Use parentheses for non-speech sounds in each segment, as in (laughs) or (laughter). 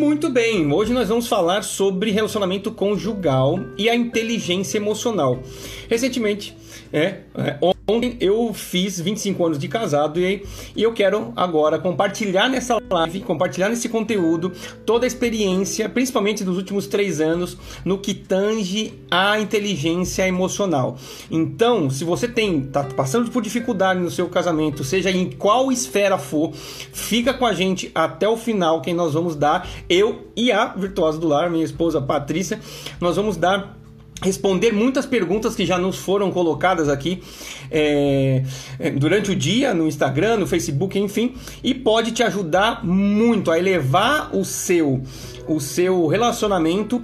Muito bem, hoje nós vamos falar sobre relacionamento conjugal e a inteligência emocional. Recentemente, é, é, ontem eu fiz 25 anos de casado e, eu quero agora compartilhar nessa live, compartilhar nesse conteúdo toda a experiência, principalmente dos últimos três anos, no que tange a inteligência emocional. Então, se você tem tá passando por dificuldade no seu casamento, seja em qual esfera for, fica com a gente até o final, que nós vamos dar eu e a virtuosa do lar, minha esposa Patrícia, nós vamos dar responder muitas perguntas que já nos foram colocadas aqui é, durante o dia no Instagram, no Facebook, enfim, e pode te ajudar muito a elevar o seu o seu relacionamento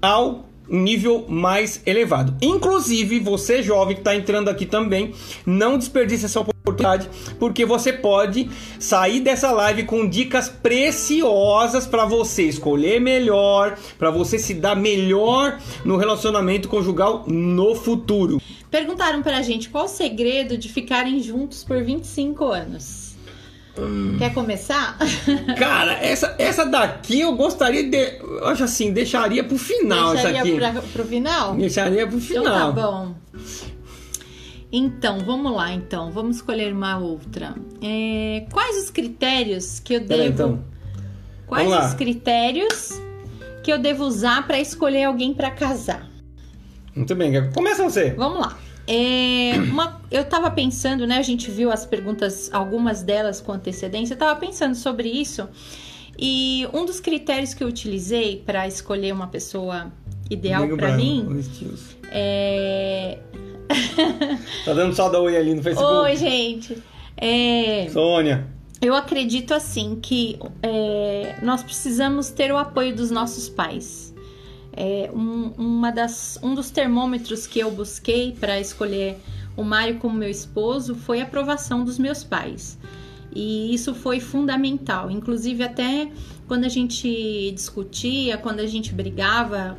ao nível mais elevado. Inclusive, você jovem que está entrando aqui também, não desperdice essa oportunidade, porque você pode sair dessa live com dicas preciosas para você escolher melhor, para você se dar melhor no relacionamento conjugal no futuro. Perguntaram pra gente qual o segredo de ficarem juntos por 25 anos. Hum. Quer começar? (laughs) Cara, essa, essa daqui eu gostaria de. Eu acho assim, deixaria pro final Deixaria essa aqui. Pra, pro final? Deixaria pro Então final. tá bom. Então, vamos lá então. Vamos escolher uma outra. É, quais os critérios que eu devo. Peraí, então. Quais os critérios que eu devo usar pra escolher alguém pra casar? Muito bem, começa você. Vamos lá. É, uma- eu tava pensando, né? A gente viu as perguntas, algumas delas com antecedência. Eu tava pensando sobre isso. E um dos critérios que eu utilizei pra escolher uma pessoa ideal Bravo, mim é. (laughs) Tá dando só da oi ali no Facebook. Oi, gente. É, Sônia. eu acredito assim que é, nós precisamos ter o apoio dos nossos pais. É, um, uma das, um dos termômetros que eu busquei para escolher o Mário como meu esposo foi a aprovação dos meus pais. E isso foi fundamental. Inclusive, até quando a gente discutia, quando a gente brigava,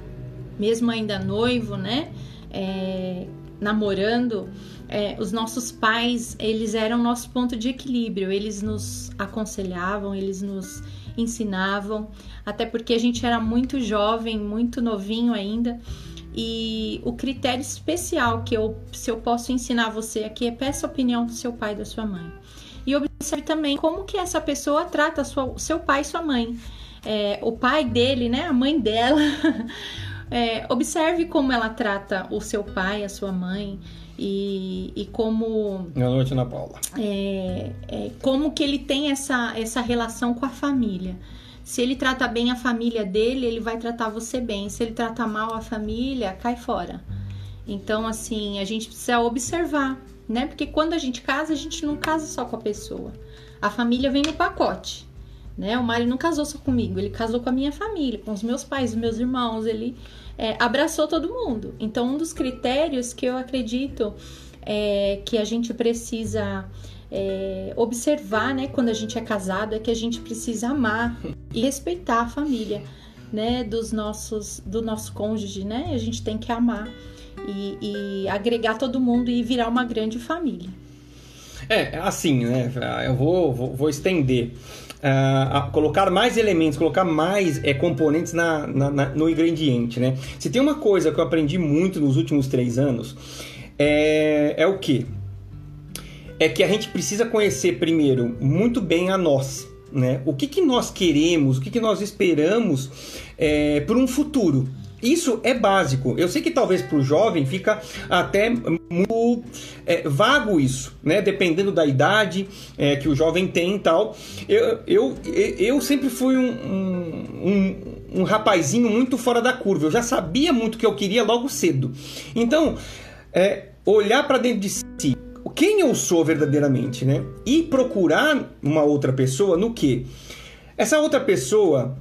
mesmo ainda noivo, né? É, namorando, é, os nossos pais, eles eram nosso ponto de equilíbrio. Eles nos aconselhavam, eles nos ensinavam, até porque a gente era muito jovem, muito novinho ainda. E o critério especial que eu, se eu posso ensinar você aqui é peça a opinião do seu pai e da sua mãe. E observe também como que essa pessoa trata sua, seu pai e sua mãe. É, o pai dele, né, a mãe dela. (laughs) É, observe como ela trata o seu pai, a sua mãe e, e como Boa noite, Ana Paula. é, é, como que ele tem essa, essa relação com a família. Se ele trata bem a família dele, ele vai tratar você bem. Se ele trata mal a família, cai fora. Então, assim, a gente precisa observar, né? Porque quando a gente casa, a gente não casa só com a pessoa. A família vem no pacote, né? O Mário não casou só comigo, ele casou com a minha família, com os meus pais, os meus irmãos, ele é, abraçou todo mundo. Então, um dos critérios que eu acredito é, que a gente precisa é, observar, né, quando a gente é casado, é que a gente precisa amar e respeitar a família, né, dos nossos, do nosso cônjuge, né? A gente tem que amar e, e agregar todo mundo e virar uma grande família. É, assim, né? Eu vou, vou, vou estender. A colocar mais elementos, colocar mais é, componentes na, na- na- no ingrediente, né? Se tem uma coisa que eu aprendi muito nos últimos três anos, é, é o quê? É que a gente precisa conhecer primeiro muito bem a nós, né? O que, que nós queremos, o que, que nós esperamos é, para um futuro. Isso é básico. Eu sei que talvez para o jovem fica até muito é, vago isso, né? Dependendo da idade é, que o jovem tem e tal. Eu, eu, eu sempre fui um, um, um, rapazinho muito fora da curva. Eu já sabia muito o que eu queria logo cedo. Então, é, olhar para dentro de si, quem eu sou verdadeiramente, né? E procurar uma outra pessoa no que? Essa outra pessoa,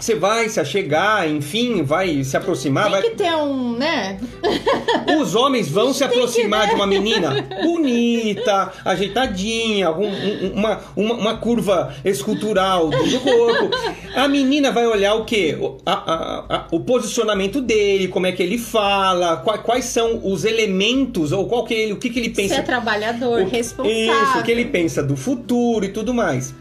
você vai se achegar, enfim, vai se aproximar, Tem vai... que ter um, né? (laughs) Os homens vão se aproximar de uma menina bonita, ajeitadinha, algum- um- uma, uma, uma curva escultural do corpo. A menina vai olhar o quê? O, a- a- a- o posicionamento dele, como é que ele fala, qua- quais são os elementos, ou qual que ele, o que, que ele pensa. Ser trabalhador, O- responsável. Isso, o que ele pensa do futuro e tudo mais.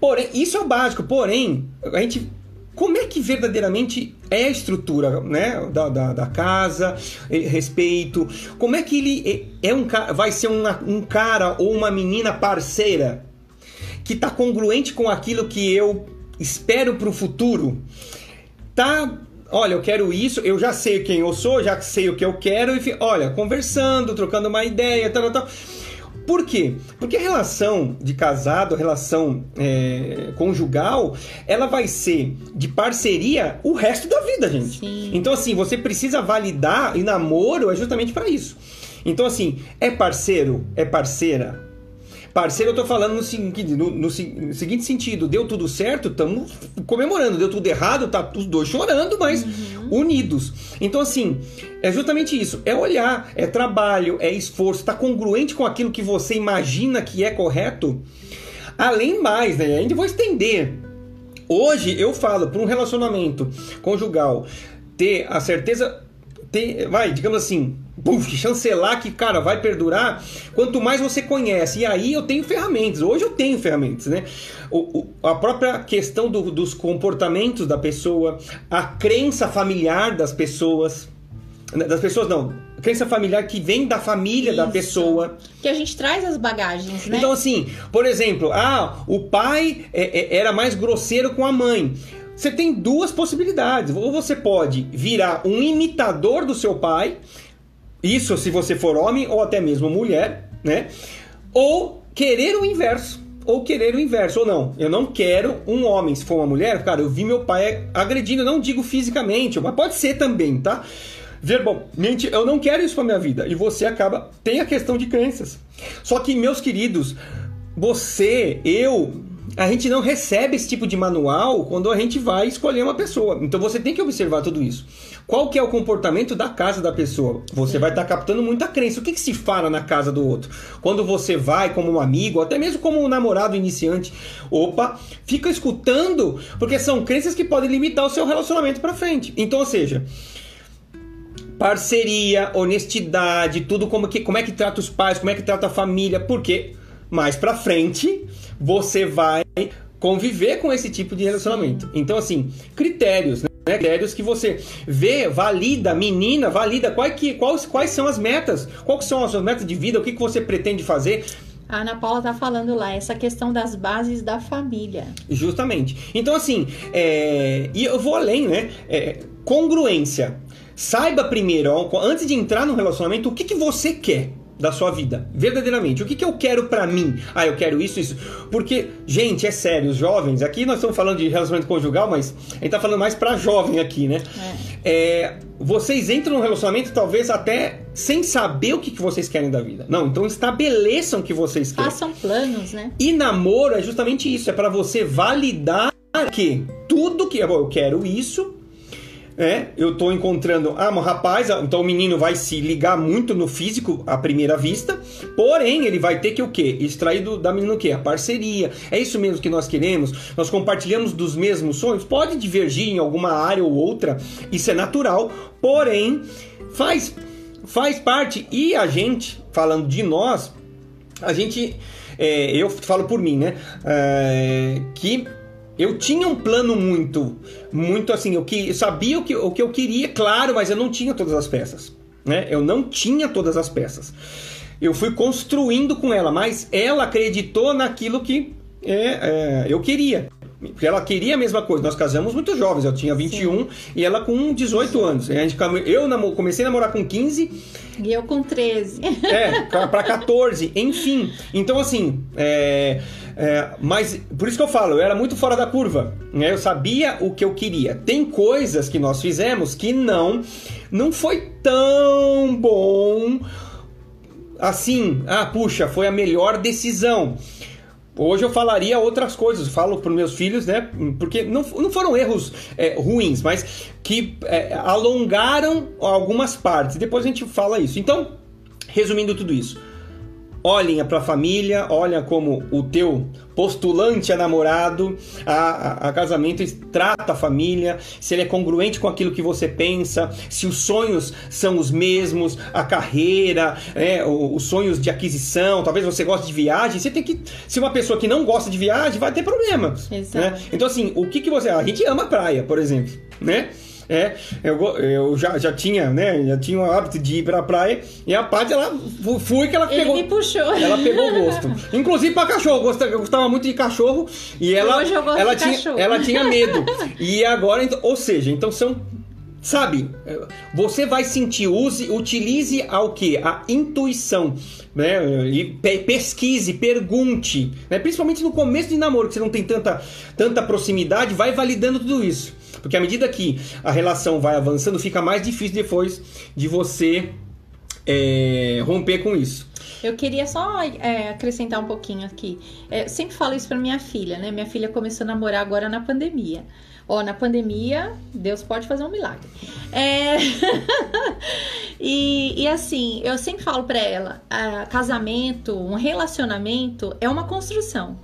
Porém, isso é o básico. Porém, a gente como é que verdadeiramente é a estrutura né, da, da, da, casa, respeito? Como é que ele é um vai ser uma, um cara ou uma menina parceira que está congruente com aquilo que eu espero para o futuro? Tá olha, eu quero isso, eu já sei quem eu sou, já sei o que eu quero, e olha, conversando, trocando uma ideia, tal, tal. Por quê? Porque a relação de casado, a relação é, conjugal, ela vai ser de parceria o resto da vida, gente. Sim. Então, assim, você precisa validar, e namoro é justamente para isso. Então, assim, é parceiro, é parceira, Parceiro, eu tô falando no, seguinte, no, no, no seguinte sentido: deu tudo certo, estamos comemorando, deu tudo errado, tá os dois chorando, mas uhum. unidos. Então, assim, é justamente isso: é olhar, é trabalho, é esforço, tá congruente com aquilo que você imagina que é correto. Além mais, né? Ainda vou estender. Hoje eu falo para um relacionamento conjugal ter a certeza, ter, vai, digamos assim, puff, chancelar que, cara, vai perdurar, quanto mais você conhece. E aí eu tenho ferramentas. Hoje eu tenho ferramentas, né? O, o, a própria questão do, dos comportamentos da pessoa, a crença familiar das pessoas. Né, das pessoas não, crença familiar que vem da família Isso. da pessoa. Que a gente traz as bagagens, né? Então, assim, por exemplo, ah, o pai é, é, era mais grosseiro com a mãe. Você tem duas possibilidades. Ou você pode virar um imitador do seu pai isso se você for homem ou até mesmo mulher, né? Ou querer o inverso. Ou querer o inverso, ou não. Eu não quero um homem. Se for uma mulher, cara, eu vi meu pai agredindo, não digo fisicamente, mas pode ser também, tá? Verbalmente, eu não quero isso pra minha vida. E você acaba. Tem a questão de crenças. Só que, meus queridos, você, eu, a gente não recebe esse tipo de manual quando a gente vai escolher uma pessoa. Então você tem que observar tudo isso. Qual que é o comportamento da casa da pessoa? Você vai estar tá captando muita crença. O que, que se fala na casa do outro? Quando você vai como um amigo, até mesmo como um namorado iniciante, opa, fica escutando, porque são crenças que podem limitar o seu relacionamento para frente. Então, ou seja, parceria, honestidade, tudo como que como é que trata os pais, como é que trata a família, porque mais para frente você vai conviver com esse tipo de relacionamento. Então, assim, critérios, né? Critérios que você vê, valida, menina, valida quais, que, quais, quais são as metas, quais são as suas metas de vida, o que, que você pretende fazer. A Ana Paula tá falando lá, essa questão das bases da família. Justamente. Então, assim, é... e eu vou além, né? É... Congruência. Saiba primeiro, antes de entrar no relacionamento, o que, que você quer da sua vida, verdadeiramente. O que, que eu quero para mim? Ah, eu quero isso, isso. Porque, gente, é sério, os jovens, aqui nós estamos falando de relacionamento conjugal, mas a gente tá falando mais para jovem aqui, né? É. É, vocês entram no relacionamento talvez até sem saber o que, que vocês querem da vida. Não, então estabeleçam o que vocês querem. Façam planos, né? E namoro é justamente isso, é para você validar que tudo que eu quero isso, é, eu estou encontrando, ah, um rapaz, então o menino vai se ligar muito no físico à primeira vista, porém ele vai ter que o quê? Extrair do, da menina o quê? A parceria. É isso mesmo que nós queremos? Nós compartilhamos dos mesmos sonhos? Pode divergir em alguma área ou outra, isso é natural, porém faz, faz parte. E a gente, falando de nós, a gente, é, eu falo por mim, né? É, que eu tinha um plano muito, muito assim, eu, que, eu sabia o que, o que eu queria, claro, mas eu não tinha todas as peças. Né? Eu não tinha todas as peças. Eu fui construindo com ela, mas ela acreditou naquilo que é, é, eu queria. Porque ela queria a mesma coisa. Nós casamos muito jovens, eu tinha 21 Sim. e ela com 18 anos. A gente, eu comecei a namorar com 15. E eu com 13. É, para 14, enfim. Então, assim, é, é, mas por isso que eu falo, eu era muito fora da curva. Né? Eu sabia o que eu queria. Tem coisas que nós fizemos que não, não foi tão bom assim. Ah, puxa, foi a melhor decisão. Hoje eu falaria outras coisas, falo para meus filhos, né? Porque não, não foram erros é, ruins, mas que é, alongaram algumas partes. Depois a gente fala isso. Então, resumindo tudo isso, olhem para a família, olhem como o teu postulante a namorado, a, a, a, casamento, trata a família, se ele é congruente com aquilo que você pensa, se os sonhos são os mesmos, a carreira, é, os sonhos de aquisição, talvez você goste de viagem, você tem que. Se uma pessoa que não gosta de viagem, vai ter problema. Né? Então, assim, o que, que você. A gente ama praia, por exemplo, né? É, eu, eu já, já tinha, né? Já tinha o hábito de ir pra praia e a Paty, ela fui que ela Ele pegou. me puxou. Ela pegou gosto. Inclusive pra cachorro, gostava, gostava muito de cachorro e ela, Hoje eu gosto ela, de tinha, cachorro. ela tinha medo. (laughs) E agora, então, ou seja, então são Sabe, você vai sentir, use, utilize ao que? A intuição, né? E pe pesquise, pergunte, né? Principalmente no começo de namoro, que você não tem tanta, tanta proximidade, vai validando tudo isso. Porque à medida que a relação vai avançando, fica mais difícil depois de você é, romper com isso. Eu queria só é, acrescentar um pouquinho aqui. É, sempre falo isso para minha filha, né? Minha filha começou a namorar agora na pandemia. Ó, na pandemia, Deus pode fazer um milagre. É... (laughs) e, e, assim, eu sempre falo para ela: casamento, um relacionamento é uma construção.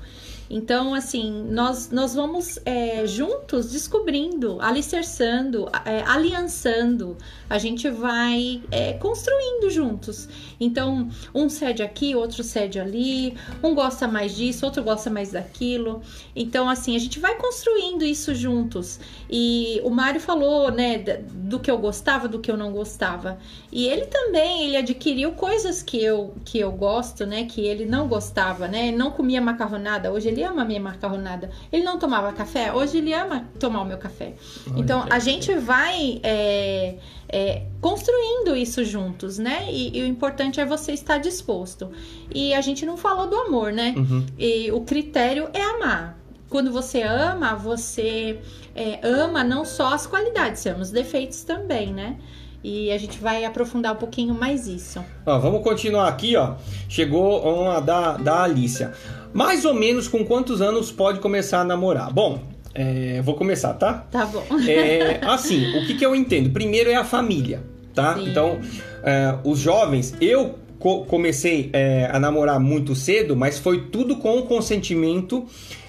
Então, assim, nós, nós vamos é, juntos descobrindo, alicerçando, é, aliançando, a gente vai é, construindo juntos. Então, um cede aqui, outro cede ali, um gosta mais disso, outro gosta mais daquilo. Então, assim, a gente vai construindo isso juntos. E o Mário falou, né, do que eu gostava, do que eu não gostava. E ele também, ele adquiriu coisas que eu, que eu gosto, né, que ele não gostava, né? Não comia macarronada, hoje ele ama a minha macarronada. Ele não tomava café, hoje ele ama tomar o meu café. Então, a gente vai é, é, construindo isso juntos, né? E, e, o importante é você estar disposto. E a gente não falou do amor, né? Uhum. E o critério é amar. Quando você ama, você é, ama não só as qualidades, você ama os defeitos também, né? E a gente vai aprofundar um pouquinho mais isso. Ó, vamos continuar aqui, ó. Chegou uma da, da Alicia. Mais ou menos com quantos anos pode começar a namorar? Bom, é, vou começar, tá? Tá bom. É, assim, o que, que eu entendo? Primeiro é a família, tá? Sim. Então, é, os jovens, eu co comecei é, a namorar muito cedo, mas foi tudo com o consentimento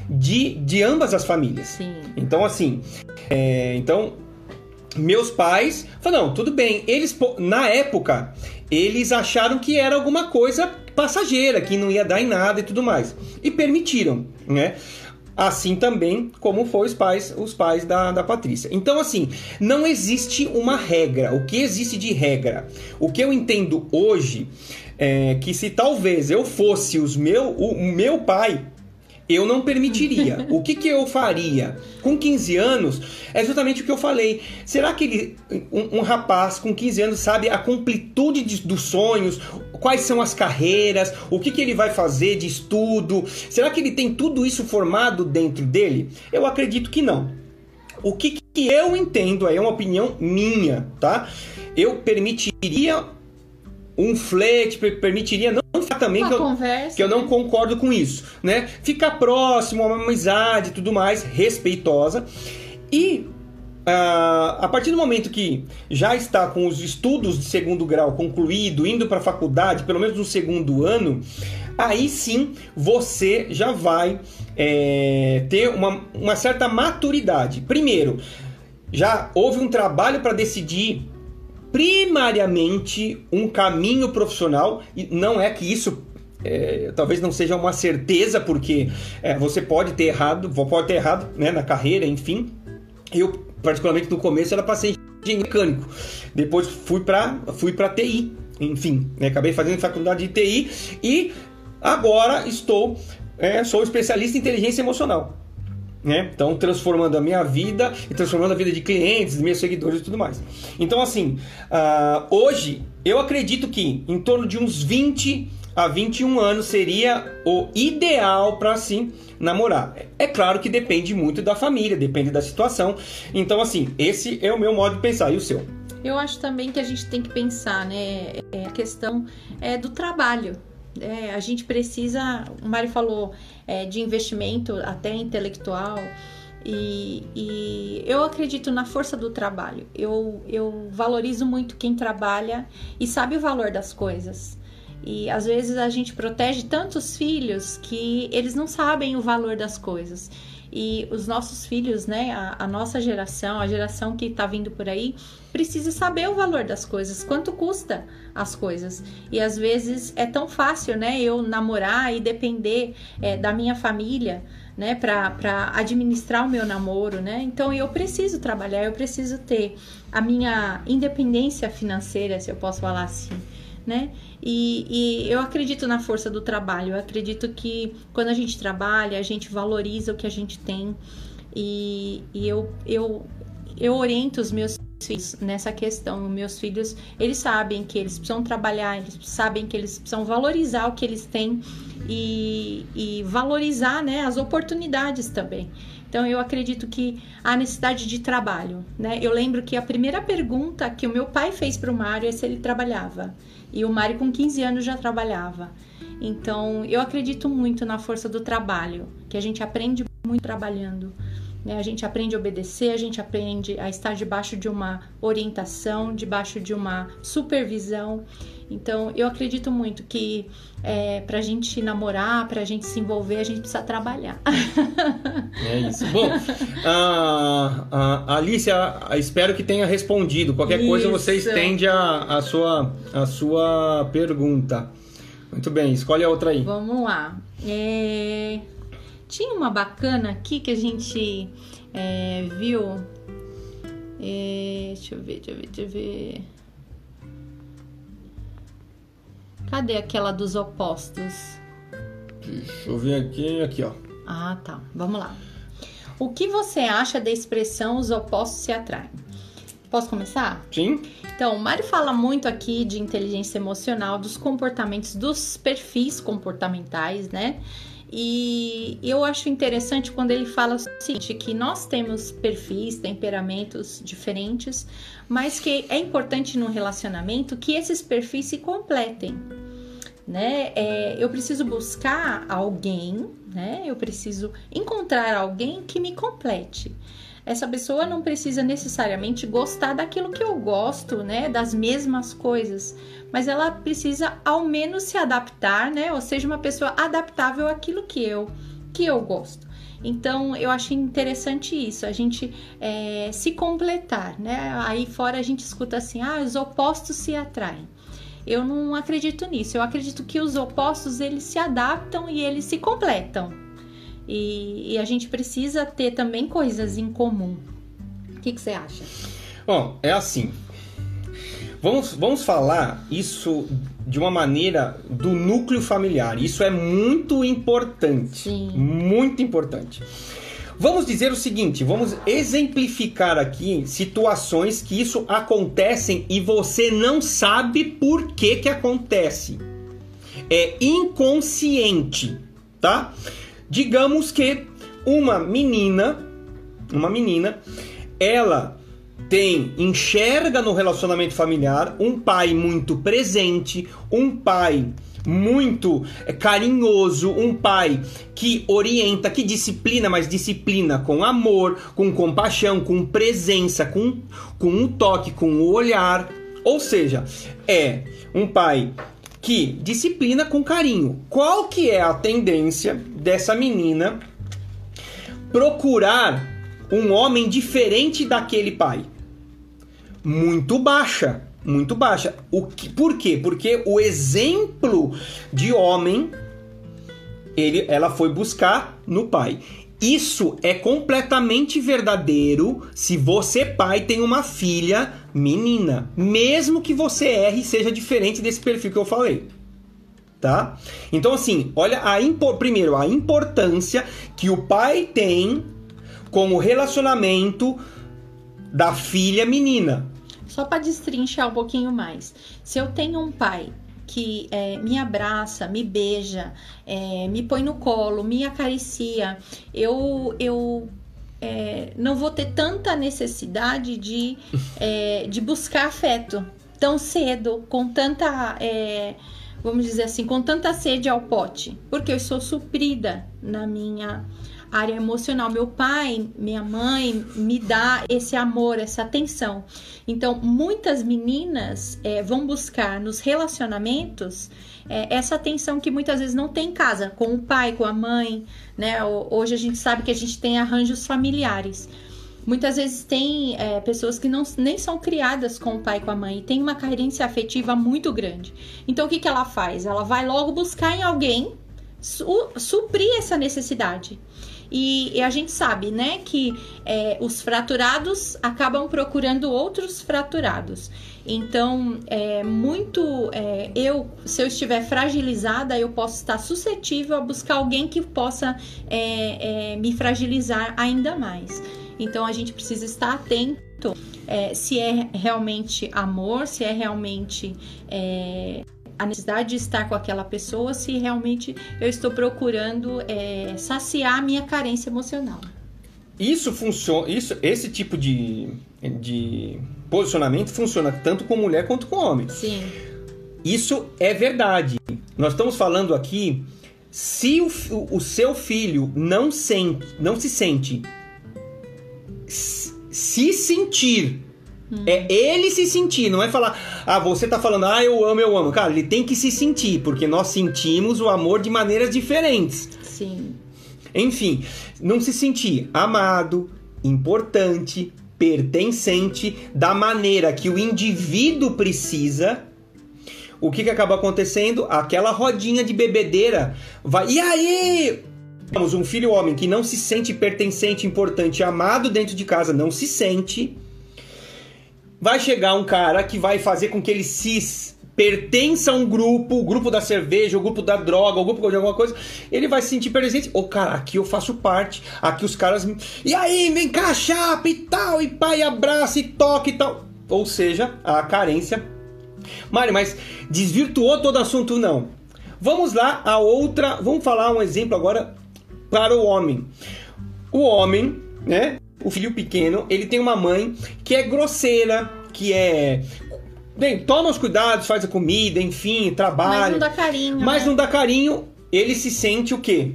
de, de ambas as famílias. Sim. Então, assim, é, então meus pais falaram, não, tudo bem. Eles, na época, eles acharam que era alguma coisa passageira, que não ia dar em nada e tudo mais. E permitiram, né? Assim também como foi os pais, os pais da, da Patrícia. Então, assim, não existe uma regra. O que existe de regra? O que eu entendo hoje é que se talvez eu fosse os meu, o meu pai, eu não permitiria. (laughs) o que, que eu faria? Com 15 anos, é justamente o que eu falei. Será que ele, um, um rapaz com 15 anos sabe a completude de, dos sonhos? Quais são as carreiras? O que, que ele vai fazer de estudo? Será que ele tem tudo isso formado dentro dele? Eu acredito que não. O que, que eu entendo aí é uma opinião minha, tá? Eu permitiria um flerte, permitiria não também que eu, conversa, que eu não né? concordo com isso, né? Ficar próximo, uma amizade e tudo mais, respeitosa. E uh, a partir do momento que já está com os estudos de segundo grau concluído, indo para a faculdade, pelo menos no segundo ano, aí sim você já vai é, ter uma, uma certa maturidade. Primeiro, já houve um trabalho para decidir primariamente um caminho profissional e não é que isso é, talvez não seja uma certeza porque é, você pode ter errado pode ter errado né, na carreira enfim. Eu particularmente no começo era ser engenheiro mecânico. Depois fui para fui para TI enfim né, acabei fazendo faculdade de TI e agora estou é, sou especialista em inteligência emocional né? Então, transformando a minha vida e transformando a vida de clientes, de meus seguidores e tudo mais. Então, assim, uh, hoje eu acredito que em torno de uns 20 a 21 anos seria o ideal para assim namorar. É claro que depende muito da família, depende da situação. Então, assim, esse é o meu modo de pensar. E o seu? Eu acho também que a gente tem que pensar, né? É a questão é, do trabalho. É, a gente precisa, o Mário falou, é, de investimento até intelectual. E, e, eu acredito na força do trabalho. Eu, eu valorizo muito quem trabalha e sabe o valor das coisas. E às vezes a gente protege tantos filhos que eles não sabem o valor das coisas. E os nossos filhos, né, a, a nossa geração, a geração que está vindo por aí, precisa saber o valor das coisas, quanto custa as coisas. E às vezes é tão fácil, né, eu namorar e depender é, da minha família, né, para administrar o meu namoro, né? Então eu preciso trabalhar, eu preciso ter a minha independência financeira, se eu posso falar assim né? E, e, eu acredito na força do trabalho. Eu acredito que quando a gente trabalha, a gente valoriza o que a gente tem. E, e eu, eu, eu oriento os meus filhos nessa questão. Meus filhos, eles sabem que eles precisam trabalhar, eles sabem que eles precisam valorizar o que eles têm e, e valorizar né, as oportunidades também. Então eu acredito que há necessidade de trabalho, né? Eu lembro que a primeira pergunta que o meu pai fez para o Mário é se ele trabalhava. E o Mário com 15 anos já trabalhava. Então eu acredito muito na força do trabalho, que a gente aprende muito trabalhando. Né? A gente aprende a obedecer, a gente aprende a estar debaixo de uma orientação, debaixo de uma supervisão. Então, eu acredito muito que é, para a gente namorar, para a gente se envolver, a gente precisa trabalhar. (laughs) É isso. Bom, a, a Alicia, espero que tenha respondido. Qualquer isso. coisa você estende a, a, sua, a sua pergunta. Muito bem, escolhe a outra aí. Vamos lá. É... Tinha uma bacana aqui que a gente é, viu. É, deixa eu ver, deixa eu ver, deixa eu ver. Cadê aquela dos opostos? Deixa eu ver aqui, aqui, ó. Ah, tá. Vamos lá. O que você acha da expressão os opostos se atraem? Posso começar? Sim. Então, o Mário fala muito aqui de inteligência emocional, dos comportamentos, dos perfis comportamentais, né? E eu acho interessante quando ele fala o seguinte, que nós temos perfis, temperamentos diferentes, mas que é importante no relacionamento que esses perfis se completem, né? É, eu preciso buscar alguém, né? Eu preciso encontrar alguém que me complete essa pessoa não precisa necessariamente gostar daquilo que eu gosto, né, das mesmas coisas, mas ela precisa ao menos se adaptar, né, ou seja, uma pessoa adaptável àquilo que eu que eu gosto. Então eu acho interessante isso, a gente é, se completar, né? Aí fora a gente escuta assim, ah, os opostos se atraem. Eu não acredito nisso. Eu acredito que os opostos eles se adaptam e eles se completam. E, e a gente precisa ter também coisas em comum. O que, que você acha? Bom, é assim. Vamos, vamos falar isso de uma maneira do núcleo familiar. Isso é muito importante. Sim. Muito importante. Vamos dizer o seguinte, vamos exemplificar aqui situações que isso acontecem e você não sabe por que que acontece. É inconsciente, tá? Digamos que uma menina, uma menina, ela tem, enxerga no relacionamento familiar um pai muito presente, um pai muito é, carinhoso, um pai que orienta, que disciplina, mas disciplina com amor, com compaixão, com presença, com, com um toque, com o um olhar. Ou seja, é um pai que disciplina com carinho. Qual que é a tendência dessa menina procurar um homem diferente daquele pai? Muito baixa, muito baixa. O que, por quê? Porque o exemplo de homem ele, ela foi buscar no pai. Isso é completamente verdadeiro se você, pai, tem uma filha menina. Mesmo que você erre e seja diferente desse perfil que eu falei. Tá? Então, assim, olha a primeiro a importância que o pai tem com o relacionamento da filha menina. Só para destrinchar um pouquinho mais. Se eu tenho um pai que é, me abraça, me beija, é, me põe no colo, me acaricia, eu, eu é, não vou ter tanta necessidade de, é, de buscar afeto tão cedo, com tanta, é, vamos dizer assim, com tanta sede ao pote, porque eu sou suprida na minha área emocional. Meu pai, minha mãe me dá esse amor, essa atenção. Então, muitas meninas é, vão buscar nos relacionamentos é, essa atenção que muitas vezes não tem em casa, com o pai, com a mãe, né? Hoje a gente sabe que a gente tem arranjos familiares. Muitas vezes tem é, pessoas que não, nem são criadas com o pai e com a mãe e tem uma carência afetiva muito grande. Então o que, que ela faz? Ela vai logo buscar em alguém su suprir essa necessidade. E, e, a gente sabe, né, que é, os fraturados acabam procurando outros fraturados. Então, é muito. É, eu, se eu estiver fragilizada, eu posso estar suscetível a buscar alguém que possa é, é me fragilizar ainda mais. Então, a gente precisa estar atento é, se é realmente amor, se é realmente é, a necessidade de estar com aquela pessoa se realmente eu estou procurando é, saciar a minha carência emocional. Isso funciona, isso, esse tipo de, de posicionamento funciona tanto com mulher quanto com homem. Sim. Isso é verdade. Nós estamos falando aqui se o, o seu filho não sente, não se sente se sentir Hum. É ele se sentir, não é falar, ah, você tá falando, ah, eu amo, eu amo. Cara, ele tem que se sentir, porque nós sentimos o amor de maneiras diferentes. Sim. Enfim, não se sentir amado, importante, pertencente, da maneira que o indivíduo precisa. O que, que acaba acontecendo? Aquela rodinha de bebedeira vai. E aí? Temos um filho homem que não se sente pertencente, importante, amado dentro de casa, não se sente vai chegar um cara que vai fazer com que ele se pertença a um grupo, o grupo da cerveja, o grupo da droga, o grupo de alguma coisa, ele vai se sentir presente. Ô, oh, cara, aqui eu faço parte, aqui os caras. E aí, vem cá, chapa e tal, e pai, abraça e toque e tal. Ou seja, a carência. Mário, mas desvirtuou todo o assunto? Não. Vamos lá a outra. Vamos falar um exemplo agora para o homem. O homem, né? O filho pequeno, ele tem uma mãe que é grosseira, que é bem, toma os cuidados, faz a comida, enfim, trabalha. Mas não dá carinho. Mas né? não dá carinho, ele se sente o quê?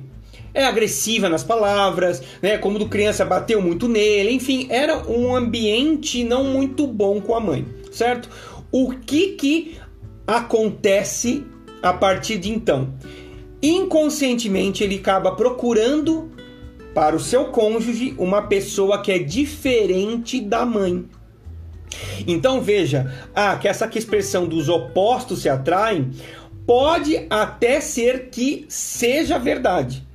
É agressiva nas palavras, né? Como do criança bateu muito nele, enfim, era um ambiente não muito bom com a mãe, certo? O que que acontece a partir de então? Inconscientemente ele acaba procurando para o seu cônjuge uma pessoa que é diferente da mãe. Então veja, ah, que essa expressão dos opostos se atraem pode até ser que seja verdade.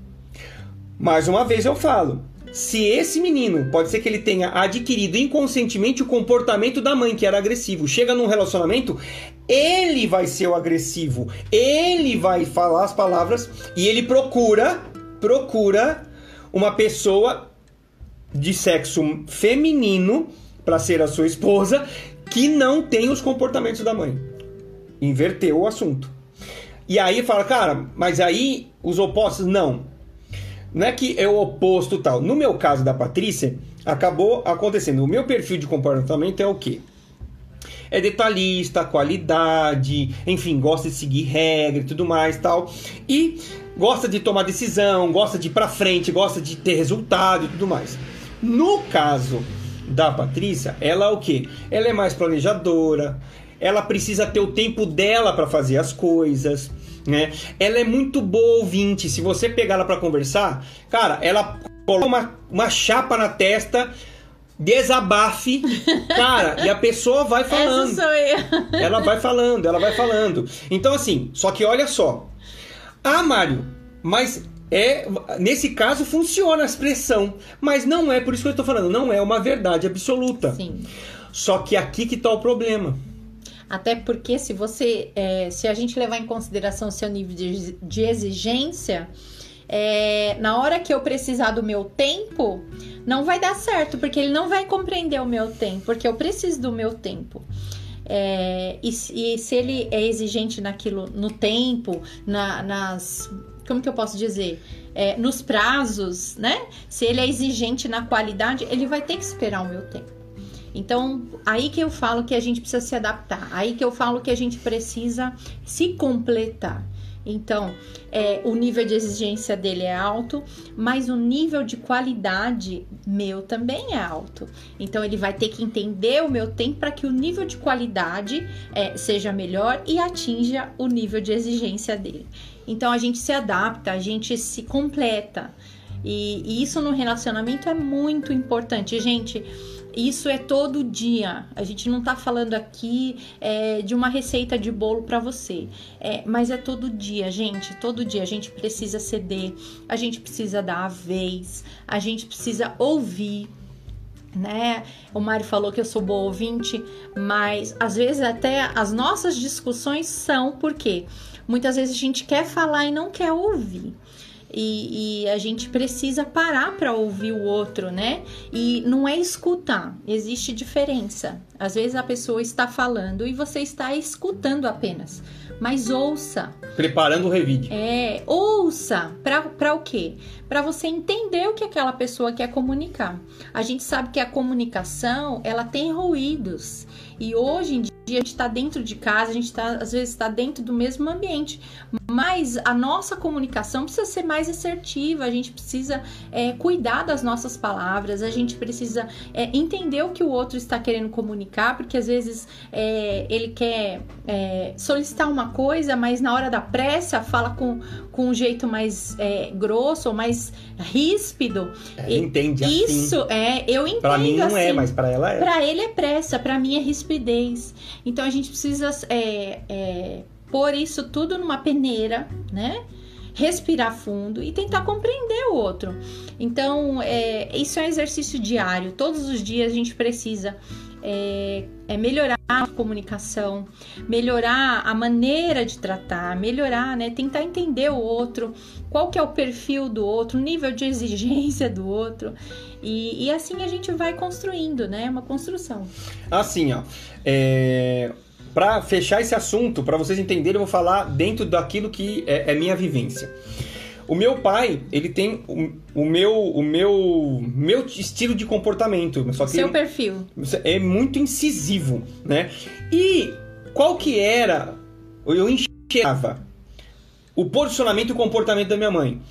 Mais uma vez eu falo, se esse menino pode ser que ele tenha adquirido inconscientemente o comportamento da mãe que era agressivo, chega num relacionamento, ele vai ser o agressivo, ele vai falar as palavras e ele procura, procura uma pessoa de sexo feminino para ser a sua esposa que não tem os comportamentos da mãe. Inverteu o assunto. E aí fala, cara, mas aí os opostos não. Não é que é o oposto tal. No meu caso da Patrícia, acabou acontecendo. O meu perfil de comportamento é o quê? É detalhista, qualidade, enfim, gosta de seguir regra e tudo mais tal. E gosta de tomar decisão, gosta de ir para frente, gosta de ter resultado e tudo mais. No caso da Patrícia, ela é o que? Ela é mais planejadora, ela precisa ter o tempo dela para fazer as coisas, né? Ela é muito boa ouvinte. Se você pegar ela para conversar, cara, ela coloca uma, uma chapa na testa, desabafe, (laughs) cara, e a pessoa vai falando. Essa sou eu. Ela vai falando, ela vai falando. Então assim, só que olha só, ah, Mário, mas é nesse caso funciona a expressão, mas não é por isso que eu estou falando, não é uma verdade absoluta. Sim. Só que aqui que está o problema. Até porque se você, é, se a gente levar em consideração o seu nível de, de exigência, é, na hora que eu precisar do meu tempo, não vai dar certo, porque ele não vai compreender o meu tempo, porque eu preciso do meu tempo. É, e, e, se ele é exigente naquilo, no tempo, na, nas. Como que eu posso dizer? É, nos prazos, né? Se ele é exigente na qualidade, ele vai ter que esperar o meu tempo. Então, aí que eu falo que a gente precisa se adaptar, aí que eu falo que a gente precisa se completar. Então, é, o nível de exigência dele é alto, mas o nível de qualidade meu também é alto. Então, ele vai ter que entender o meu tempo para que o nível de qualidade é, seja melhor e atinja o nível de exigência dele. Então, a gente se adapta, a gente se completa. E, e isso no relacionamento é muito importante, gente. Isso é todo dia. A gente não tá falando aqui é, de uma receita de bolo para você, é, mas é todo dia, gente. Todo dia a gente precisa ceder, a gente precisa dar a vez, a gente precisa ouvir. Né? O Mário falou que eu sou boa ouvinte, mas às vezes até as nossas discussões são porque muitas vezes a gente quer falar e não quer ouvir. E, e, a gente precisa parar para ouvir o outro, né? E não é escutar, existe diferença. Às vezes a pessoa está falando e você está escutando apenas, mas ouça. Preparando o revide. É, ouça. Para o quê? Para você entender o que aquela pessoa quer comunicar. A gente sabe que a comunicação ela tem ruídos e hoje em dia a gente está dentro de casa, a gente está às vezes está dentro do mesmo ambiente, mas a nossa comunicação precisa ser mais assertiva, a gente precisa é, cuidar das nossas palavras, a gente precisa é, entender o que o outro está querendo comunicar, porque às vezes é, ele quer é, solicitar uma coisa, mas na hora da pressa fala com, com um jeito mais é, grosso ou mais ríspido. Ela entende assim. Isso é, eu entendo. Para mim não assim, é, mas para ela é. Para ele é pressa, para mim é rispidez. Então a gente precisa é, é, pôr isso tudo numa peneira, né? Respirar fundo e tentar compreender o outro. Então, é, isso é um exercício diário. Todos os dias a gente precisa é, é, melhorar a comunicação, melhorar a maneira de tratar, melhorar, né? Tentar entender o outro, qual que é o perfil do outro, o nível de exigência do outro. E, e assim a gente vai construindo, né? Uma construção. Assim, ó. É... Para fechar esse assunto, para vocês entenderem, eu vou falar dentro daquilo que é, é minha vivência. O meu pai, ele tem o, o, meu o meu meu estilo de comportamento, só que seu ele, perfil é muito incisivo, né? E qual que era? Eu enxergava o posicionamento e o comportamento da minha mãe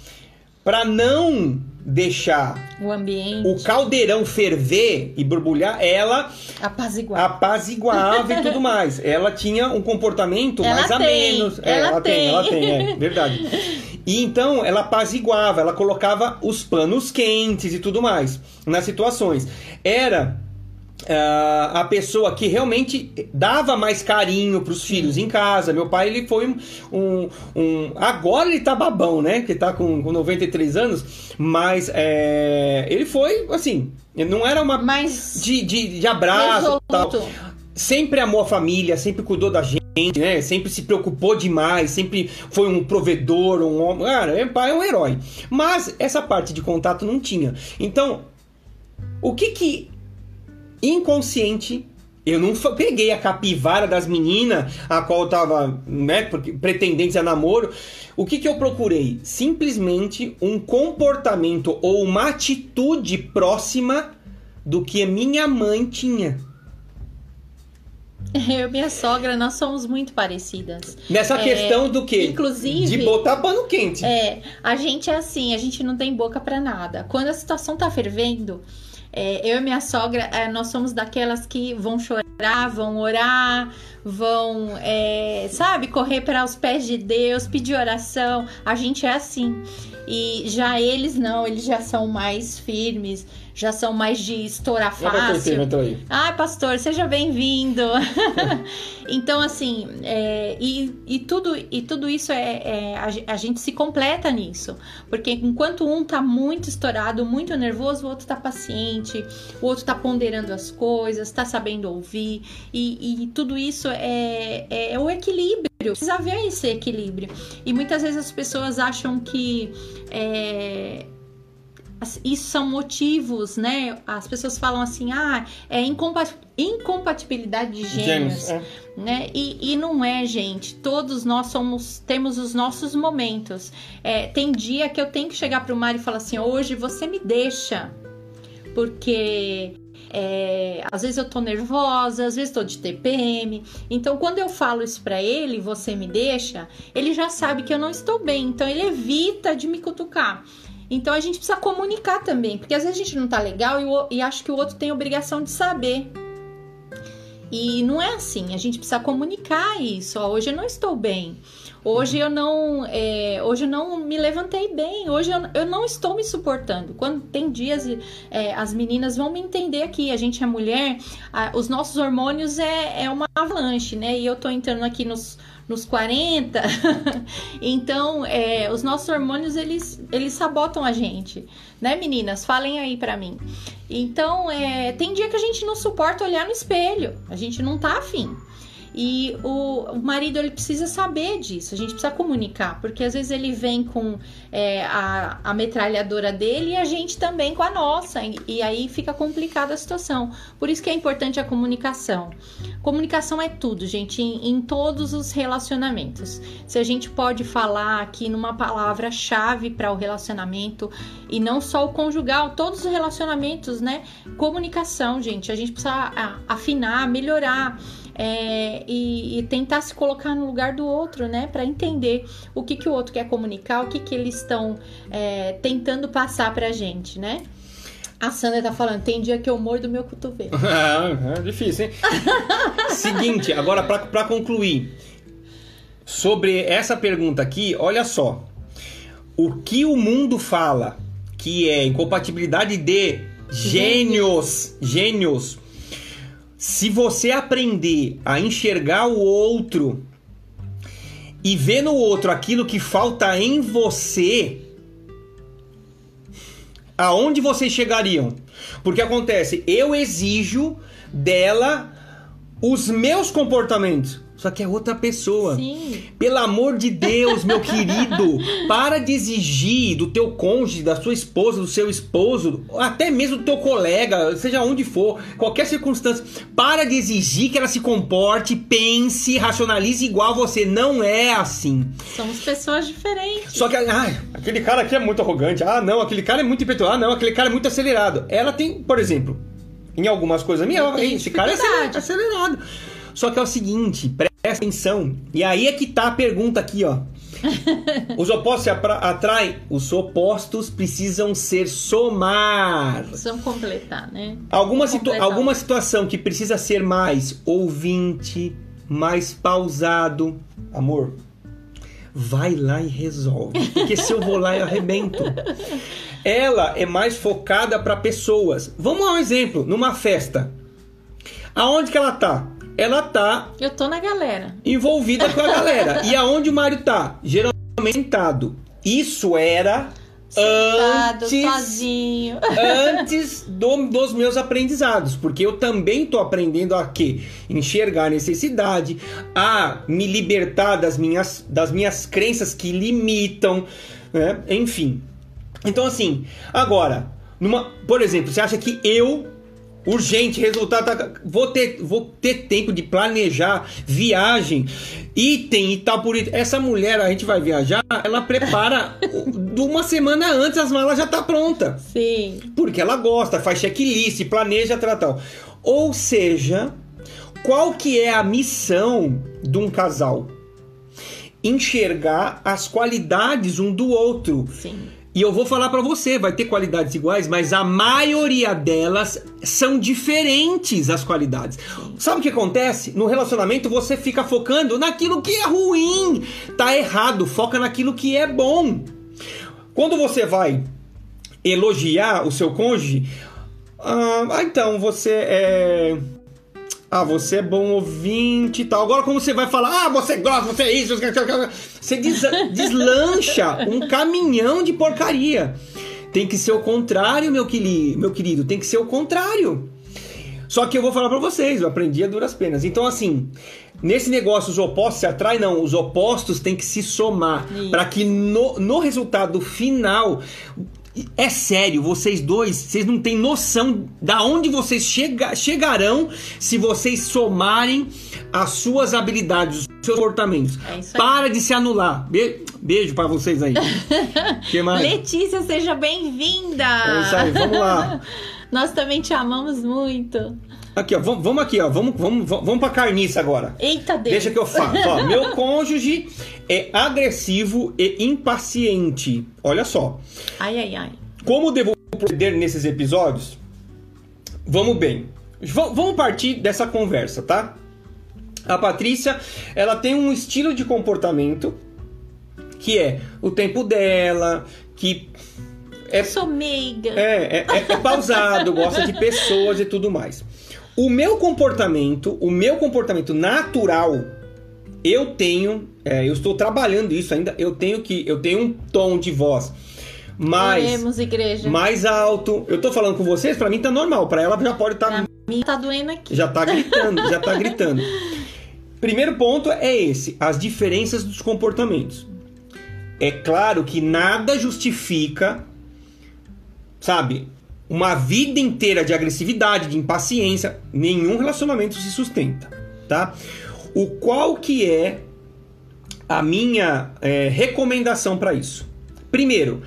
para não deixar o ambiente, o caldeirão ferver e borbulhar, ela apaziguava, apaziguava e tudo mais. (laughs) Ela tinha um comportamento ela mais tem, menos. Ela, é, ela tem. tem, ela tem, é (laughs) verdade. E então ela apaziguava, ela colocava os panos quentes e tudo mais nas situações. Era Uh, a pessoa que realmente dava mais carinho para os filhos em casa. Meu pai, ele foi um, um, um, Agora ele tá babão, né? Que tá com, com 93 anos, mas é, ele foi, assim, não era uma. Mais de, de, de abraço tal. Sempre amou a família, sempre cuidou da gente. Né? Sempre se preocupou demais, sempre foi um provedor, um homem. Cara, meu pai é um herói. Mas essa parte de contato não tinha. Então, o que que inconsciente. Eu não peguei a capivara das meninas, a qual tava, né, pretendentes a namoro. O que, que eu procurei? Simplesmente um comportamento ou uma atitude próxima do que a minha mãe tinha. (laughs) Eu e minha sogra, nós somos muito parecidas. Nessa é, questão do quê? Inclusive. De botar pano quente. É, a gente é assim, a gente não tem boca para nada. Quando a situação tá fervendo, é, eu e minha sogra, é, nós somos daquelas que vão chorar, vão orar, vão, é, sabe, correr para os pés de Deus, pedir oração. A gente é assim. E já eles não, eles já são mais firmes, já são mais de estourar fácil. Ai, pastor, seja bem-vindo. (laughs) então, assim, é, e, e, tudo, e tudo isso é, é a, a, gente se completa nisso. Porque enquanto um tá muito estourado, muito nervoso, o outro tá paciente, o outro tá ponderando as coisas, tá sabendo ouvir. E, e tudo isso é, é, é o equilíbrio. Precisa haver esse equilíbrio. E muitas vezes as pessoas acham que. É, isso são motivos, né? As pessoas falam assim, ah, é incompatibilidade de gêmeos, é. né? E, e, não é, gente. Todos nós somos, temos os nossos momentos. É, tem dia que eu tenho que chegar pro Mário e falar assim, hoje você me deixa, porque É, às vezes eu tô nervosa, às vezes tô de TPM. Então, quando eu falo isso para ele, você me deixa, ele já sabe que eu não estou bem. Então, ele evita de me cutucar. Então, a gente precisa comunicar também, porque às vezes a gente não tá legal e, e acha que o outro tem obrigação de saber. E não é assim, a gente precisa comunicar isso. Ó, hoje eu não estou bem. Hoje eu não, é, hoje eu não me levantei bem. Hoje eu, eu não estou me suportando. Quando tem dias, é, as meninas vão me entender aqui. A gente é mulher, a, os nossos hormônios é, é uma avalanche, né? E eu tô entrando aqui nos nos 40. (laughs) então, é, os nossos hormônios eles, eles sabotam a gente, né, meninas? Falem aí para mim. Então, é, tem dia que a gente não suporta olhar no espelho, a gente não tá afim. E o, o, marido ele precisa saber disso, a gente precisa comunicar, porque às vezes ele vem com é, a, a metralhadora dele e a gente também com a nossa, e, e, aí fica complicada a situação. Por isso que é importante a comunicação. Comunicação é tudo, gente, em, em todos os relacionamentos. Se a gente pode falar aqui numa palavra-chave para o relacionamento, e não só o conjugal, todos os relacionamentos, né? Comunicação, gente, a gente precisa afinar, melhorar é, e, e, tentar se colocar no lugar do outro, né? Para entender o que, que o outro quer comunicar, o que, que eles estão é, tentando passar pra gente, né? A Sandra tá falando, tem dia que eu mordo meu cotovelo. (laughs) é, é difícil, hein? (laughs) Seguinte, agora para concluir. Sobre essa pergunta aqui, olha só. O que o mundo fala que é incompatibilidade de gênios, gênios se você aprender a enxergar o outro e ver no outro aquilo que falta em você, aonde vocês chegariam? Porque acontece, eu exijo dela os meus comportamentos. Só que é outra pessoa. Sim. Pelo amor de Deus, meu querido, para de exigir do teu cônjuge, da sua esposa, do seu esposo, até mesmo do teu colega, seja onde for, qualquer circunstância, para de exigir que ela se comporte, pense, racionalize igual você. Não é assim. Somos pessoas diferentes. Só que, ai, aquele cara aqui é muito arrogante. Ah, não, aquele cara é muito impetuoso. Ah, não, aquele cara é muito acelerado. Ela tem, por exemplo, em algumas coisas minhas, esse cara é acelerado. Só que é o seguinte, presta atenção. E aí é que tá a pergunta aqui, ó. (laughs) Os opostos se atraem, os opostos precisam ser somar. Precisam completar, né? Alguma, situ alguma situação que precisa ser mais ouvinte, mais pausado. Amor, vai lá e resolve. Porque se eu vou lá, eu arrebento. Ela é mais focada para pessoas. Vamos a um exemplo, numa festa. Aonde que ela tá? Ela tá. Eu tô na galera. Envolvida com a galera. e aonde o Mário tá? Geralmente sentado. Isso era. Sentado, antes, sozinho. antes do, dos meus aprendizados, porque eu também tô aprendendo a quê? Enxergar a necessidade, a me libertar das minhas, das minhas crenças que limitam, né? Enfim. Então, assim, agora, numa, por exemplo, você acha que eu urgente, resultado. Tá, vou, ter, vou ter tempo de planejar viagem, item e tal por item. Essa mulher, a gente vai viajar, ela prepara uma semana antes, as malas já tá pronta. Sim. Porque ela gosta, faz checklist, planeja, tal, tal. Ou seja, qual que é a missão de um casal? Enxergar as qualidades um do outro. Sim e eu vou falar para você, vai ter qualidades iguais, mas a maioria delas são diferentes as qualidades. Sabe o que acontece? No relacionamento você fica focando naquilo que é ruim. Tá errado, foca naquilo que é bom. Quando você vai elogiar o seu cônjuge, ah, então você é ah, você é bom ouvinte e tal. Agora, como você vai falar, ah, você gosta, você é isso, você des (laughs) deslancha um caminhão de porcaria. Tem que ser o contrário, meu, querido, meu querido, tem que ser o contrário. Só que eu vou falar para vocês, eu aprendi a duras penas. Então, assim, nesse negócio os opostos se atraem, não, os opostos têm que se somar para que no, no resultado final é sério, vocês dois, vocês não têm noção da onde vocês chega, chegarão se vocês somarem as suas habilidades, os seus comportamentos. É. Para de se anular. Be beijo para vocês aí. (laughs) que mais? Letícia, seja bem-vinda. É isso aí, vamos lá. (laughs) Nós também te amamos muito. Aqui, ó, vamos, vamos aqui, ó, vamos, vamos, vamos pra carniça agora. Eita Deus. Deixa que eu falo. Ó, (laughs) meu cônjuge é agressivo e impaciente. Olha só. Ai, ai, ai. Como devo proceder nesses episódios? Vamos bem. V vamos partir dessa conversa, tá? A Patrícia, ela tem um estilo de comportamento que é o tempo dela, que é, sou meiga. É, é, é, é pausado, (laughs) gosta de pessoas e tudo mais. O meu comportamento, o meu comportamento natural, eu tenho, é, eu estou trabalhando isso ainda, eu tenho que, eu tenho um tom de voz mais Oremos, igreja. mais alto. Eu tô falando com vocês, para mim tá normal, para ela já pode estar tá, tá doendo aqui. Já tá gritando, já tá gritando. (laughs) Primeiro ponto é esse, as diferenças dos comportamentos. É claro que nada justifica, sabe, uma vida inteira de agressividade, de impaciência, nenhum relacionamento se sustenta, tá? O qual que é a minha é, recomendação para isso? Primeiro,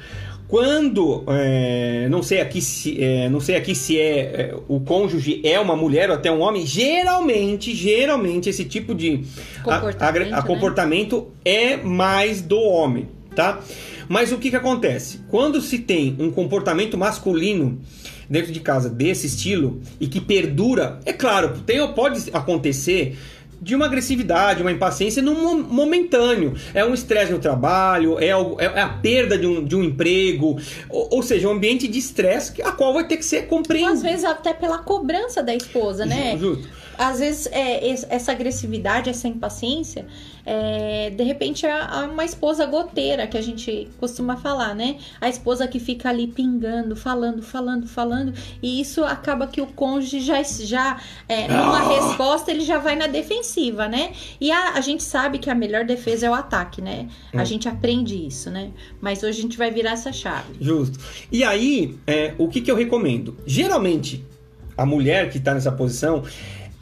quando é, não sei aqui se é, não sei aqui se é, é, o cônjuge é uma mulher ou até um homem, geralmente geralmente esse tipo de comportamento, a, a, a comportamento né? é mais do homem, tá? Mas o que, que acontece? Quando se tem um comportamento masculino dentro de casa desse estilo e que perdura, é claro, tem, pode acontecer de uma agressividade, uma impaciência no momentâneo. É um estresse no trabalho, é, é, a perda de um, de um emprego, ou, ou seja, um ambiente de estresse a qual vai ter que ser compreendido. Às vezes até pela cobrança da esposa, né? Justo às vezes é, essa agressividade, essa impaciência, é, de repente é uma esposa goteira que a gente costuma falar, né? A esposa que fica ali pingando, falando, falando, falando, e isso acaba que o cônjuge já, já é, numa ah! resposta, ele já vai na defensiva, né? E a, a gente sabe que a melhor defesa é o ataque, né? Hum. A gente aprende isso, né? Mas hoje a gente vai virar essa chave. Justo. E aí, é, o que, que eu recomendo? Geralmente, a mulher que está nessa posição,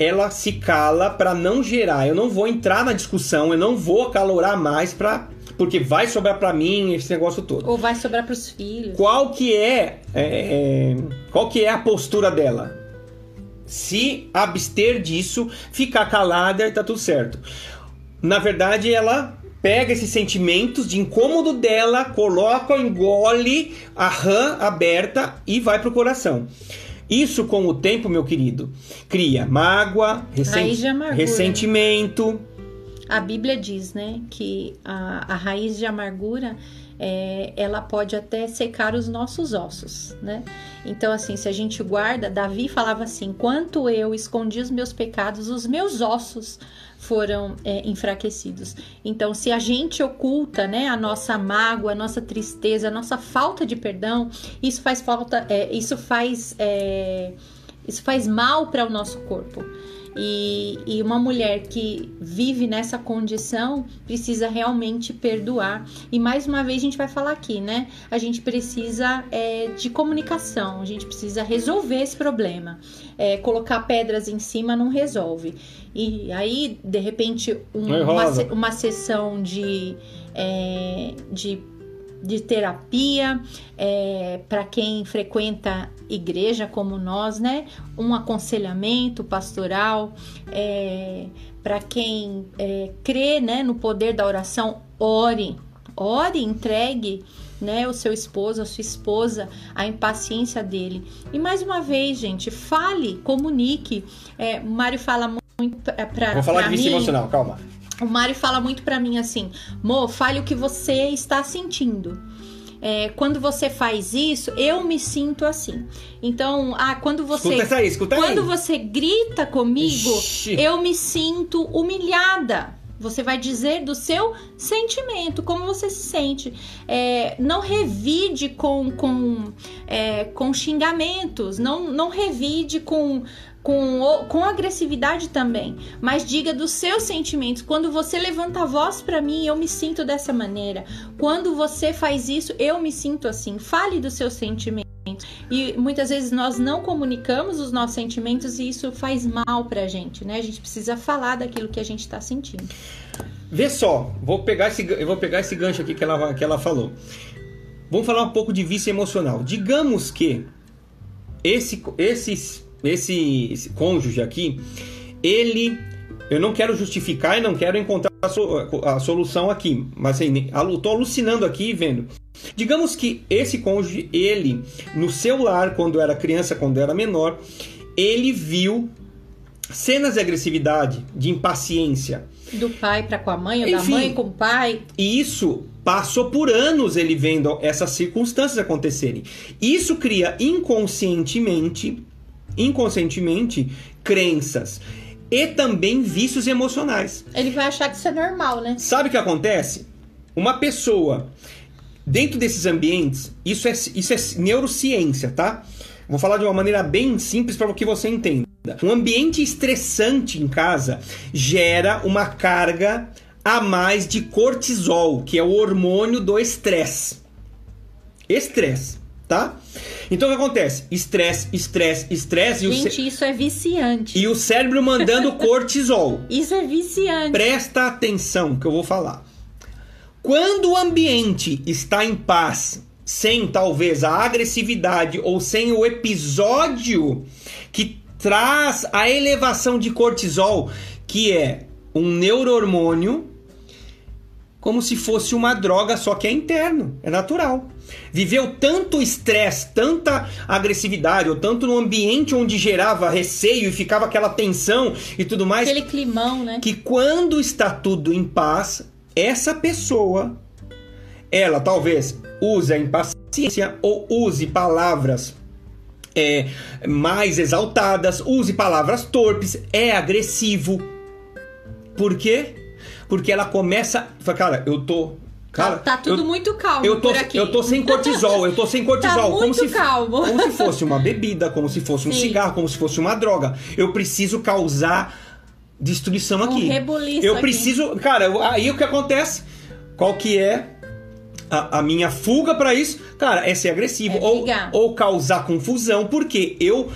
ela se cala para não gerar. Eu não vou entrar na discussão, eu não vou acalorar mais para porque vai sobrar para mim esse negócio todo. Ou vai sobrar para os filhos. Qual que é, é, é, qual que é a postura dela? Se abster disso, ficar calada e tá tudo certo. Na verdade, ela pega esses sentimentos de incômodo dela, coloca, engole a rã aberta e vai pro coração. Isso, com o tempo, meu querido, cria mágoa, ressentimento. A Bíblia diz, né, que a, a raiz de amargura é, ela pode até secar os nossos ossos, né? Então, assim, se a gente guarda, Davi falava assim: enquanto eu escondi os meus pecados, os meus ossos foram é, enfraquecidos. Então, se a gente oculta, né, a nossa mágoa, a nossa tristeza, a nossa falta de perdão, isso faz falta, é, isso faz, é, isso faz mal para o nosso corpo. E, e, uma mulher que vive nessa condição precisa realmente perdoar. E mais uma vez a gente vai falar aqui, né? A gente precisa é, de comunicação, a gente precisa resolver esse problema. É, colocar pedras em cima não resolve. E aí, de repente, um, uma, uma sessão de, é, de de terapia é, para quem frequenta igreja como nós, né? Um aconselhamento pastoral é, para quem é, crê, né, no poder da oração. Ore, ore, entregue, né, o seu esposo, a sua esposa, a impaciência dele. E mais uma vez, gente, fale, comunique. É, o Mário fala muito para Vou falar pra de mim, emocional, calma. O Mário fala muito para mim assim, Mo, fale o que você está sentindo. É, quando você faz isso, eu me sinto assim. Então, ah, quando você. Escuta essa aí, escuta quando aí. você grita comigo, Ixi. eu me sinto humilhada. Você vai dizer do seu sentimento, como você se sente. É, não revide com, com, é, com xingamentos, não, não revide com, com, com agressividade também, mas diga dos seus sentimentos. Quando você levanta a voz para mim, eu me sinto dessa maneira. Quando você faz isso, eu me sinto assim. Fale dos seus sentimentos. E muitas vezes nós não comunicamos os nossos sentimentos e isso faz mal pra gente, né? A gente precisa falar daquilo que a gente está sentindo. Vê só, vou pegar esse, eu vou pegar esse gancho aqui que ela, que ela falou. Vamos falar um pouco de vício emocional. Digamos que esse, esse, esse, esse cônjuge aqui, ele. Eu não quero justificar e não quero encontrar a, so, a solução aqui, mas assim, tô alucinando aqui vendo. Digamos que esse cônjuge, ele, no seu lar, quando era criança, quando era menor, ele viu cenas de agressividade, de impaciência. Do pai para com a mãe, ou Enfim, da mãe com o pai. E isso passou por anos ele vendo essas circunstâncias acontecerem. Isso cria inconscientemente, inconscientemente, crenças e também vícios emocionais. Ele vai achar que isso é normal, né? Sabe o que acontece? Uma pessoa dentro desses ambientes, isso é, isso é neurociência, tá? Vou falar de uma maneira bem simples para que você entenda. Um ambiente estressante em casa gera uma carga a mais de cortisol, que é o hormônio do estresse. Estresse, tá? Então o que acontece? Estresse, estresse, estresse. Gente, e isso é viciante. E o cérebro mandando (laughs) cortisol. Isso é viciante. Presta atenção que eu vou falar. Quando o ambiente está em paz, sem talvez a agressividade ou sem o episódio que traz a elevação de cortisol, que é um neurohormônio, como se fosse uma droga, só que é interno, é natural. Viveu tanto estresse, tanta agressividade, ou tanto no ambiente onde gerava receio e ficava aquela tensão e tudo mais. Aquele climão, né? Que quando está tudo em paz, essa pessoa, ela talvez use a impaciência ou use palavras é, mais exaltadas, use palavras torpes, é agressivo. Por quê? Porque ela começa. Cara, eu tô. Cara, tá, tá tudo eu, muito calmo. Eu tô, eu tô sem cortisol, eu tô sem (laughs) cortisol. tá como muito se, calmo. Como se (laughs) fosse uma bebida, como se fosse um Sim. cigarro, como se fosse uma droga. Eu preciso causar destruição Um aqui. eu aqui. preciso. Cara, eu- aí o que acontece? Qual que é a, a minha fuga pra isso? Cara, é ser agressivo É ou, ou causar confusão, porque eu.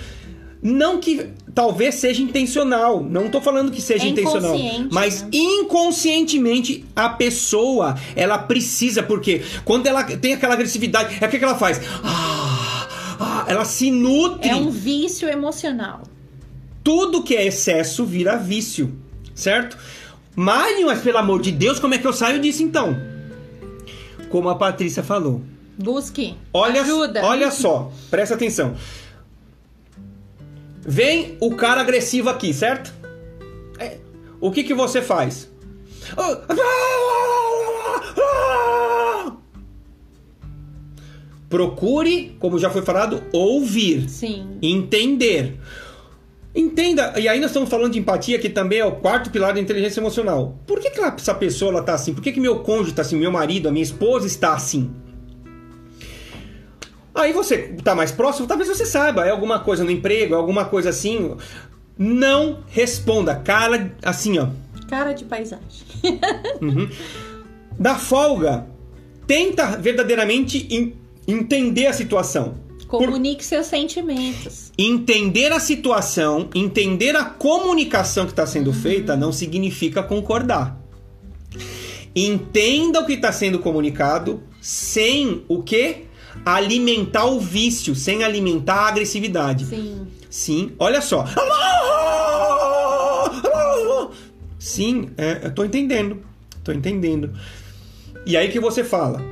Não que talvez seja intencional, não tô falando que seja É intencional, mas né? inconscientemente a pessoa, ela precisa, porque quando ela tem aquela agressividade, é o que, que ela faz? Ah, ah, ela se nutre É um vício emocional. tudo que é excesso vira vício, certo? Mas, mas pelo amor de Deus, como é que eu saio disso então? Como a Patrícia falou. Busque Olha, ajuda. olha só, presta atenção. Vem o cara agressivo aqui, certo? É, O que que você faz? Procure, como já foi falado, ouvir Sim. entender. Entenda, e aí nós estamos falando de empatia, que também é o quarto pilar da inteligência emocional. Por que, que essa pessoa ela tá assim? Por que, que meu cônjuge está assim? Meu marido, a minha esposa está assim? Aí você tá mais próximo, talvez você saiba, é alguma coisa no emprego, é alguma coisa assim. Não responda, cara, assim, ó. Cara de paisagem. (laughs) Da folga, tenta verdadeiramente en- entender a situação. Por- Comunique seus sentimentos. Entender a situação, entender a comunicação que está sendo feita não significa concordar. Entenda o que está sendo comunicado sem o que? Alimentar o vício, sem alimentar a agressividade. Sim. Sim, olha só. Sim, é, eu tô entendendo. Tô entendendo. E aí que você fala.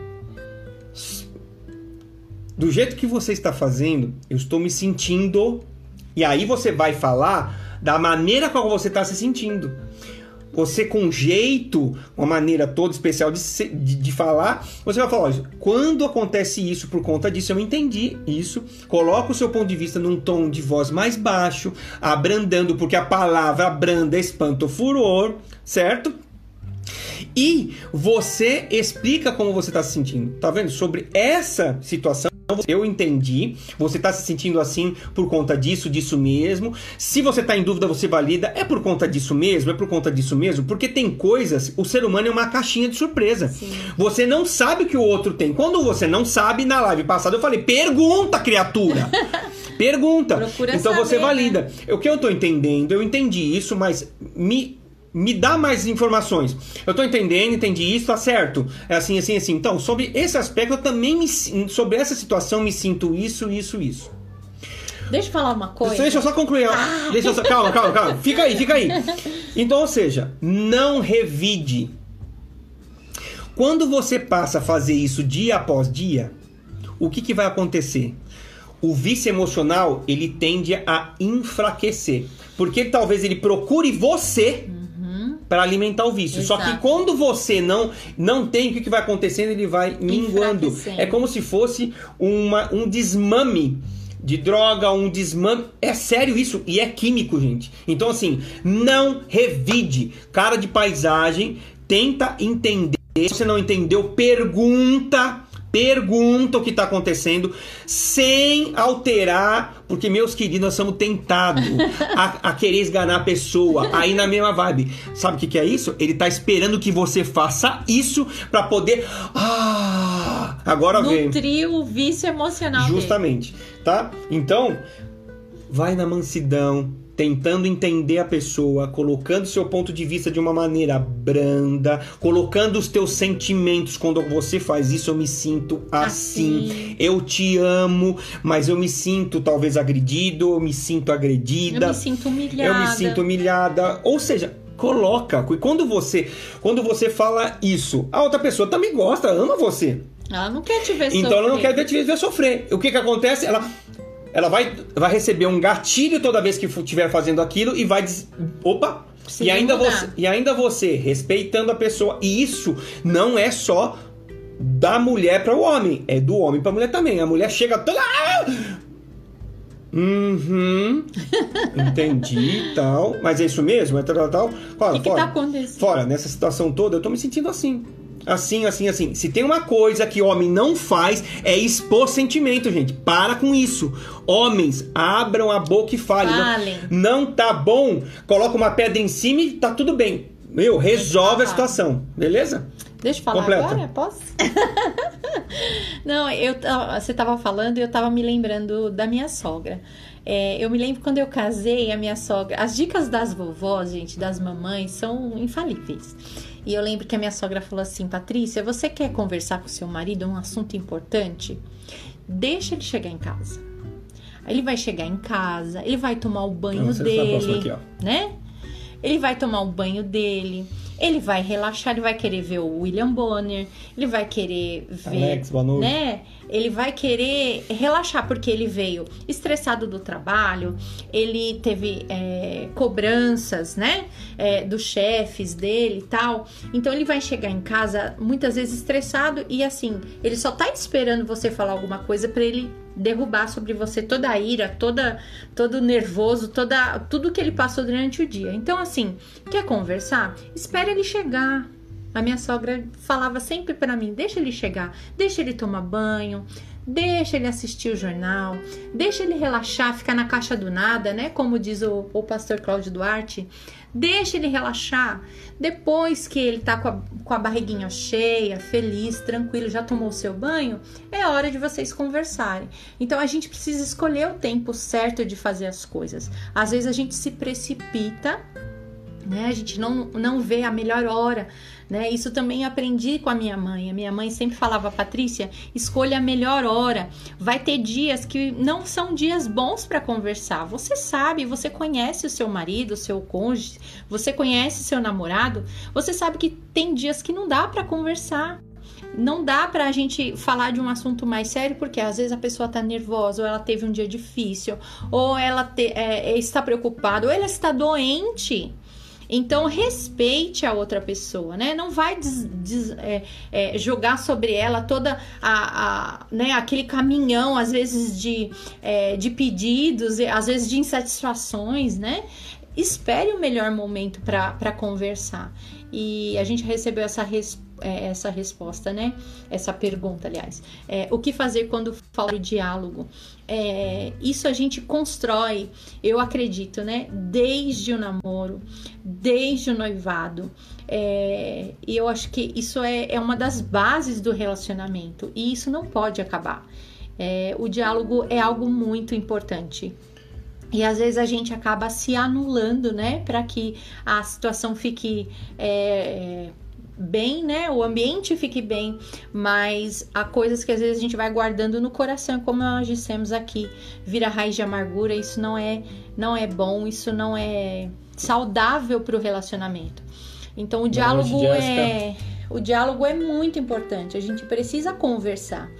Do jeito que você está fazendo, eu estou me sentindo. E aí você vai falar da maneira como você está se sentindo. Você com jeito, uma maneira toda especial de, de, de falar, você vai falar, olha, quando acontece isso por conta disso, eu entendi isso. Coloca o seu ponto de vista num tom de voz mais baixo, abrandando, porque a palavra branda espanta o furor, certo? E você explica como você está se sentindo. Tá vendo? Sobre essa situação, eu entendi. Você está se sentindo assim por conta disso, disso mesmo. Se você está em dúvida, você valida. É por conta disso mesmo? É por conta disso mesmo? Porque tem coisas. O ser humano é uma caixinha de surpresa. Sim. Você não sabe o que o outro tem. Quando você não sabe, na live passada eu falei: pergunta, criatura! (laughs) Pergunta. Procura então você saber, né? valida. O que eu tô entendendo, eu entendi isso, mas me, me dá mais informações. Eu tô entendendo, entendi isso, tá certo. É assim, assim, assim. Então, sobre esse aspecto, eu também me, sobre essa situação me sinto isso, isso, isso. Deixa eu falar uma coisa. Deixa eu só concluir. Ah. Deixa eu só... Calma, calma, calma. Fica aí, fica aí. Então, ou seja, não revide. Quando você passa a fazer isso dia após dia, o que, que vai acontecer? O vício emocional ele tende a enfraquecer, porque talvez ele procure você. Para alimentar o vício. Exato. Só que quando você não não tem, o que, que vai acontecendo? Ele vai minguando. É como se fosse uma, um desmame de droga, um desmame. É sério isso e é químico, gente. Então assim, não revide. Cara de paisagem, tenta entender. Se você não entendeu, pergunta pergunta o que está acontecendo sem alterar, porque, meus queridos, nós somos tentados a, a, querer esganar a pessoa, aí na mesma vibe. Sabe o que, que é isso? Ele está esperando que você faça isso para poder. Ah, agora vem. Nutrir o vício emocional. Justamente, dele. tá? Então, vai na mansidão tentando entender a pessoa, colocando seu ponto de vista de uma maneira branda, colocando os teus sentimentos. Quando você faz isso, eu me sinto assim. assim. Eu te amo, mas eu me sinto talvez agredido, eu me sinto agredida. Eu me sinto humilhada. Eu me sinto humilhada. Ou seja, coloca. Quando você, quando você fala isso, a outra pessoa também gosta, ama você. Ela não quer te ver então, sofrer. Então ela não quer te ver sofrer. O que que acontece? Ela ela vai, vai receber um gatilho toda vez que estiver fazendo aquilo e vai. Des... Opa! e ainda, você, e ainda você respeitando a pessoa. E isso não é só da mulher para o homem, é do homem para a mulher também. A mulher chega toda. Ah! Uhum. (laughs) Entendi tal. Mas é isso mesmo? É tal, tal. Fora, o que, que tá acontecendo? Fora, nessa situação toda, eu tô me sentindo assim assim, assim, assim. Se tem uma coisa que homem não faz, é expor sentimento, gente. Para com isso. Homens, abram a boca e falem. Falem. Não, não tá bom, coloca uma pedra em cima e tá tudo bem. Meu, resolve a situação, beleza? Deixa eu falar Completa. agora, posso? (laughs) não, eu, você tava falando e eu tava me lembrando da minha sogra. É, eu me lembro quando eu casei, a minha sogra. As dicas das vovós, gente, das mamães, são infalíveis. E eu lembro que a minha sogra falou assim: Patrícia, você quer conversar com seu marido um assunto importante? Deixa ele chegar em casa. Ele vai chegar em casa, ele vai tomar o banho Não, dele, aqui, né? Ele vai tomar o banho dele ele vai relaxar, ele vai querer ver o William Bonner, ele vai querer ver, Alex, boa noite. né? Ele vai querer relaxar porque ele veio estressado do trabalho, ele teve é, cobranças, né? É, dos chefes dele e tal. Então ele vai chegar em casa muitas vezes estressado e assim, ele só tá esperando você falar alguma coisa para ele derrubar sobre você toda a ira, toda todo nervoso, toda tudo que ele passou durante o dia. Então assim, quer conversar? Espere ele chegar. A minha sogra falava sempre para mim: deixa ele chegar, deixa ele tomar banho, deixa ele assistir o jornal, deixa ele relaxar, ficar na caixa do nada, né? Como diz o, o pastor Cláudio Duarte. Deixa ele relaxar. Depois que ele tá com a, com a barriguinha cheia, feliz, tranquilo, já tomou o seu banho, é hora de vocês conversarem. Então a gente precisa escolher o tempo certo de fazer as coisas. Às vezes a gente se precipita, né? A gente não, não vê a melhor hora né? Isso também aprendi com a minha mãe. A minha mãe sempre falava, Patrícia, escolha a melhor hora. Vai ter dias que não são dias bons para conversar. Você sabe, você conhece o seu marido, o seu cônjuge, você conhece seu namorado, você sabe que tem dias que não dá para conversar não dá pra gente falar de um assunto mais sério, porque às vezes a pessoa tá nervosa, ou ela teve um dia difícil, ou ela te, é, está preocupada, ou ela está doente. Então respeite a outra pessoa, né? Não vai des, des, é, é, jogar sobre ela toda a, a, né, aquele caminhão, às vezes de, é, de pedidos, às vezes de insatisfações, né? Espere o melhor momento para conversar. E a gente recebeu essa resposta é, essa resposta, né? Essa pergunta, aliás. É, o que fazer quando fala o diálogo? É, isso a gente constrói, eu acredito, né? Desde o namoro, desde o noivado. É, e eu acho que isso é, é uma das bases do relacionamento. E isso não pode acabar. É, o diálogo é algo muito importante. E às vezes a gente acaba se anulando, né, para que a situação fique é, bem, né? O ambiente fique bem, mas há coisas que às vezes a gente vai guardando no coração, como nós dissemos aqui, vira raiz de amargura, isso não é não é bom, isso não é saudável para o relacionamento. Então o diálogo é o diálogo é muito importante. A gente precisa conversar.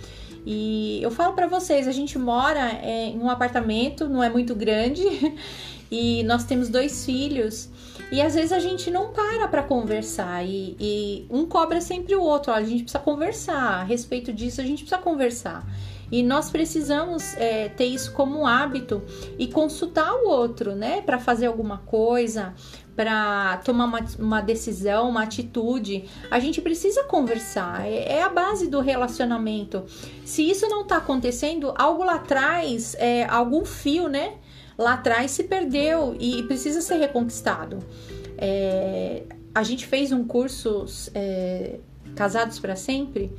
E eu falo para vocês, a gente mora é, em um apartamento, não é muito grande, (laughs) e nós temos dois filhos. E às vezes a gente não para para conversar e, e, um cobra sempre o outro. Olha, a gente precisa conversar a respeito disso, a gente precisa conversar. E nós precisamos é, ter isso como um hábito e consultar o outro, né, para fazer alguma coisa, para tomar uma, uma, decisão, uma atitude. A gente precisa conversar, é, é a base do relacionamento. Se isso não está acontecendo, algo lá atrás, é, algum fio, né? lá atrás se perdeu e precisa ser reconquistado. É, a gente fez um curso é, Casados para Sempre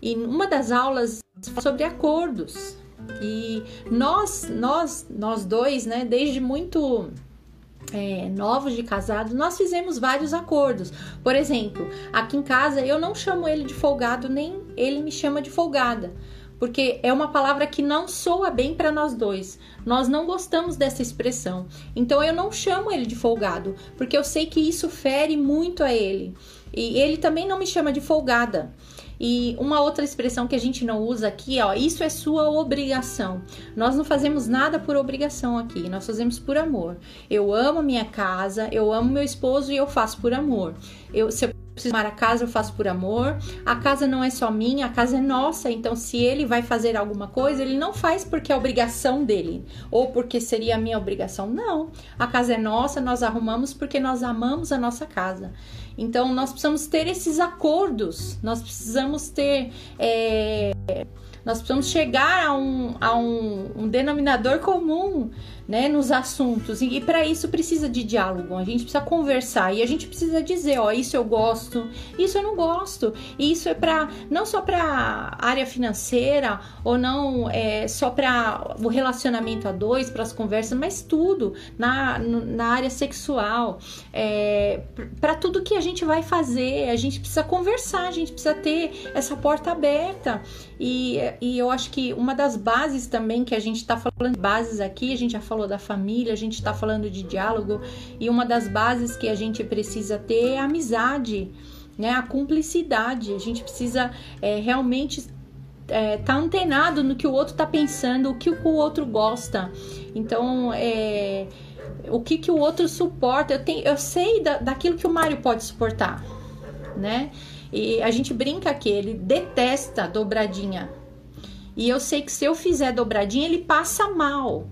e uma das aulas sobre acordos. E nós, nós, nós dois, né, desde muito é, novos de casado, nós fizemos vários acordos. Por exemplo, aqui em casa eu não chamo ele de folgado, nem ele me chama de folgada porque é uma palavra que não soa bem para nós dois. Nós não gostamos dessa expressão. Então eu não chamo ele de folgado, porque eu sei que isso fere muito a ele. E ele também não me chama de folgada. E uma outra expressão que a gente não usa aqui, ó, isso é sua obrigação. Nós não fazemos nada por obrigação aqui, nós fazemos por amor. Eu amo minha casa, eu amo meu esposo e eu faço por amor. Eu, se eu preciso amar a casa, eu faço por amor. A casa não é só minha, a casa é nossa. Então, se ele vai fazer alguma coisa, ele não faz porque é obrigação dele ou porque seria a minha obrigação. Não. A casa é nossa, nós arrumamos porque nós amamos a nossa casa. Então, nós precisamos ter esses acordos, nós precisamos ter. É, nós precisamos chegar a um, a um, um denominador comum né, nos assuntos. E, para isso precisa de diálogo, a gente precisa conversar e a gente precisa dizer, ó, isso eu gosto, isso eu não gosto. E isso é para não só para área financeira ou não é só para o relacionamento a dois, para as conversas, mas tudo na, na área sexual, é, para tudo que a gente vai fazer, a gente precisa conversar, a gente precisa ter essa porta aberta. E, e eu acho que uma das bases também que a gente está falando, bases aqui, a gente já falou da família, a gente está falando de diálogo, e uma das bases que a gente precisa ter é a amizade, né? A cumplicidade. A gente precisa é, realmente é, tá antenado no que o outro está pensando, o que o outro gosta. Então, é, o que, que o outro suporta. Eu, tenho, eu sei da, daquilo que o Mário pode suportar, né? E a gente brinca que ele detesta dobradinha. E eu sei que se eu fizer dobradinha, ele passa mal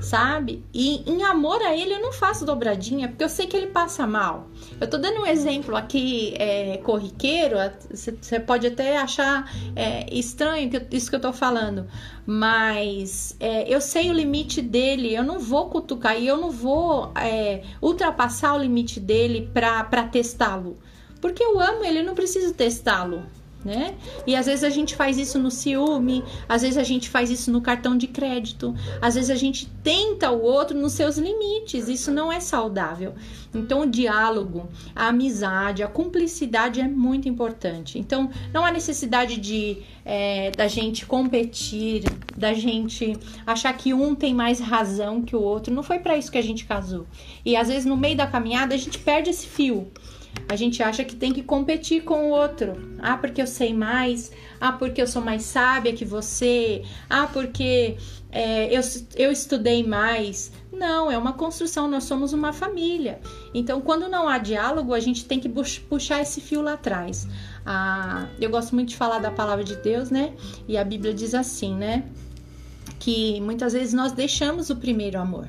sabe? E em amor a ele eu não faço dobradinha, porque eu sei que ele passa mal. Eu tô dando um exemplo aqui é, corriqueiro, você pode até achar é, estranho isso que eu tô falando, mas é, eu sei o limite dele, eu não vou cutucar e eu não vou é, ultrapassar o limite dele pra, pra testá-lo. Porque eu amo ele, eu não preciso testá-lo né? E às vezes a gente faz isso no ciúme, às vezes a gente faz isso no cartão de crédito, às vezes a gente tenta o outro nos seus limites, isso não é saudável. Então, o diálogo, a amizade, a cumplicidade é muito importante. Então, não há necessidade de é, da gente competir, da gente achar que um tem mais razão que o outro. Não foi para isso que a gente casou. E às vezes no meio da caminhada a gente perde esse fio a gente acha que tem que competir com o outro. Ah, porque eu sei mais. Ah, porque eu sou mais sábia que você. Ah, porque é, eu, eu estudei mais. Não, é uma construção, nós somos uma família. Então, quando não há diálogo, a gente tem que puxar esse fio lá atrás. Ah, eu gosto muito de falar da palavra de Deus, né? E a Bíblia diz assim, né? Que muitas vezes nós deixamos o primeiro amor.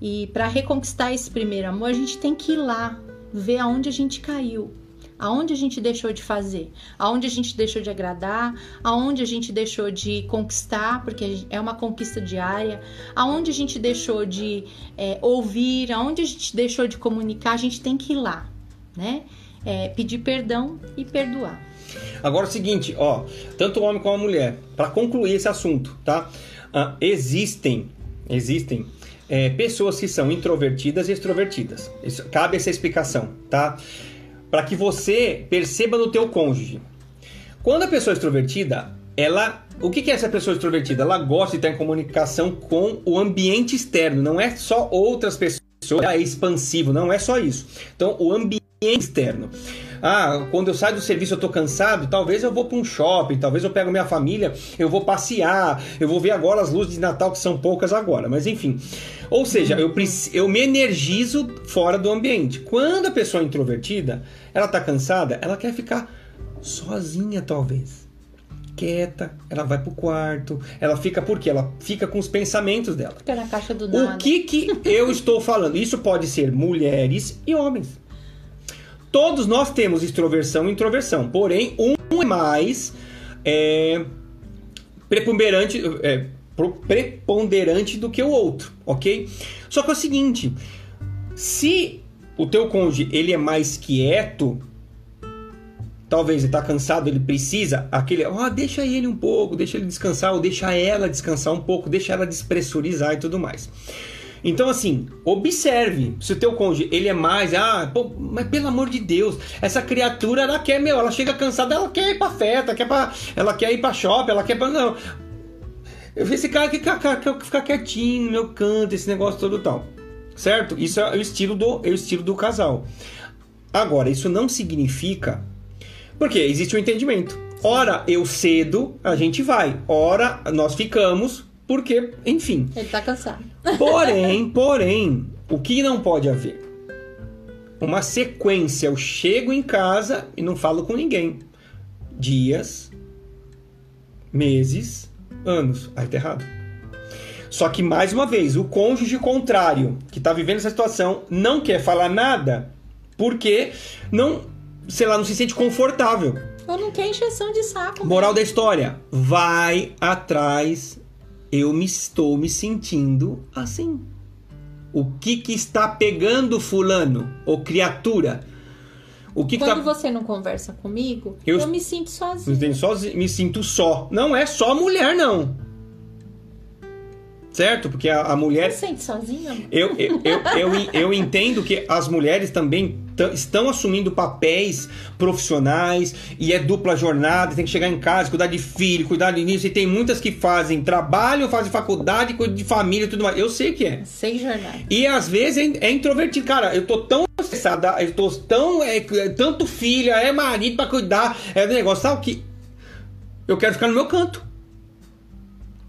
E para reconquistar esse primeiro amor, a gente tem que ir lá, ver aonde a gente caiu, aonde a gente deixou de fazer, aonde a gente deixou de agradar, aonde a gente deixou de conquistar, porque é uma conquista diária, aonde a gente deixou de é, ouvir, aonde a gente deixou de comunicar, a gente tem que ir lá, né? É, pedir perdão e perdoar. Agora é o seguinte, ó, tanto o homem como a mulher, para concluir esse assunto, tá? Uh, existem, existem é, pessoas que são introvertidas e extrovertidas. Isso, cabe essa explicação, tá? para que você perceba no teu cônjuge. Quando a pessoa é extrovertida, ela o que, é essa pessoa extrovertida? Ela gosta de estar em comunicação com o ambiente externo, não é só outras pessoas, é expansivo, não é só isso. Então, o ambiente externo. Ah, quando eu saio do serviço eu tô cansado, talvez eu vou para um shopping, talvez eu pego minha família, eu vou passear, eu vou ver agora as luzes de Natal que são poucas agora, mas enfim. Ou seja, eu, eu me energizo fora do ambiente. Quando a pessoa é introvertida, ela tá cansada, ela quer ficar sozinha talvez quieta, ela vai pro quarto, ela fica por quê? Ela fica com os pensamentos dela. Fica na caixa do nada. O que que eu estou falando? Isso pode ser mulheres e homens. Todos nós temos extroversão e introversão, porém um é mais é, preponderante, é, preponderante do que o outro, ok? Só que é o seguinte, se o teu cônjuge ele é mais quieto, talvez ele está cansado, ele precisa, aquele, ó, oh, deixa ele um pouco, deixa ele descansar, ou deixa ela descansar um pouco, deixa ela despressurizar e tudo mais. Então, assim, observe se o teu cônjuge, ele é mais, ah, pô, mas pelo amor de Deus, essa criatura, ela quer, meu, ela chega cansada, ela quer ir pra festa, quer pra, ela quer ir pra shopping, ela quer pra, não. Esse cara que ficar quietinho meu canto, esse negócio todo tal. Certo? Isso é o estilo do, é o estilo do casal. Agora, isso não significa porque existe um entendimento. Ora eu cedo, a gente vai. Ora nós ficamos, porque, enfim. Ele tá cansado. Porém, porém, o que não pode haver? Uma sequência. Eu chego em casa e não falo com ninguém. Dias, meses, anos. Aí tá errado. Só que, mais uma vez, o cônjuge contrário, que tá vivendo essa situação, não quer falar nada porque não sei lá, não se sente confortável. Ou não quer encheção de saco. Moral da história: vai atrás. Eu me estou me sentindo assim. O que que está pegando fulano ou criatura? O que Quando que tá... você não conversa comigo, eu, eu me sinto sozinho. Me, sozinho. me sinto só. Não é só mulher, não certo? Porque a, a mulher. Você sente sozinha? Eu, eu, eu, eu, eu entendo que as mulheres também estão assumindo papéis profissionais e é dupla jornada, tem que chegar em casa, cuidar de filho, cuidar de nisso, e tem muitas que fazem trabalho, fazem faculdade, cuidam de família e tudo mais. Eu sei que é. Sem jornada. E às vezes é, é introvertido. Cara, eu tô tão estressada, eu tô tão. É, é, tanto filha, é marido para cuidar, é do negócio, sabe que eu quero ficar no meu canto.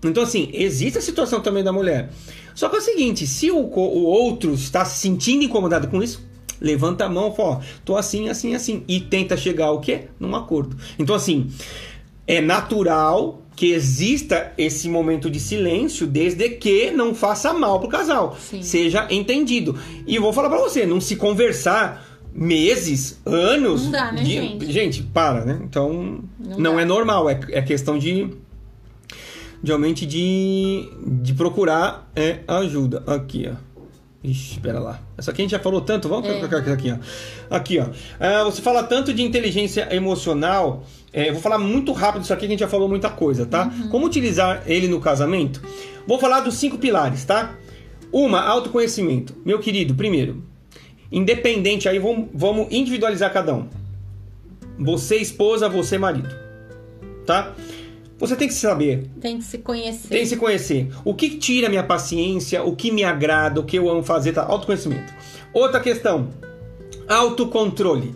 Então, assim, existe a situação também da mulher. Só que é o seguinte: se o, o outro está se sentindo incomodado com isso, levanta a mão e fala: ó, tô assim, assim, assim. E tenta chegar ao quê? Num acordo. Então, assim, é natural que exista esse momento de silêncio, desde que não faça mal pro casal. Sim. Seja entendido. E eu vou falar para você: não se conversar meses, anos. Não dá, né, de... gente? Gente, para, né? Então, não, não é normal. É, é questão de realmente de, de procurar é, ajuda. Aqui, ó. Ixi, espera lá. Essa aqui a gente já falou tanto. Vamos é. colocar aqui, ó. Aqui, ó. Uh, você fala tanto de inteligência emocional. É, vou falar muito rápido isso aqui, que a gente já falou muita coisa, tá? Uhum. Como utilizar ele no casamento? Vou falar dos cinco pilares, tá? Uma, autoconhecimento. Meu querido, primeiro, independente, aí vamos, vamos individualizar cada um. Você, esposa, você, marido. Tá? Você tem que saber. Tem que se conhecer. Tem que se conhecer. O que tira minha paciência, o que me agrada, o que eu amo fazer, tá? Autoconhecimento. Outra questão: autocontrole.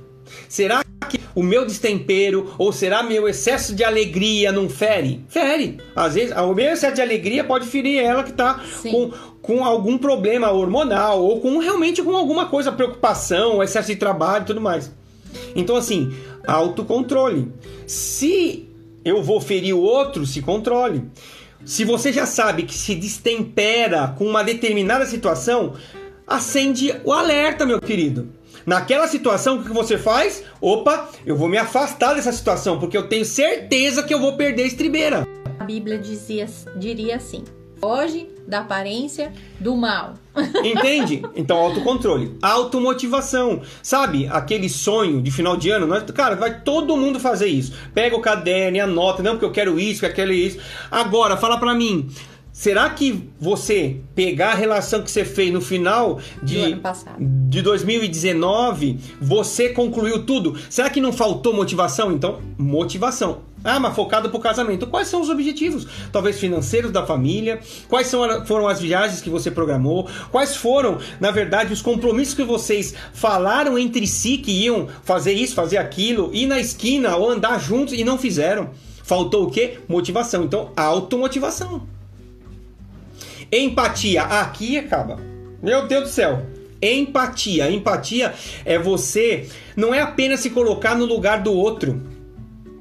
Será que o meu destempero ou será meu excesso de alegria não fere? Fere. Às vezes, o meu excesso de alegria pode ferir ela que está com, com algum problema hormonal ou com realmente com alguma coisa, preocupação, excesso de trabalho e tudo mais. Então, assim, autocontrole. Se eu vou ferir o outro, se controle. Se você já sabe que se destempera com uma determinada situação, acende o alerta, meu querido. Naquela situação, o que você faz? Opa, eu vou me afastar dessa situação, porque eu tenho certeza que eu vou perder a estribeira. A Bíblia dizia, diria assim: foge da aparência do mal. (laughs) Entende? Então, autocontrole. Automotivação. Sabe aquele sonho de final de ano? Nós, cara, vai todo mundo fazer isso. Pega o caderno e anota. Não, porque eu quero isso, que eu quero isso. Agora, fala pra mim. Será que você pegar a relação que você fez no final de, de 2019, você concluiu tudo? Será que não faltou motivação? Então, motivação. Ah, mas focado pro casamento. Quais são os objetivos? Talvez financeiros da família? Quais são, foram as viagens que você programou? Quais foram, na verdade, os compromissos que vocês falaram entre si que iam fazer isso, fazer aquilo, ir na esquina ou andar juntos e não fizeram? Faltou o quê? Motivação. Então, automotivação. Empatia. Aqui acaba. Meu Deus do céu. Empatia. Empatia é você não é apenas se colocar no lugar do outro.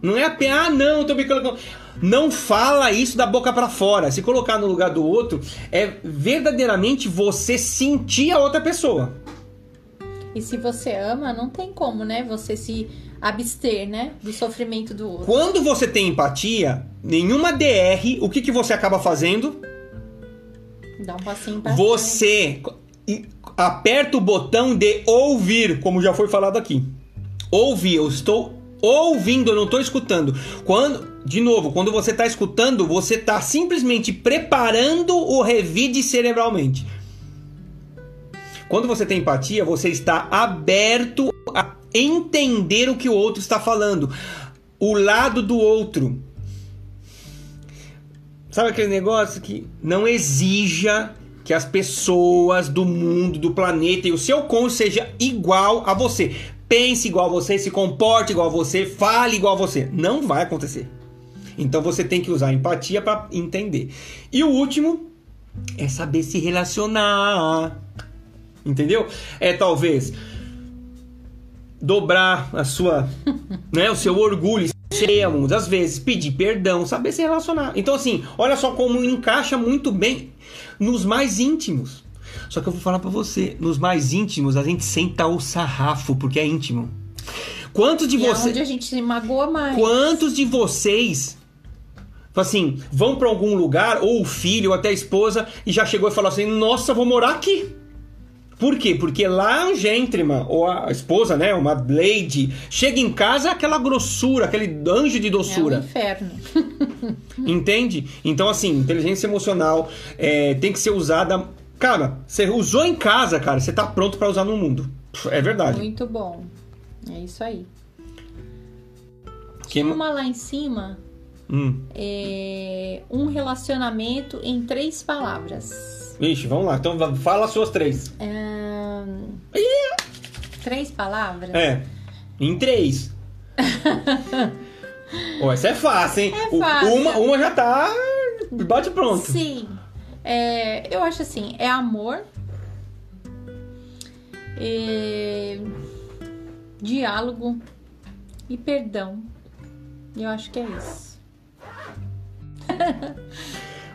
Não é apenas, ah, não, tô me colocando. Não fala isso da boca para fora. Se colocar no lugar do outro é verdadeiramente você sentir a outra pessoa. E se você ama, não tem como, né? Você se abster, né? Do sofrimento do outro. Quando você tem empatia, nenhuma DR, o que, que você acaba fazendo? Dá um passinho pra Você aperta o botão de ouvir, como já foi falado aqui. Ouvir, eu estou ouvindo, eu não estou escutando. Quando, de novo, quando você está escutando, você está simplesmente preparando o revide cerebralmente. Quando você tem empatia, você está aberto a entender o que o outro está falando, o lado do outro. Sabe aquele negócio que não exija que as pessoas do mundo, do planeta e o seu cônjuge seja igual a você. Pense igual a você, se comporte igual a você, fale igual a você. Não vai acontecer. Então você tem que usar empatia para entender. E o último é saber se relacionar. Entendeu? É talvez dobrar a sua, (laughs) né, o seu orgulho extremos, às vezes pedir perdão, saber se relacionar. Então, assim, olha só como encaixa muito bem nos mais íntimos. Só que eu vou falar para você, nos mais íntimos a gente senta o sarrafo, porque é íntimo. Quantos de vocês. É onde a gente se magoa mais. Quantos de vocês assim, vão para algum lugar, ou o filho, ou até a esposa, e já chegou e falou assim: Nossa, vou morar aqui. Por quê? Porque lá um gentleman, ou a esposa, né, uma lady, chega em casa é aquela grossura, aquele anjo de doçura. É um inferno. (laughs) Entende? Então, assim, inteligência emocional é, tem que ser usada... Cara, você usou em casa, cara, você tá pronto para usar no mundo. É verdade. Muito bom. É isso aí. Que... Uma lá em cima hum. é um relacionamento em três palavras. Vixe, vamos lá. Então fala as suas três. Três palavras? É. Em três. (laughs) oh, essa é fácil, hein? É fácil. Uma, uma já tá. Bate pronto. Sim. É, eu acho assim: é amor. É, diálogo e perdão. Eu acho que é isso.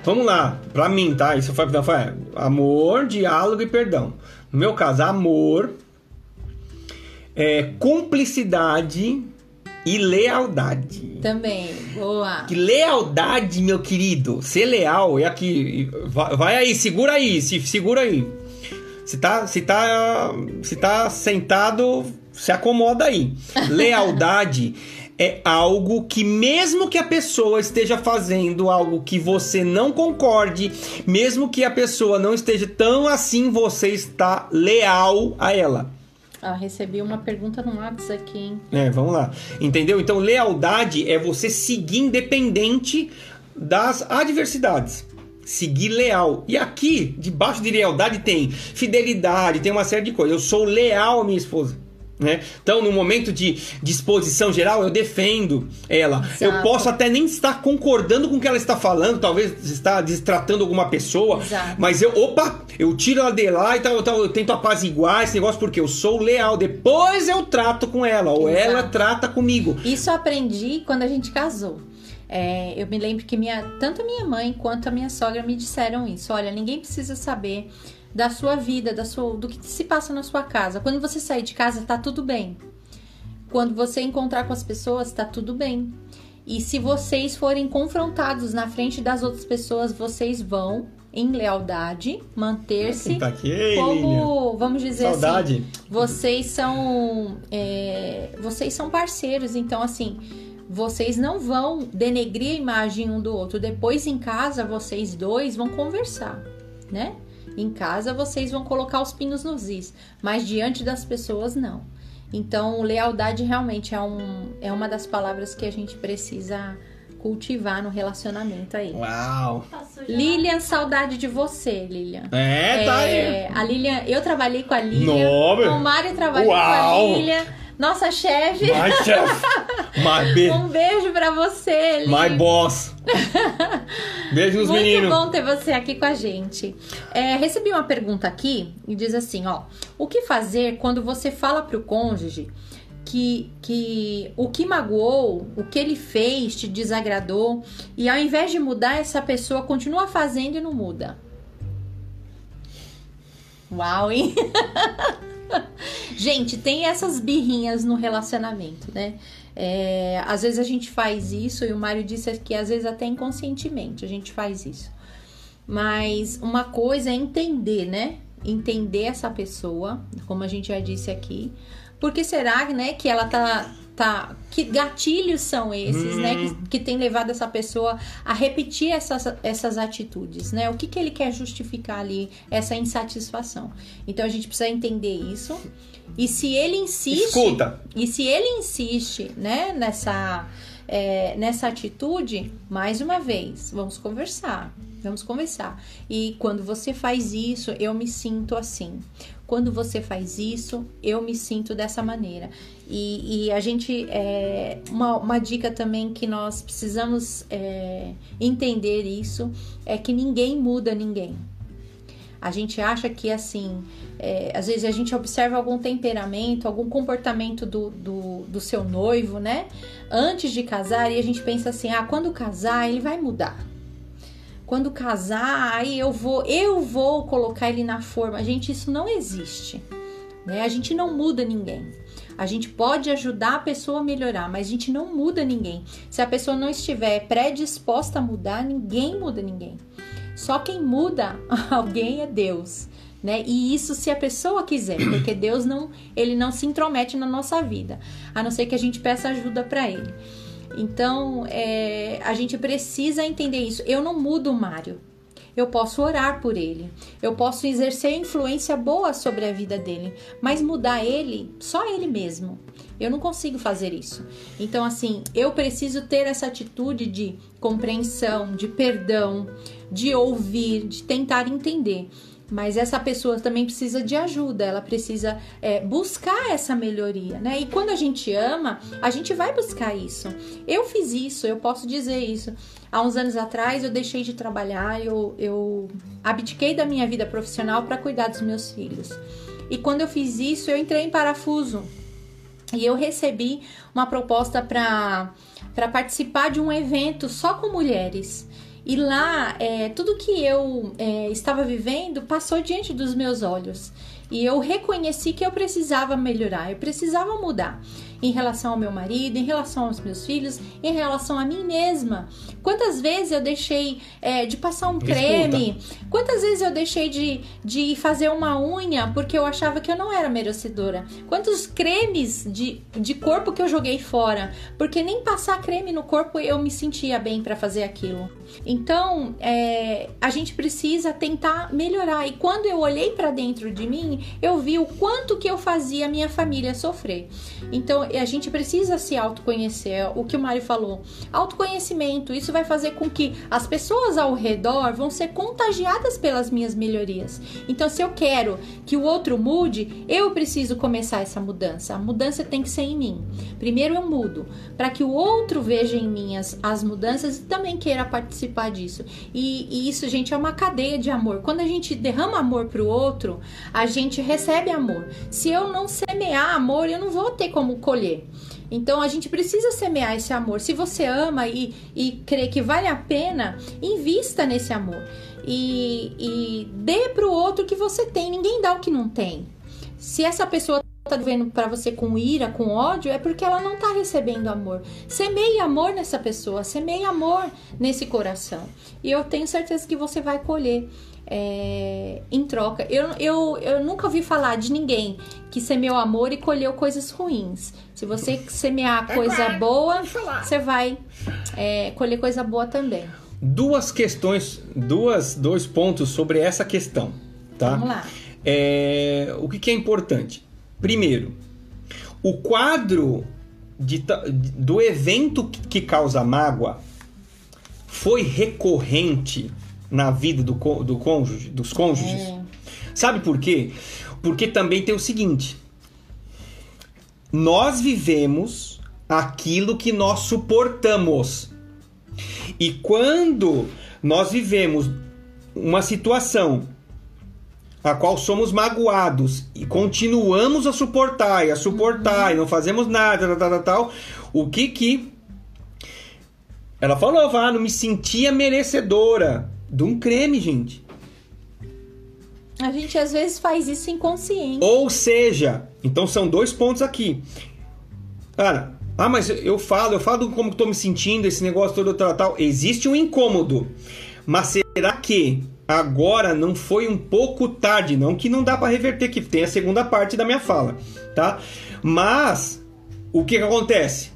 Vamos lá, pra mim, tá? Isso foi, foi amor, diálogo e perdão. No meu caso, amor, é, cumplicidade e lealdade. Também, boa. Que lealdade, meu querido. Ser leal é aqui. Vai, vai aí, segura aí, se segura aí. Se tá, se tá, se tá sentado, se acomoda aí. (laughs) Lealdade é algo que, mesmo que a pessoa esteja fazendo algo que você não concorde, mesmo que a pessoa não esteja tão assim, você está leal a ela. Ah, recebi uma pergunta no WhatsApp aqui, hein? É, vamos lá. Entendeu? Então, lealdade é você seguir independente das adversidades. Seguir leal. E aqui, debaixo de lealdade, tem fidelidade, tem uma série de coisas. Eu sou leal à minha esposa. Né? Então, no momento de disposição geral, eu defendo ela. Exato. Eu posso até nem estar concordando com o que ela está falando, talvez está destratando alguma pessoa, Exato. mas eu, opa, eu tiro ela de lá e tal, tal, eu tento apaziguar esse negócio porque eu sou leal. Depois eu trato com ela, ou Exato. ela trata comigo. Isso eu aprendi quando a gente casou. É, eu me lembro que minha, tanto a minha mãe quanto a minha sogra me disseram isso. Olha, ninguém precisa saber da sua vida, da sua, do que se passa na sua casa. Quando você sair de casa, tá tudo bem. Quando você encontrar com as pessoas, tá tudo bem. E se vocês forem confrontados na frente das outras pessoas, vocês vão, em lealdade, manter-se tá como, vamos dizer assim, Saudade. assim, vocês são, é, vocês são parceiros. Então, assim, vocês não vão denegrir a imagem um do outro. Depois em casa vocês dois vão conversar, né? Em casa vocês vão colocar os pinos nos is, mas diante das pessoas não. Então, lealdade realmente é, um, é uma das palavras que a gente precisa cultivar no relacionamento aí. Uau! Lilian, saudade de você, Lilian. É, tá aí. A Lilian, eu trabalhei com a Lilian. Nobre. O Mário trabalhou Uau. com a Lilian. Nossa chefe. My chef! My, (laughs) be Um beijo pra você, Lilian. my boss! (laughs) Beijo nos Muito meninos! bom ter você aqui com a gente. É, recebi uma pergunta aqui e diz assim, ó. O que fazer quando você fala pro cônjuge que, que o que magoou, o que ele fez te desagradou e ao invés de mudar, essa pessoa continua fazendo e não muda? Uau, hein? (laughs) (laughs) gente, tem essas birrinhas no relacionamento, né? É, às vezes a gente faz isso, e o Mário disse que às vezes até inconscientemente a gente faz isso. Mas uma coisa é entender, né? Entender essa pessoa, como a gente já disse aqui. Porque será, né, que ela tá. Tá que gatilhos são esses, Hum. né? Que, que tem levado essa pessoa a repetir essas, essas atitudes, né? O que, que ele quer justificar ali, essa insatisfação. Então a gente precisa entender isso. E se ele insiste. Escuta! E se ele insiste, né, nessa, é, nessa atitude, mais uma vez, vamos conversar. Vamos conversar. E quando você faz isso, eu me sinto assim. Quando você faz isso, eu me sinto dessa maneira. E, e a gente. É, uma, uma dica também que nós precisamos é, entender isso é que ninguém muda ninguém. A gente acha que assim, é, às vezes a gente observa algum temperamento, algum comportamento do, do, do seu noivo, né? Antes de casar, e a gente pensa assim: ah, quando casar, ele vai mudar. Quando casar, aí eu vou, eu vou colocar ele na forma. Gente, isso não existe. Né? A gente não muda ninguém. A gente pode ajudar a pessoa a melhorar, mas a gente não muda ninguém. Se a pessoa não estiver predisposta a mudar, ninguém muda ninguém. Só quem muda (laughs) alguém é Deus, né? E isso se a pessoa quiser, porque Deus não, ele não se intromete na nossa vida, a não ser que a gente peça ajuda para ele. Então, é, a gente precisa entender isso. Eu não mudo o Mário. Eu posso orar por ele. Eu posso exercer influência boa sobre a vida dele. Mas mudar ele, só ele mesmo. Eu não consigo fazer isso. Então, assim, eu preciso ter essa atitude de compreensão, de perdão, de ouvir, de tentar entender. Mas essa pessoa também precisa de ajuda, ela precisa é, buscar essa melhoria, né? E quando a gente ama, a gente vai buscar isso. Eu fiz isso, eu posso dizer isso. Há uns anos atrás eu deixei de trabalhar, eu, eu abdiquei da minha vida profissional para cuidar dos meus filhos. E quando eu fiz isso, eu entrei em parafuso. E eu recebi uma proposta para participar de um evento só com mulheres. E lá, é, tudo que eu é, estava vivendo passou diante dos meus olhos. E eu reconheci que eu precisava melhorar, eu precisava mudar em relação ao meu marido, em relação aos meus filhos, em relação a mim mesma. Quantas vezes eu deixei é, de passar um creme? Quantas vezes eu deixei de, de fazer uma unha porque eu achava que eu não era merecedora? Quantos cremes de, de corpo que eu joguei fora? Porque nem passar creme no corpo eu me sentia bem para fazer aquilo. Então, é, a gente precisa tentar melhorar. E quando eu olhei para dentro de mim, eu vi o quanto que eu fazia a minha família sofrer. Então, a gente precisa se autoconhecer. O que o Mário falou, autoconhecimento. Isso vai fazer com que as pessoas ao redor vão ser contagiadas pelas minhas melhorias. Então, se eu quero que o outro mude, eu preciso começar essa mudança. A mudança tem que ser em mim. Primeiro eu mudo, para que o outro veja em mim as, as mudanças e também queira participar disso. E, e isso, gente, é uma cadeia de amor. Quando a gente derrama amor pro outro, a gente recebe amor. Se eu não semear amor, eu não vou ter como colher. Então a gente precisa semear esse amor. Se você ama e, e crê que vale a pena, invista nesse amor. E, e dê outro o que você tem. Ninguém dá o que não tem. Se essa pessoa tá vendo para você com ira, com ódio, é porque ela não tá recebendo amor. Semeie amor nessa pessoa, semeie amor nesse coração. E eu tenho certeza que você vai colher é, em troca. Eu, eu, eu nunca ouvi falar de ninguém que semeou amor e colheu coisas ruins. Se você semear é coisa boa, você vai é, colher coisa boa também. Duas questões, duas, dois pontos sobre essa questão, tá? Vamos lá. É, o que, que é importante? Primeiro, o quadro de, do evento que causa mágoa foi recorrente na vida do, do cônjuge, dos cônjuges. É. Sabe por quê? Porque também tem o seguinte: nós vivemos aquilo que nós suportamos. E quando nós vivemos uma situação a qual somos magoados e continuamos a suportar e a suportar e não fazemos nada, tal, tal, tal, o que que ela falou, vá, não me sentia merecedora de um creme, gente. A gente às vezes faz isso inconsciente. Ou seja, então são dois pontos aqui. Cara, ah, mas eu falo, eu falo como estou me sentindo, esse negócio todo tal, tal. Existe um incômodo. Mas será que agora não foi um pouco tarde? Não que não dá para reverter, que tem a segunda parte da minha fala, tá? Mas o que, que acontece?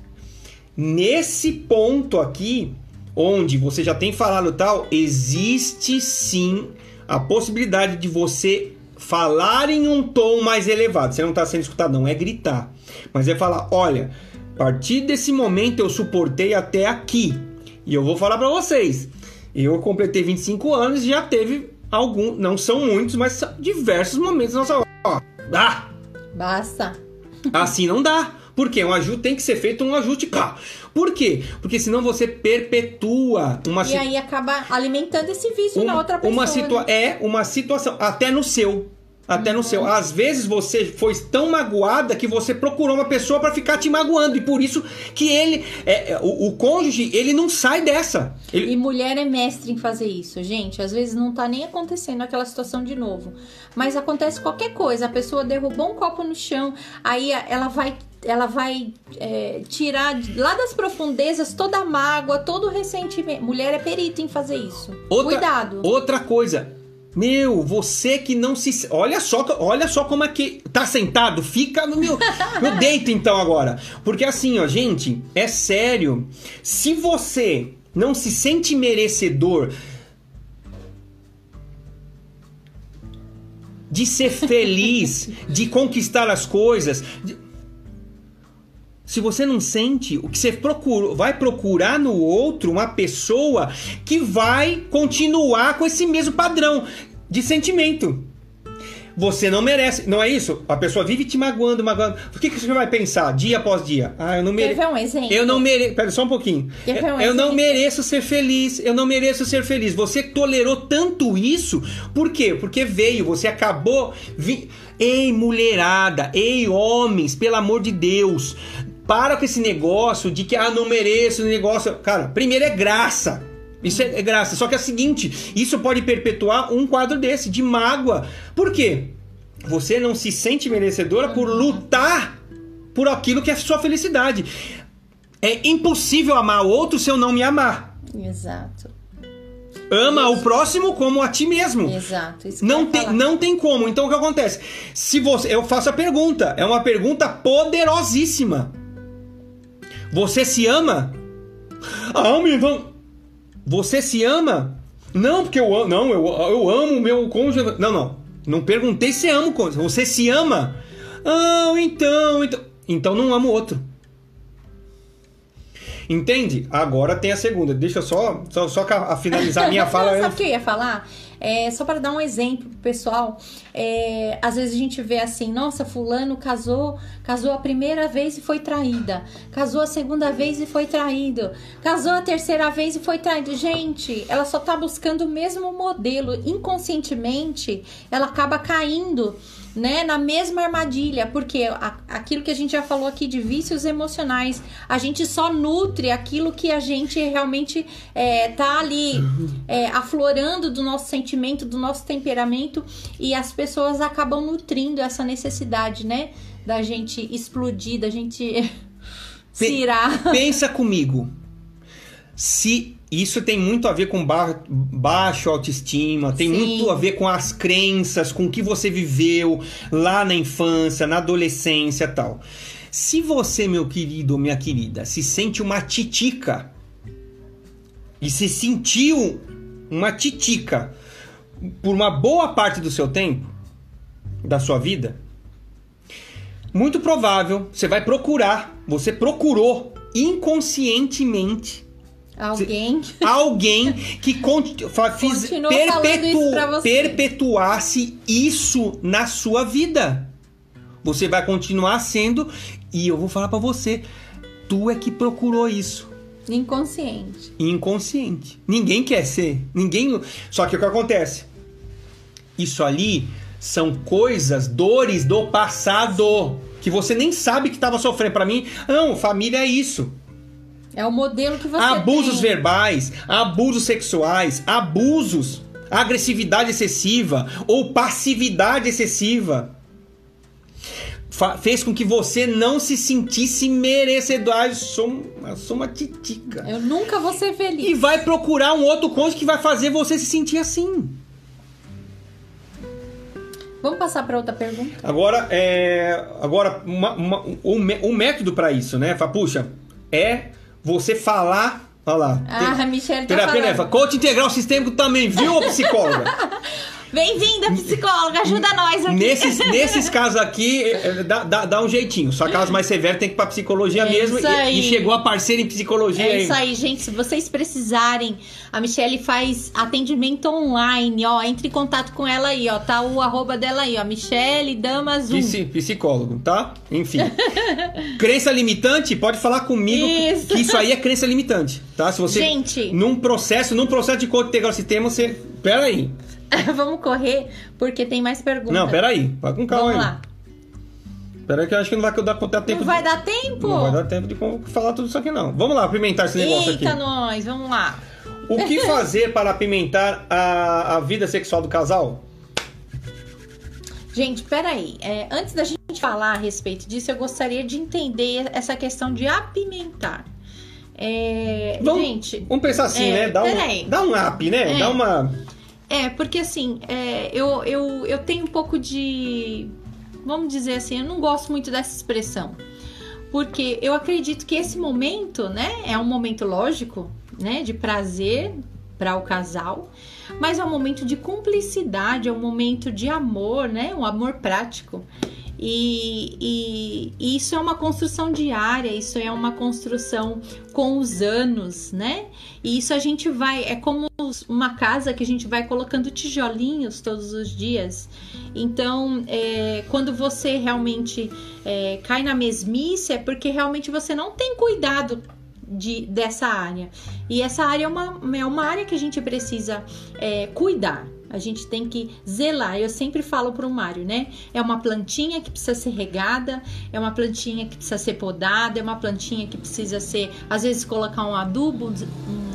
Nesse ponto aqui, onde você já tem falado tal, existe sim a possibilidade de você falar em um tom mais elevado. Você não está sendo escutado, não é gritar, mas é falar: olha, a partir desse momento eu suportei até aqui. E eu vou falar para vocês. Eu completei 25 anos e já teve algum, não são muitos, mas diversos momentos na nossa. Ó, dá! Basta! Assim não dá. Porque um ajuste tem que ser feito um ajuste cá. Por quê? Porque senão você perpetua uma E aí acaba alimentando esse vício uma, na outra pessoa. Uma situa né? É uma situação, até no seu. Até uhum. no seu. Às vezes você foi tão magoada que você procurou uma pessoa para ficar te magoando. E por isso que ele. É, é, o, o cônjuge, ele não sai dessa. Ele... E mulher é mestre em fazer isso, gente. Às vezes não tá nem acontecendo aquela situação de novo. Mas acontece qualquer coisa. A pessoa derrubou um copo no chão, aí ela vai ela vai é, tirar lá das profundezas toda a mágoa, todo o ressentimento. Mulher é perita em fazer isso. Outra, Cuidado. Outra coisa. Meu, você que não se. Olha só, olha só como é que. Tá sentado? Fica no meu. (laughs) meu deito então agora. Porque assim, ó, gente, é sério. Se você não se sente merecedor de ser feliz, (laughs) de conquistar as coisas. De se você não sente, o que você procura, vai procurar no outro uma pessoa que vai continuar com esse mesmo padrão de sentimento. Você não merece, não é isso? A pessoa vive te magoando, magoando. O que, que você vai pensar dia após dia? Ah, eu não mereço. um exemplo? Eu não mereço. Pera só um pouquinho. Um eu, eu não mereço ser feliz. Eu não mereço ser feliz. Você tolerou tanto isso. Por quê? Porque veio, você acabou. Vi... Ei, mulherada, ei, homens, pelo amor de Deus. Para com esse negócio de que, ah, não mereço negócio. Cara, primeiro é graça. Isso é, é graça. Só que é o seguinte: isso pode perpetuar um quadro desse, de mágoa. Por quê? Você não se sente merecedora por lutar por aquilo que é sua felicidade. É impossível amar o outro se eu não me amar. Exato. Ama o próximo como a ti mesmo. Exato. não tem, falar. não tem como. Então o que acontece? Se você, eu faço a pergunta, é uma pergunta poderosíssima. Você se ama? Ah, então. Você se ama? Não, porque eu amo. Não, eu, eu amo o meu cônjuge. Não, não. Não perguntei se amo o cônjuge. Você se ama? Ah, então, então. Então não amo o outro. Entende? Agora tem a segunda. Deixa eu só, só, só a finalizar (laughs) a minha fala. Sabe o que eu ia falar? É, só para dar um exemplo pro pessoal, é, às vezes a gente vê assim, nossa, fulano casou, casou a primeira vez e foi traída, casou a segunda vez e foi traído, casou a terceira vez e foi traído. Gente, ela só tá buscando o mesmo modelo, inconscientemente, ela acaba caindo né, na mesma armadilha, porque a, aquilo que a gente já falou aqui de vícios emocionais, a gente só nutre aquilo que a gente realmente é, tá ali é, aflorando do nosso sentimento, do nosso temperamento, e as pessoas acabam nutrindo essa necessidade, né? da gente explodir, da gente (laughs) cirar. Pensa comigo. Se isso tem muito a ver com ba baixo autoestima, tem Sim. muito a ver com as crenças, com o que você viveu lá na infância, na adolescência e tal. Se você, meu querido ou minha querida, se sente uma titica e se sentiu uma titica por uma boa parte do seu tempo, da sua vida, muito provável você vai procurar, você procurou inconscientemente Alguém. alguém que (laughs) conti- fa- fiz- falando isso perpetuasse isso na sua vida. Você vai continuar sendo e eu vou falar pra você, tu é que procurou isso Inconsciente. inconsciente. Ninguém quer ser, ninguém. Só que o que acontece? Isso ali são coisas, dores do passado que você nem sabe que estava sofrendo. Pra mim, não, família é isso. É o modelo que você abusos tem. verbais, abusos sexuais, abusos, agressividade excessiva ou passividade excessiva. Fa- fez com que você não se sentisse merecedor. Eu sou, sou uma titica. Eu nunca vou ser feliz. E vai procurar um outro cônjuge que vai fazer você se sentir assim. Vamos passar para outra pergunta? Agora, é, agora uma- uma- o, mé- o método para isso, né? Fala, puxa, é você falar. Olha lá. Ah, a Michelle tá Terapia falando. Neva. Coach integral sistêmico também, viu, psicóloga? (laughs) Bem-vinda, psicóloga, ajuda nós aqui. nesses, nesses casos aqui, é, é, dá, dá, dá um jeitinho. Só casos mais severos tem que ir pra psicologia É mesmo. E, e chegou a parceira em psicologia É isso aí, gente. Se vocês precisarem, a Michelle faz atendimento online, ó. Entre em contato com ela aí, ó. Tá o arroba dela aí, ó. Michelle Damas 1. Psi- psicólogo, tá? Enfim. (laughs) crença limitante, pode falar comigo Isso. que isso aí é crença limitante, tá? Se você Gente. num processo, num processo de coach integral sistema, você, pera aí. (laughs) Vamos correr, porque tem mais perguntas. Não, pera aí. Vai com calma Vamos aí. lá. Pera aí que eu acho que não vai dar contar tempo. Não vai dar tempo? Não vai dar tempo de falar tudo isso aqui não. Vamos lá, apimentar esse negócio Eita, aqui. nós, vamos lá. O que (laughs) fazer para apimentar a, a vida sexual do casal? Gente, peraí. É, antes da gente falar a respeito disso, eu gostaria de entender essa questão de apimentar. É, Vamos, gente, vamos pensar assim, é, né? Dá peraí. um, dá um up, né? É. Dá uma. É, porque assim, é, eu, eu, eu tenho um pouco de. Vamos dizer assim, eu não gosto muito dessa expressão. Porque eu acredito que esse momento, né, é um momento lógico, né, de prazer para o casal, mas é um momento de cumplicidade, é um momento de amor, né, um amor prático. E, e- e isso é uma construção diária, isso é uma construção com os anos, né? E isso a gente vai, é como uma casa que a gente vai colocando tijolinhos todos os dias. Então, é, quando você realmente é, cai na mesmice, é porque realmente você não tem cuidado de, dessa área. E essa área é uma, é uma área que a gente precisa é, cuidar. A gente tem que zelar. Eu sempre falo para o Mário, né? É uma plantinha que precisa ser regada, é uma plantinha que precisa ser podada, é uma plantinha que precisa ser, às vezes, colocar um adubo,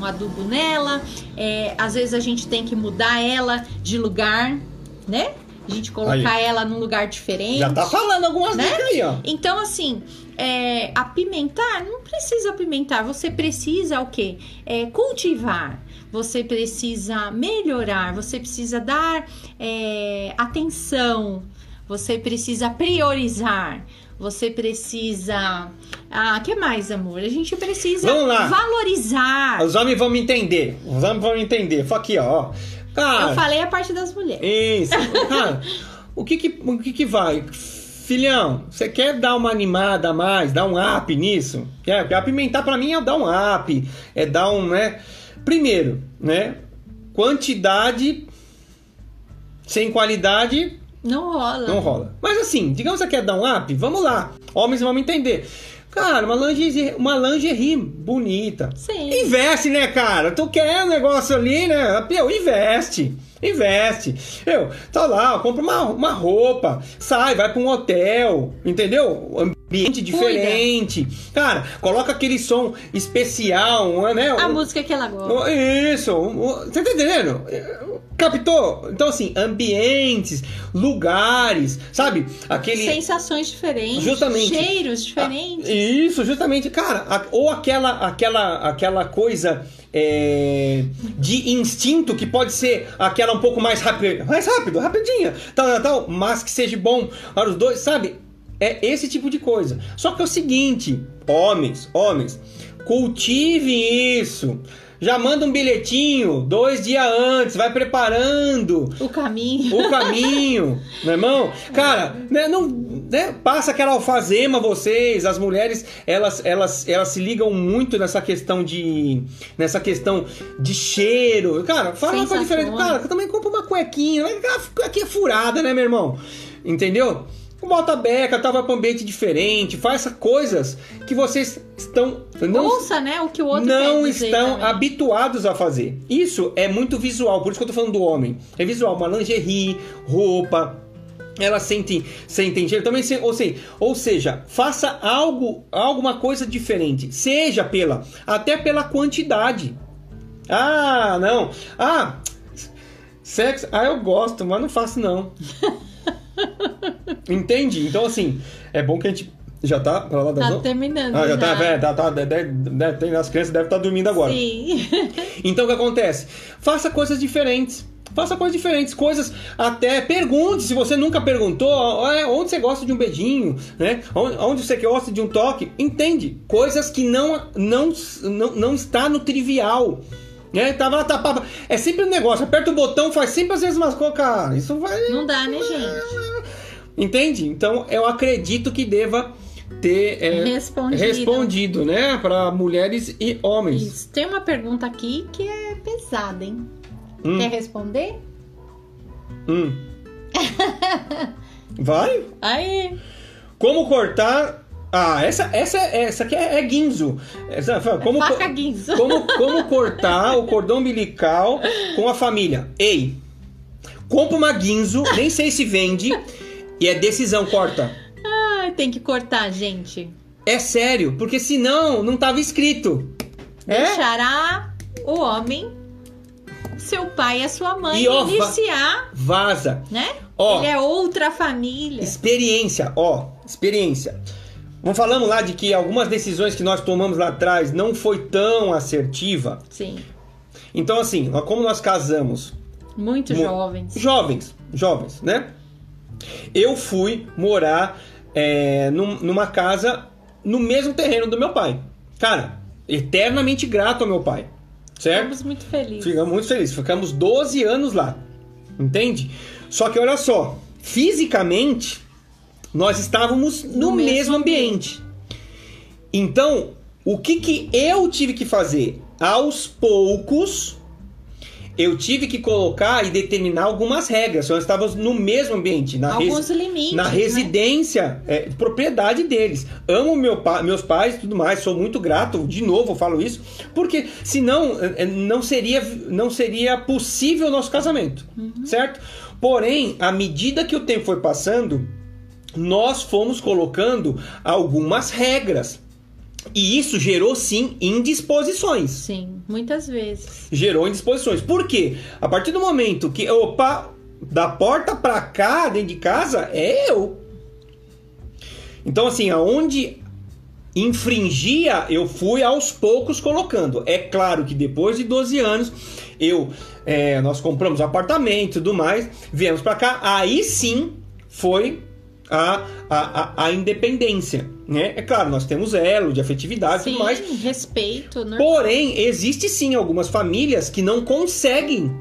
um adubo nela, é, às vezes a gente tem que mudar ela de lugar, né? A gente colocar ela num lugar diferente. Já tá falando algumas Né? dicas aí, ó. Então, assim, é, apimentar, não precisa apimentar. Você precisa o quê? É, cultivar. Você precisa melhorar. Você precisa dar é, atenção. Você precisa priorizar. Você precisa. Ah, que mais, amor? A gente precisa valorizar. Os homens vão me entender. Os homens vão me entender. Fala aqui, ó. Cara, Eu falei a parte das mulheres. Isso. (laughs) Cara, o que que, o que que vai? Filhão, você quer dar uma animada a mais, dar um up nisso? Quer? Porque apimentar pra mim é dar um up, é dar um, né? Primeiro, né? Quantidade sem qualidade Não rola. não rola. Mas assim, digamos que você quer dar um up, vamos lá. Homens vão me entender. Cara, uma lingerie, uma lingerie bonita. Sim. Investe, né, cara? Tu quer um negócio ali, né? Meu, investe. Investe. Eu, tá lá, compra uma, uma roupa, sai, vai pra um hotel, entendeu? Ambiente diferente. Cara, coloca aquele som especial, né? A música que ela gosta. Isso, você tá entendendo? Captou? Então, assim, ambientes, lugares, sabe? Aquele. Sensações diferentes. Justamente. Cheiros diferentes. Isso, justamente, cara. Ou aquela, aquela, aquela coisa é, de instinto que pode ser aquela um pouco mais rápido, mais rápido, rapidinha, tal, tal, tal, mas que seja bom para os dois, sabe? É esse tipo de coisa. Só que é o seguinte, homens, homens, cultive isso. Já manda um bilhetinho dois dias antes, vai preparando o caminho. O caminho, (laughs) meu irmão. Cara, né, não, né, passa aquela alfazema vocês, as mulheres, elas, elas, elas se ligam muito nessa questão de nessa questão de cheiro. Cara, fala uma coisa diferente. Cara, eu também compro uma cuequinha, aqui é furada, né, meu irmão? Entendeu? Bota beca, tava para um ambiente diferente, faça coisas que vocês estão não, Ouça, né, o que o outro não estão também. habituados a fazer. Isso é muito visual, por isso que eu tô falando do homem. É visual, uma lingerie, roupa, elas sentem, sentem cheiro também, ou seja, ou seja, faça algo, alguma coisa diferente, seja pela, até pela quantidade. Ah, não. Ah, sexo, ah, eu gosto, mas não faço não. (laughs) Entende? Então, assim, é bom que a gente já tá pra lá das Tá terminando. Ah, já, tá, já. tá, é, tá, tá deve, deve, as crianças devem estar tá dormindo agora. Sim. (laughs) então o que acontece? Faça coisas diferentes. Faça coisas diferentes, coisas até pergunte se você nunca perguntou onde você gosta de um beijinho, né? Onde você gosta de um toque, entende? Coisas que não não não, não está no trivial. Né? Tava lá, tapava. É sempre um negócio, aperta o botão, faz sempre as mesmas coisas, cara. Isso vai. Não dá, né, gente? Entende? Então eu acredito que deva ter é, respondido. respondido, né, para mulheres e homens. Isso. Tem uma pergunta aqui que é pesada, hein? Hum. Quer responder? Hum. (laughs) Vai? Aí. Como cortar ah, essa, essa, essa aqui é, é guinzo. Essa, como, é faca guinzo. Como, como cortar o cordão umbilical com a família? Ei, compra uma guinzo, nem sei se vende, e é decisão, corta. Ah, tem que cortar, gente. É sério, porque senão não tava escrito. É? Deixará é? o homem, seu pai e a sua mãe e, ó, iniciar. Vaza. Né? Ó, Ele é outra família. Experiência, ó, experiência. Não falamos lá de que algumas decisões que nós tomamos lá atrás não foi tão assertiva? Sim. Então, assim, como nós casamos. Muito jovens. Jovens, jovens, né? Eu fui morar é, num, numa casa no mesmo terreno do meu pai. Cara, eternamente grato ao meu pai. Certo? Ficamos muito felizes. Ficamos muito felizes. Ficamos 12 anos lá. Entende? Só que olha só, fisicamente nós estávamos no, no mesmo, ambiente. Então, o que, que eu tive que fazer? Aos poucos, eu tive que colocar e determinar algumas regras. Nós estávamos no mesmo ambiente, na, Alguns limites, na né? residência, né? é, propriedade deles. Amo meu pa meus pais e tudo mais, sou muito grato, de novo eu falo isso, porque senão é, é, não seria, não seria possível o nosso casamento, uhum. certo? Porém, à medida que o tempo foi passando, nós fomos colocando algumas regras. E isso gerou sim indisposições. Sim, muitas vezes. Gerou indisposições. Por quê? A partir do momento que, opa, da porta pra cá, dentro de casa, é eu. Então, assim, aonde infringia, eu fui aos poucos colocando. É claro que depois de 12 anos, eu é, nós compramos apartamento e tudo mais, viemos para cá, aí sim foi a, a, a, independência. Né? É claro, nós temos elo de afetividade e mais. respeito, né? Porém, existe sim algumas famílias que não conseguem.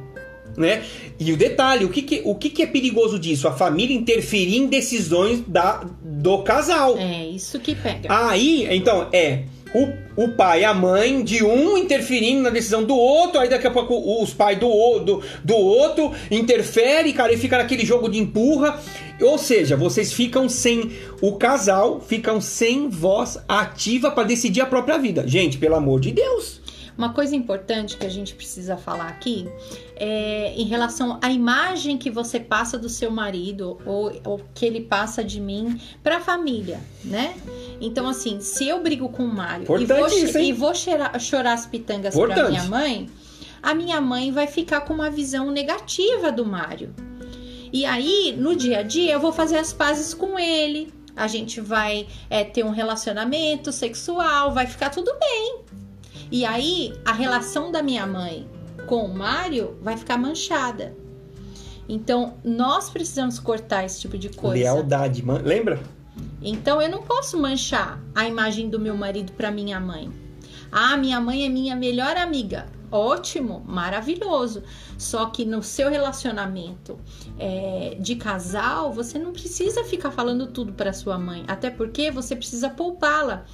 Né? E o detalhe, o que, que, o que, que é perigoso disso? A família interferir em decisões da, do casal. É, isso que pega. Aí, então, é o, o pai, a mãe de um interferindo na decisão do outro, aí daqui a pouco os pais do, do, do outro interferem, cara, e fica naquele jogo de empurra. Ou seja, vocês ficam sem o casal, ficam sem voz ativa para decidir a própria vida. Gente, pelo amor de Deus. Uma coisa importante que a gente precisa falar aqui é em relação à imagem que você passa do seu marido ou, ou que ele passa de mim para a família, né? Então, assim, se eu brigo com o Mário e vou, isso, e vou chorar, chorar as pitangas pra Importante. minha mãe, a minha mãe vai ficar com uma visão negativa do Mário. E aí, no dia a dia, eu vou fazer as pazes com ele. A gente vai é, ter um relacionamento sexual, vai ficar tudo bem. E aí, a relação da minha mãe com o Mário vai ficar manchada. Então, nós precisamos cortar esse tipo de coisa. Lealdade, lembra? Então eu não posso manchar a imagem do meu marido para minha mãe. Ah, minha mãe é minha melhor amiga. Ótimo, maravilhoso. Só que no seu relacionamento é, de casal, você não precisa ficar falando tudo para sua mãe. Até porque você precisa poupá-la.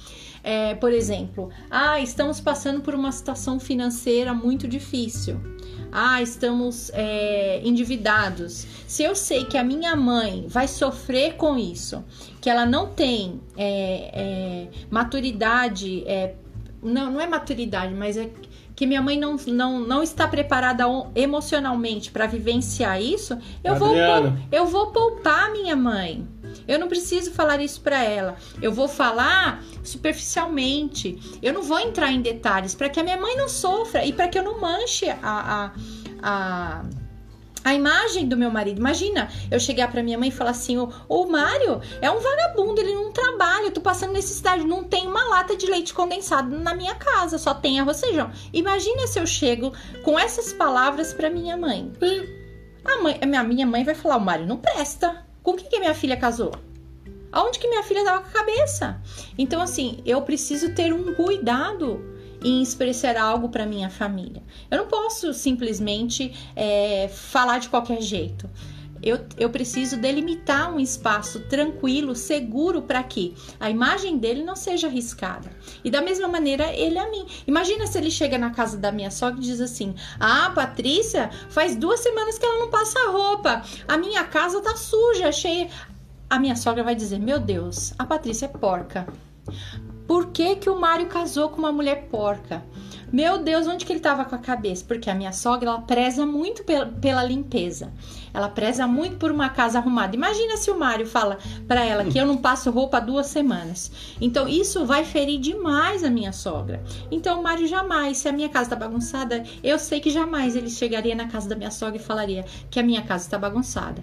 É, por exemplo, ah, estamos passando por uma situação financeira muito difícil. Ah, estamos é, endividados. Se eu sei que a minha mãe vai sofrer com isso, que ela não tem é, é, maturidade, é, não, não é maturidade, mas é que minha mãe não, não, não está preparada emocionalmente para vivenciar isso, eu vou, Adriana. eu vou poupar minha mãe. Eu não preciso falar isso para ela. Eu vou falar superficialmente. Eu não vou entrar em detalhes para que a minha mãe não sofra e para que eu não manche a, a, a, a imagem do meu marido. Imagina eu chegar para minha mãe e falar assim: o, Mário é um vagabundo, ele não trabalha, eu tô passando necessidade, não tem uma lata de leite condensado na minha casa, só tem arroz feijão. Imagina se eu chego com essas palavras para minha mãe. A, mãe, a minha, mãe vai falar: o Mário não presta. Com o que, minha filha casou? Aonde que minha filha tava com a cabeça? Então, assim, eu preciso ter um cuidado em expressar algo para minha família. Eu não posso simplesmente é, falar de qualquer jeito. Eu, eu preciso delimitar um espaço tranquilo, seguro, para que a imagem dele não seja arriscada. E da mesma maneira, ele a mim. Imagina se ele chega na casa da minha sogra e diz assim: Ah, Patrícia, faz duas semanas que ela não passa roupa. A minha casa tá suja, cheia. A minha sogra vai dizer: Meu Deus, a Patrícia é porca. Por que, que o Mário casou com uma mulher porca? Meu Deus, onde que ele tava com a cabeça? Porque a minha sogra, ela preza muito pela, limpeza. Ela preza muito por uma casa arrumada. Imagina se o Mário fala para ela que eu não passo roupa há duas semanas. Então, isso vai ferir demais a minha sogra. Então, o Mário jamais, se a minha casa tá bagunçada, eu sei que jamais ele chegaria na casa da minha sogra e falaria que a minha casa está bagunçada.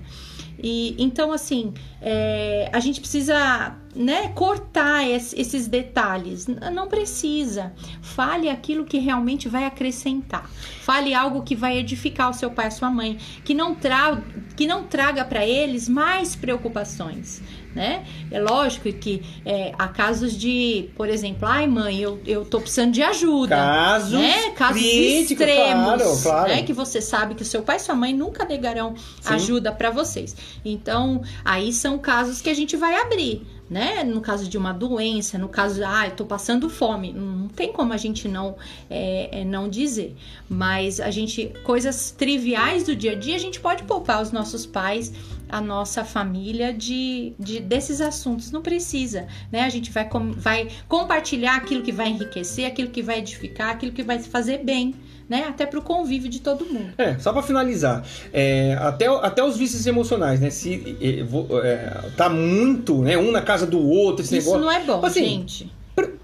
E então, assim, é, a gente precisa né, cortar es- esses detalhes. Não precisa. Fale aquilo que realmente vai acrescentar. Fale algo que vai edificar o seu pai e a sua mãe, que não, tra que não traga para eles mais preocupações. Né? É lógico que é, há casos de, por exemplo, ai mãe, eu, eu tô precisando de ajuda Casos, né? Casos críticos, extremos, claro, claro. né? Que você sabe que o seu pai e sua mãe nunca negarão Sim. ajuda para vocês. Então, aí são casos que a gente vai abrir, né? No caso de uma doença, no caso, ah, eu tô passando fome, não tem como a gente não é, é, não dizer. Mas a gente, coisas triviais do dia a dia, a gente pode poupar os nossos pais a nossa família de, de desses assuntos. Não precisa, né? A gente vai, com- vai compartilhar aquilo que vai enriquecer, aquilo que vai edificar, aquilo que vai fazer bem, né? Até para o convívio de todo mundo. É, só pra finalizar, é, até, até os vícios emocionais, né? Se é, é, tá muito, né? Um na casa do outro, esse Isso negócio. não é bom, Assim, gente.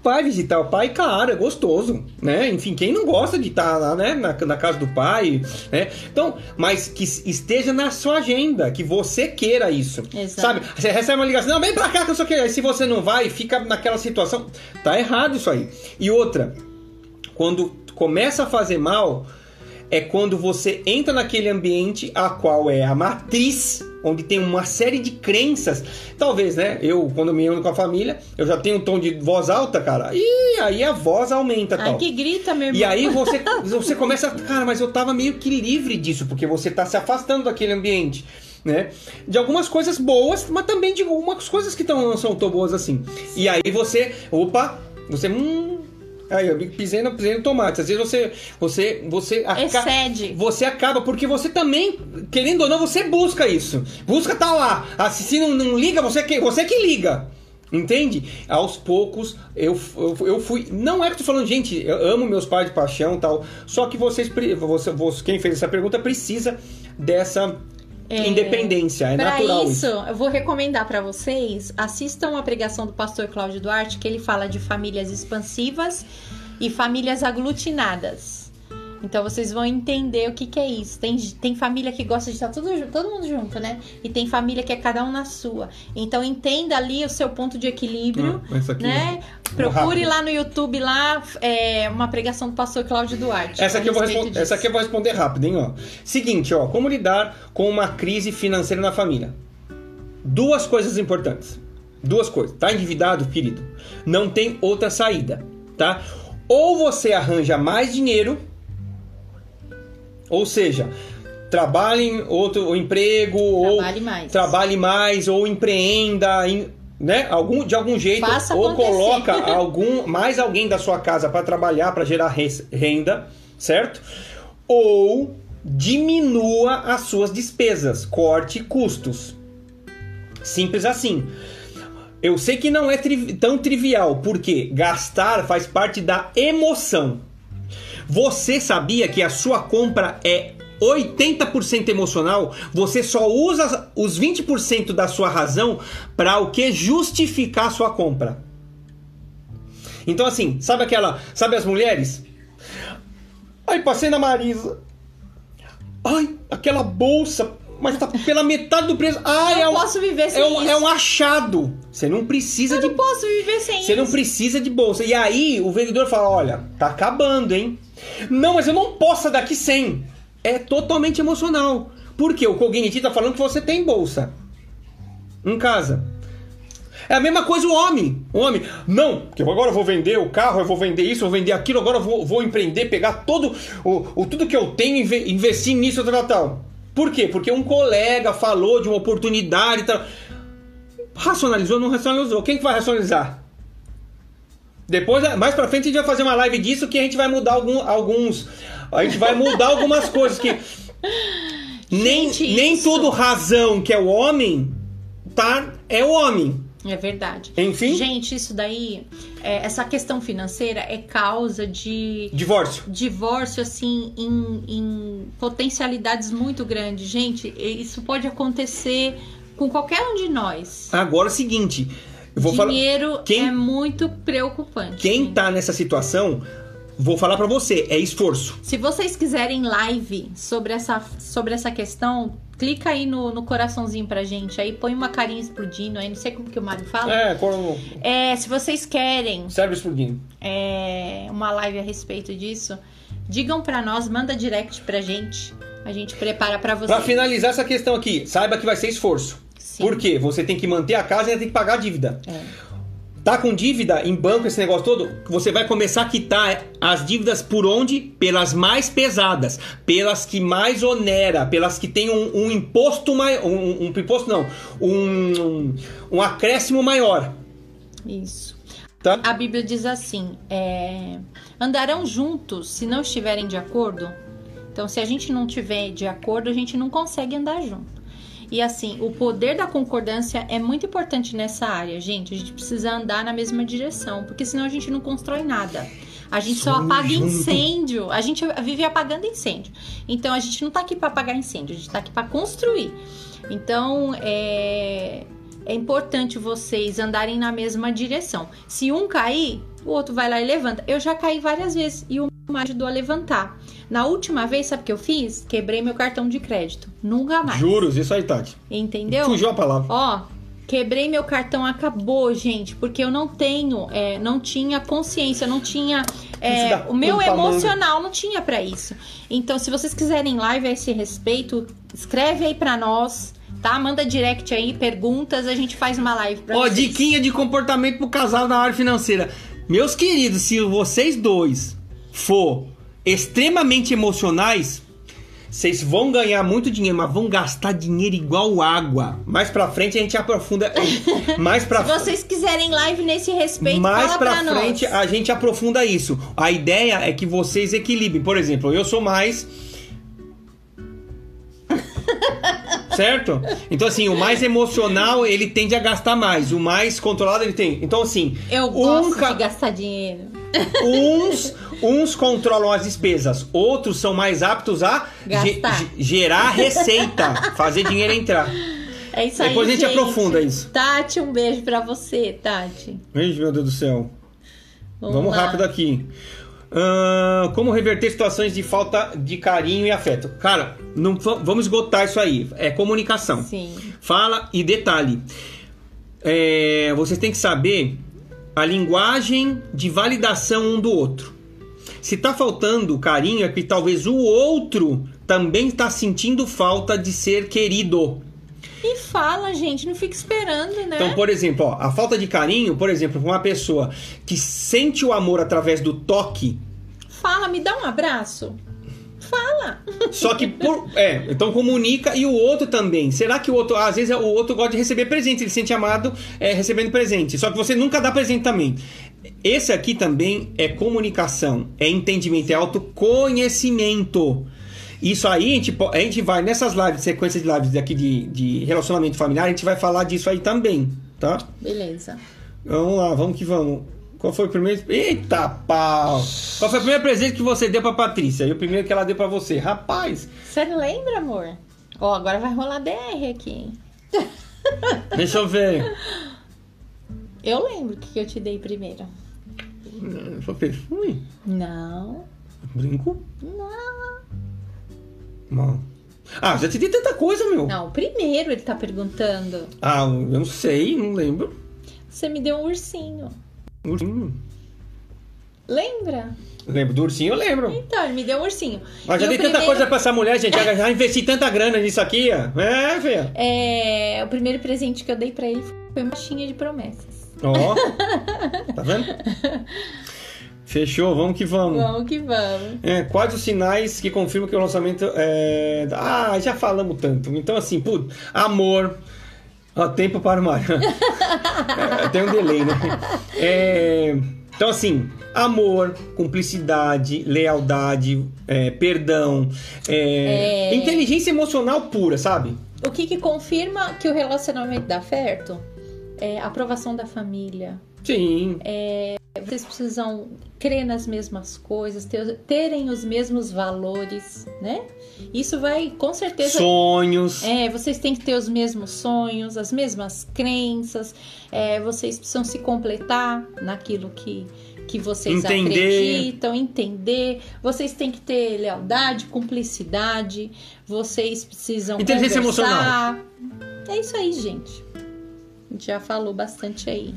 Vai visitar o pai, claro, é gostoso, né? Enfim, quem não gosta de estar lá, né, na, na casa do pai, né? Então, mas que esteja na sua agenda, que você queira isso, Exato. sabe? Você recebe uma ligação, não, vem pra cá que eu só quero. Aí se você não vai, fica naquela situação, tá errado isso aí. E outra, quando começa a fazer mal, é quando você entra naquele ambiente a qual é a matriz, onde tem uma série de crenças. Talvez, né? Eu, quando me reúno com a família, eu já tenho um tom de voz alta, cara. E aí a voz aumenta, Ai, tal. que grita, meu irmão. E aí você, você começa, cara, mas eu tava meio que livre disso, porque você tá se afastando daquele ambiente, né? De algumas coisas boas, mas também de algumas coisas que tão, não são tão boas assim. E aí você, opa, você, hum, aí eu pisei no, pisei no tomate. Às vezes você, você, você Excede. você acaba, porque você também, querendo ou não, você busca isso. Busca tá lá. Ah, se se não, não liga, você que, você que liga. Entende? Aos poucos eu, eu, eu fui. Não é que eu tô falando, gente, eu amo meus pais de paixão e tal. Só que vocês. você, quem fez essa pergunta precisa dessa independência. É Pra natural isso, isso. eu vou recomendar pra vocês, assistam a pregação do pastor Cláudio Duarte, que ele fala de famílias expansivas e famílias aglutinadas. Então vocês vão entender o que, que é isso. Tem, tem família que gosta de estar tudo, todo mundo junto, né? E tem família que é cada um na sua. Então entenda ali o seu ponto de equilíbrio, Ah, essa aqui, né? Rápido. Procure lá no YouTube lá é, uma pregação do pastor Cláudio Duarte. Essa aqui, eu vou responder, essa disso. aqui eu vou responder rápido, hein, ó. Seguinte, ó, como lidar com uma crise financeira na família? Duas coisas importantes. Duas coisas. Tá endividado, querido? Não tem outra saída, tá? Ou você arranja mais dinheiro, ou seja, trabalhe em outro emprego, Trabalhe ou mais. trabalhe mais, ou empreenda, em- né? Algum, de algum jeito, Faça ou acontecer. coloca (laughs) algum mais alguém da sua casa para trabalhar, para gerar res- renda, certo? Ou diminua as suas despesas, corte custos. Simples assim. Eu sei que não é tri- tão trivial, porque gastar faz parte da emoção. Você sabia que a sua compra é 80% emocional? Você só usa os 20% da sua razão para o que justificar a sua compra. Então assim, sabe aquela, sabe as mulheres? Ai, passei na Marisa. Ai, aquela bolsa, mas tá pela metade do preço. Ai, Não é um, posso viver sem é um, isso. é um achado. Você não precisa Eu de não posso viver sem você isso. não precisa de bolsa. E aí o vendedor fala: olha, tá acabando, hein? Não, mas eu não posso daqui sem. É totalmente emocional. Porque o Cognitivo tá falando que você tem bolsa em casa. É a mesma coisa o homem. O homem, não, porque agora eu vou vender o carro, eu vou vender isso, eu vou vender aquilo, agora eu vou, vou empreender, pegar todo o, o tudo que eu tenho, inve- investir nisso, tal, tal. Por quê? Porque um colega falou de uma oportunidade e tal. Racionalizou, não racionalizou. Quem que vai racionalizar? Depois, mais pra frente, a gente vai fazer uma live disso que a gente vai mudar algum- alguns. A gente vai mudar algumas coisas que. nem Gente, nem isso. tudo razão que é o homem, tá? É o homem. É verdade. Enfim. Gente, isso daí, é, essa questão financeira é causa de Divórcio. divórcio, assim, em, em potencialidades muito grandes. Gente, isso pode acontecer com qualquer um de nós. Agora é o seguinte. Eu vou falar. Dinheiro Quem- é muito preocupante. Quem gente. tá nessa situação, vou falar pra você, é esforço. Se vocês quiserem live sobre essa, sobre essa questão, clica aí no, no coraçãozinho pra gente. Aí põe uma carinha explodindo aí, não sei como que o Mário fala. É, quando. É, se vocês querem Serve explodindo. é, uma live a respeito disso, digam pra nós, manda direct pra gente. A gente prepara pra vocês. Pra finalizar essa questão aqui, saiba que vai ser esforço. Sim. Por quê? Você tem que manter a casa e ainda tem que pagar a dívida. É. Tá com dívida em banco, esse negócio todo? Você vai começar a quitar as dívidas por onde? Pelas mais pesadas, pelas que mais onera, pelas que tem um, um imposto maior. Um, um imposto não, um, um, acréscimo maior. Isso. Tá? A Bíblia diz assim: é, andarão juntos se não estiverem de acordo. Então, se a gente não tiver de acordo, a gente não consegue andar junto. E assim, o poder da concordância é muito importante nessa área, gente. A gente precisa andar na mesma direção, porque senão a gente não constrói nada. A gente só Somos apaga junto. incêndio. A gente vive apagando incêndio. Então a gente não tá aqui para apagar incêndio, a gente tá aqui para construir. Então é, é importante vocês andarem na mesma direção. Se um cair, o outro vai lá e levanta. Eu já caí várias vezes e o me ajudou a levantar. Na última vez, sabe o que eu fiz? Quebrei meu cartão de crédito. Nunca mais. Juros, isso aí, Tati. Entendeu? Fugiu a palavra. Ó, quebrei meu cartão, acabou, gente, porque eu não tenho, é, não tinha consciência, não tinha. é, o meu emocional não tinha pra isso. Então, se vocês quiserem live a esse respeito, escreve aí pra nós, tá? Manda direct aí, perguntas, a gente faz uma live pra Ó, vocês. diquinha de comportamento pro casal na área financeira. Meus queridos, se vocês dois for extremamente emocionais, vocês vão ganhar muito dinheiro, mas vão gastar dinheiro igual água. Mais pra frente a gente aprofunda. (laughs) Mais pra Se vocês quiserem live nesse respeito, mais fala pra pra frente nós. a gente aprofunda isso. A ideia é que vocês equilibrem. Por exemplo, eu sou mais. (laughs) certo? Então, assim, o mais emocional ele tende a gastar mais. O mais controlado ele tem. Então, assim. Eu um gosto ca- de gastar dinheiro. uns, uns controlam as despesas, outros são mais aptos a ge- gerar receita, fazer dinheiro entrar. É isso aí. Depois a gente aprofunda isso. Tati, um beijo pra você, Tati. Ixi, meu Deus do céu. Vamos, Vamos rápido aqui. Ahn, como reverter situações de falta de carinho e afeto? Cara, não va- vamos esgotar isso aí. É comunicação. Sim. Fala e detalhe. É, vocês têm que saber a linguagem de validação um do outro. Se tá faltando carinho, é que talvez o outro também está sentindo falta de ser querido. E fala, gente, não fica esperando, né? Então, por exemplo, ó, a falta de carinho, por exemplo, uma pessoa que sente o amor através do toque, Fala, me dá um abraço. Fala. só que por. É, então comunica e o outro também. Será que o outro. Às vezes o outro gosta de receber presente, ele se sente amado é, recebendo presente. Só que você nunca dá presente também. Esse aqui também é comunicação, é entendimento, é autoconhecimento. Isso aí, a gente, a gente vai, nessas lives, sequência de lives daqui de, de relacionamento familiar, a gente vai falar disso aí também, tá? Beleza. Vamos lá, vamos que vamos. Qual foi o primeiro. Eita pau! Qual foi o primeiro presente que você deu pra Patrícia? E o primeiro que ela deu pra você? Rapaz, Você lembra, amor? Ó, agora vai rolar DR aqui. (laughs) deixa eu ver. Eu lembro o que que eu te dei primeiro. Foi perfume? Não. Brinco? Não. Não. Ah, já te dei tanta coisa, meu. Não, primeiro ele tá perguntando. Ah, eu não sei, não lembro. Você me deu um ursinho. Ursinho. Lembra? Lembro do ursinho, eu lembro. Então, ele me deu um ursinho. Mas já E o dei tanta primeiro- coisa pra essa mulher, gente. Já, (laughs) já investi tanta grana nisso aqui, ó. É, filha. É, o primeiro presente que eu dei pra ele foi uma caixinha de promessas. Ó. tá vendo? (laughs) Fechou, vamos que vamos. Vamos que vamos. É, quais os sinais que confirmam que o lançamento é. Ah, já falamos tanto. Então, assim, putz, amor. Ó, tempo para o mar. (laughs) é, tem um delay, né? É, então, assim, amor, cumplicidade, lealdade, é, perdão, é, É. inteligência emocional pura, sabe? O que, que confirma que o relacionamento dá certo? É a aprovação da família. Sim. Vocês precisam crer nas mesmas coisas, ter- terem os mesmos valores, né? Isso vai, com certeza, Sonhos. É, vocês têm que ter os mesmos sonhos, as mesmas crenças, é, vocês precisam se completar naquilo que, que vocês Entender. acreditam, entender. Vocês têm que ter lealdade, cumplicidade, vocês precisam Inteligência conversar. É isso aí, gente. A gente já falou bastante aí.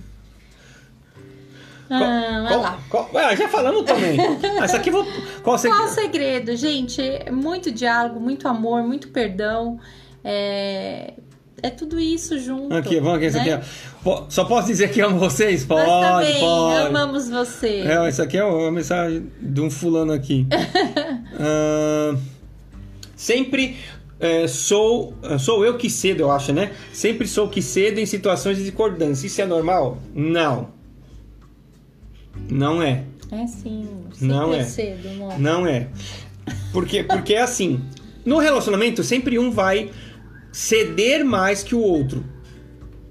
Ah, Qual- lá. qual- ah, já falamos também. (laughs) Essa aqui vou. Qual você. Qual o segredo, gente? É Muito diálogo, muito amor, muito perdão. É, é tudo isso junto. Aqui, vamos aqui, né? aqui, ó. Po- Só posso dizer que amo vocês? Pode, Nós também pode. amamos você. É, isso aqui é uma mensagem de um fulano aqui. (laughs) Ah, sempre é, sou sou eu que cedo, eu acho, né? Sempre sou que cedo em situações de discordância. Isso é normal? Não. Não é. É sim. Não é. cedo, amor. Não é. Porque, porque é assim. No relacionamento, sempre um vai ceder mais que o outro.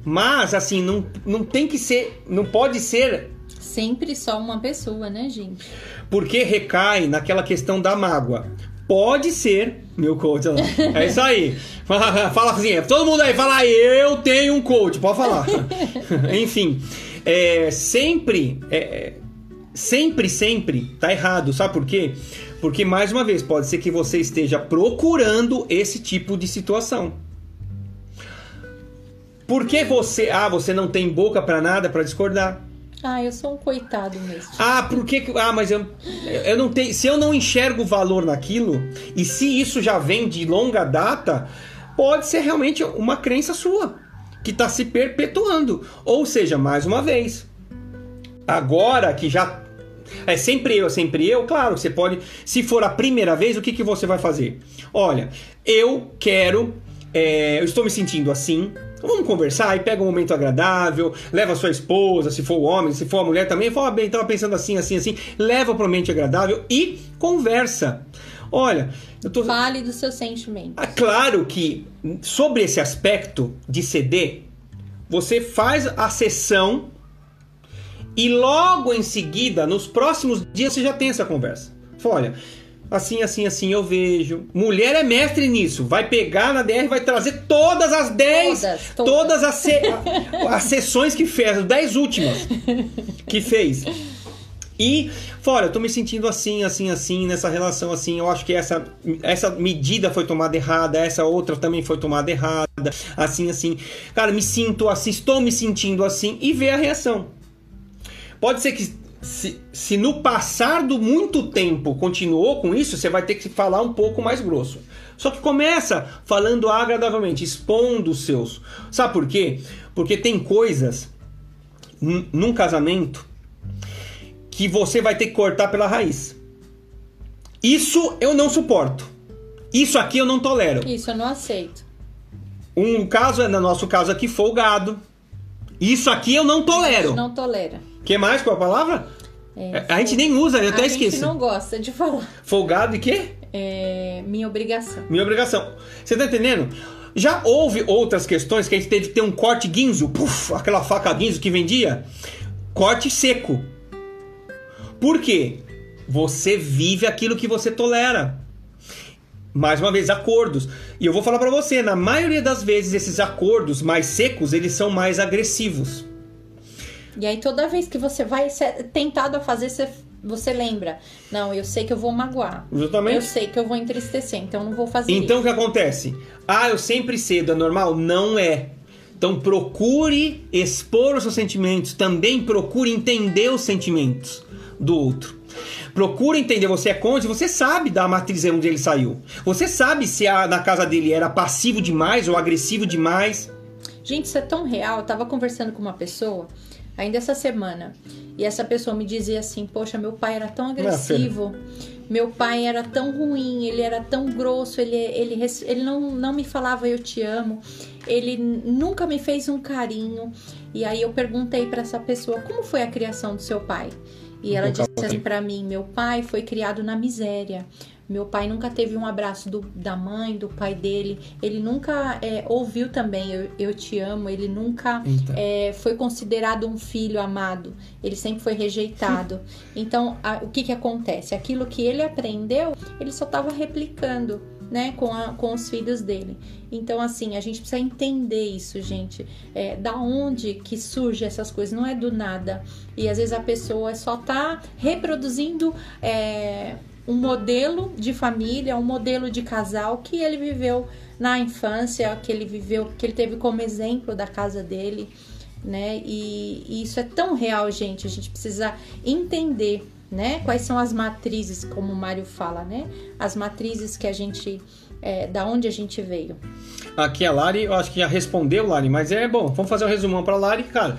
Mas, assim, não, não tem que ser. Não pode ser Sempre só uma pessoa, né, gente? porque recai naquela questão da mágoa. Pode ser, meu coach. É isso aí. (laughs) Fala, fala assim, todo mundo aí, fala aí, eu tenho um coach, pode falar. (laughs) Enfim, é, sempre, é, sempre, sempre tá errado, sabe por quê? Porque, mais uma vez, pode ser que você esteja procurando esse tipo de situação. Por que você, ah, você não tem boca pra nada pra discordar? Ah, eu sou um coitado mesmo. Ah, por que. que- Ah, mas eu, eu não tenho. Se eu não enxergo valor naquilo, e se isso já vem de longa data, pode ser realmente uma crença sua que está se perpetuando. Ou seja, mais uma vez, agora que já. É sempre eu, sempre eu, claro, você pode. Se for a primeira vez, o que, que você vai fazer? Olha, eu quero. é, eu estou me sentindo assim. Vamos conversar e pega um momento agradável, leva sua esposa, se for o homem, se for a mulher também, fala, ah, bem, estava pensando assim, assim, assim, leva para um ambiente agradável e conversa. Olha, eu tô. Fale dos seus sentimentos. Ah, Claro que sobre esse aspecto de ceder, você faz a sessão E logo em seguida, nos próximos dias, você já tem essa conversa. Fala, olha, assim, assim, assim eu vejo. Mulher é mestre nisso. Vai pegar na DR, vai trazer todas as 10, todas, todas. todas as, se, as sessões que fez, as 10 últimas (laughs) que fez. E fora, eu tô me sentindo assim, assim, assim, nessa relação assim. Eu acho que essa, essa medida foi tomada errada, essa outra também foi tomada errada, assim, assim. Cara, me sinto assim, estou me sentindo assim, e ver a reação. Pode ser que se, se no passar do muito tempo continuou com isso, você vai ter que falar um pouco mais grosso. Só que começa falando agradavelmente, expondo os seus. Sabe por quê? Porque tem coisas num casamento que você vai ter que cortar pela raiz. Isso eu não suporto. Isso aqui eu não tolero. Isso eu não aceito. Um caso é, no nosso caso aqui, folgado. Isso aqui eu não tolero. Não tolera. que mais com a palavra? É, a gente nem usa, eu até esqueci. A gente não gosta de falar. Folgado e quê? É minha obrigação. Minha obrigação. Você tá entendendo? Já houve outras questões que a gente teve que ter um corte guinzo, puf, aquela faca guinzo que vendia, corte seco. Por quê? Você vive aquilo que você tolera. Mais uma vez, acordos. E eu vou falar para você, na maioria das vezes esses acordos mais secos, eles são mais agressivos. E aí toda vez que você vai ser tentado a fazer, você, você lembra, não, eu sei que eu vou magoar. Justamente. Eu sei que eu vou entristecer, então não vou fazer Então o que acontece? Ah, eu sempre cedo, é normal? Não é. Então procure expor os seus sentimentos, também procure entender os sentimentos do outro. Procura entender, você é cônjuge, você sabe da matriz onde ele saiu. Você sabe se a, na casa dele era passivo demais ou agressivo demais. Gente, isso é tão real. Eu tava conversando com uma pessoa ainda essa semana. E essa pessoa me dizia assim: Poxa, meu pai era tão agressivo. Meu pai era tão ruim, ele era tão grosso, ele, ele, ele não, não me falava eu te amo, ele nunca me fez um carinho. E aí eu perguntei para essa pessoa: Como foi a criação do seu pai? E ela disse assim para mim: meu pai foi criado na miséria. Meu pai nunca teve um abraço do, da mãe, do pai dele. Ele nunca é, ouviu também eu, eu, te amo. Ele nunca é, foi considerado um filho amado. Ele sempre foi rejeitado. (laughs) então, a, o que, que acontece? Aquilo que ele aprendeu, ele só estava replicando né, com, a, com os filhos dele. Então, assim, a gente precisa entender isso, gente. É, da onde que surge essas coisas? Não é do nada. E às vezes a pessoa só tá reproduzindo é, um modelo de família, um modelo de casal que ele viveu na infância, que ele viveu, que ele teve como exemplo da casa dele, né? E, e isso é tão real, gente. A gente precisa entender né? Quais são as matrizes, como o Mário fala, né? As matrizes que a gente. É, da onde a gente veio. Aqui a Lari, eu acho que já respondeu, Lari, mas é bom, vamos fazer um resumão para Lari, cara.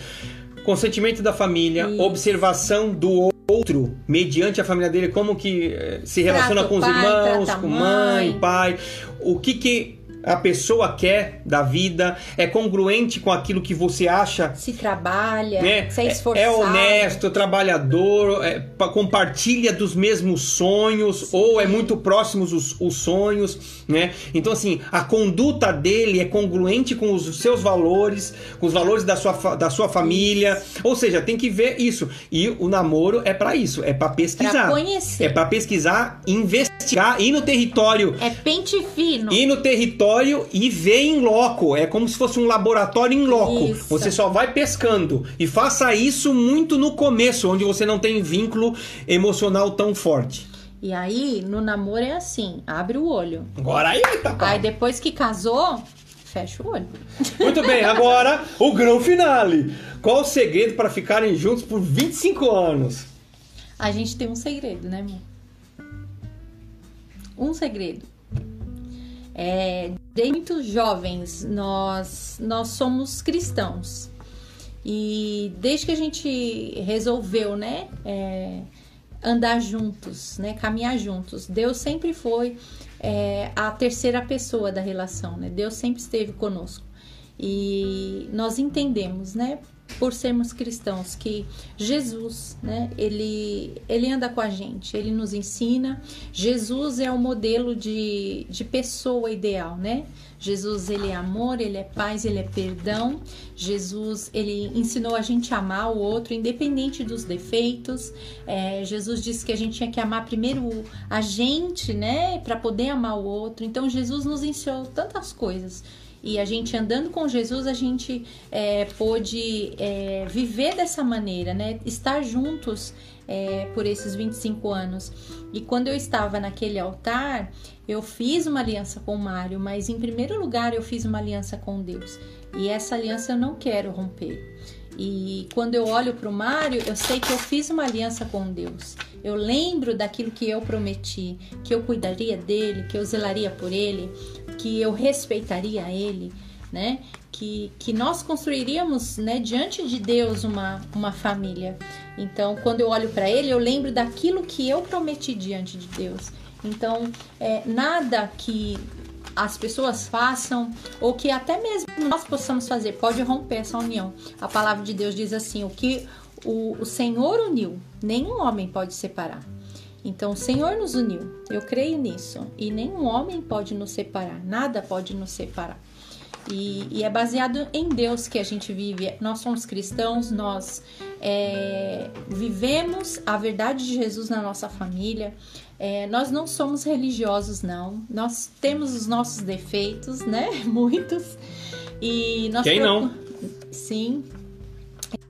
Consentimento da família, Isso. observação do outro, mediante a família dele, como que eh, se relaciona trata com os pai, irmãos, com mãe, mãe, pai, o que que a pessoa quer da vida, é congruente com aquilo que você acha. Se trabalha, né? se é esforçado. É honesto, trabalhador, é, compartilha dos mesmos sonhos, Sim. ou é muito próximos os, os sonhos, né? Então, assim, a conduta dele é congruente com os seus valores, com os valores da sua, da sua família. Isso. Ou seja, tem que ver isso. E o namoro é para isso, é para pesquisar. Pra conhecer. É para pesquisar, investigar, ir no território. É pente fino. Ir no território laboratório e vê em loco. É como se fosse um laboratório em loco. Isso. Você só vai pescando. E faça isso muito no começo, onde você não tem vínculo emocional tão forte. E aí, no namoro é assim: abre o olho. Agora aí, tá. Aí depois que casou, fecha o olho. (laughs) Muito bem, agora o grão finale. Qual o segredo para ficarem juntos por 25 anos? A gente tem um segredo, né, amor? Um segredo. É, muito jovens nós, nós somos cristãos. E desde que a gente resolveu, né, é, andar juntos, né, caminhar juntos, Deus sempre foi é, a terceira pessoa da relação, né? Deus sempre esteve conosco. E nós entendemos, né, por sermos cristãos, que Jesus, né, ele, ele anda com a gente, ele nos ensina. Jesus é o modelo de, de pessoa ideal, né? Jesus, ele é amor, ele é paz, ele é perdão. Jesus, ele ensinou a gente a amar o outro, independente dos defeitos. É, Jesus disse que a gente tinha que amar primeiro a gente, né, para poder amar o outro. Então, Jesus nos ensinou tantas coisas. E a gente andando com Jesus, a gente é, pôde é, viver dessa maneira, né? Estar juntos é, por esses 25 anos. E quando eu estava naquele altar, eu fiz uma aliança com Mário, mas em primeiro lugar eu fiz uma aliança com Deus. E essa aliança eu não quero romper. E quando eu olho para o Mário, eu sei que eu fiz uma aliança com Deus. Eu lembro daquilo que eu prometi, que eu cuidaria dele, que eu zelaria por ele, que eu respeitaria ele, né? Que, que nós construiríamos, né, diante de Deus uma, uma família. Então, quando eu olho para ele, eu lembro daquilo que eu prometi diante de Deus. Então, é, nada que as pessoas façam ou que até mesmo nós possamos fazer pode romper essa união. A palavra de Deus diz assim: o que o, o Senhor uniu, nenhum homem pode separar. Então, o Senhor nos uniu, eu creio nisso, e nenhum homem pode nos separar, nada pode nos separar. E, e, é baseado em Deus que a gente vive. Nós somos cristãos, nós é, vivemos a verdade de Jesus na nossa família. É, nós não somos religiosos, não. Nós temos os nossos defeitos, né? (laughs) Muitos. E nós Quem não? Sim.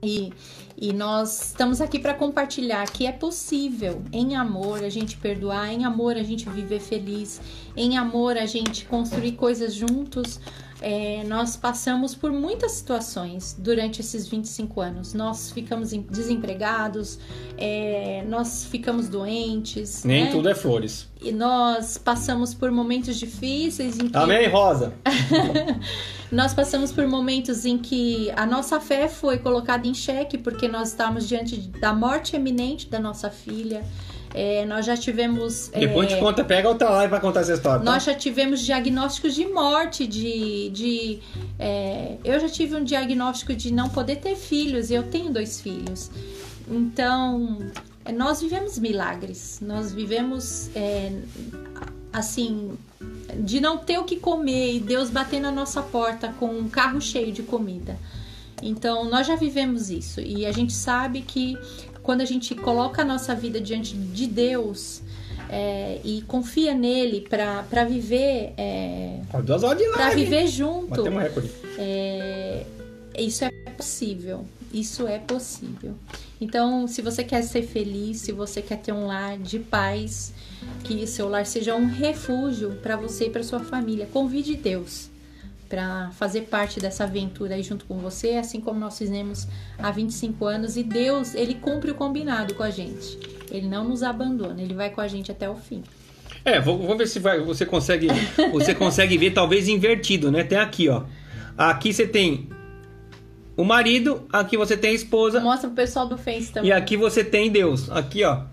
E, e nós estamos aqui para compartilhar que é possível, em amor, a gente perdoar, em amor, a gente viver feliz, em amor, a gente construir coisas juntos. É, nós passamos por muitas situações durante esses 25 anos. Nós ficamos desempregados, é, nós ficamos doentes. Nem né? tudo é flores. E nós passamos por momentos difíceis em que. Amém, Rosa? (laughs) nós passamos por momentos em que a nossa fé foi colocada em xeque porque nós estávamos diante da morte eminente da nossa filha. É, nós já tivemos. Depois é, te conta, pega outra live pra contar essa história. Tá? Nós já tivemos diagnósticos de morte, de. de é, eu já tive um diagnóstico de não poder ter filhos, e eu tenho dois filhos. Então, nós vivemos milagres, nós vivemos é, assim, de não ter o que comer e Deus bater na nossa porta com um carro cheio de comida. Então, nós já vivemos isso e a gente sabe que quando a gente coloca a nossa vida diante de Deus é, e confia nele para viver é, para viver junto é, isso é possível isso é possível. Então se você quer ser feliz se você quer ter um lar de paz que seu lar seja um refúgio para você e para sua família convide Deus para fazer parte dessa aventura aí junto com você, assim como nós fizemos há 25 anos. E Deus, ele cumpre o combinado com a gente. Ele não nos abandona, ele vai com a gente até o fim. É, vamos ver se vai, você consegue, você consegue ver talvez invertido, né? Tem aqui, ó. Aqui você tem o marido, aqui você tem a esposa. Mostra pro pessoal do Face também. E aqui você tem Deus. Aqui, ó.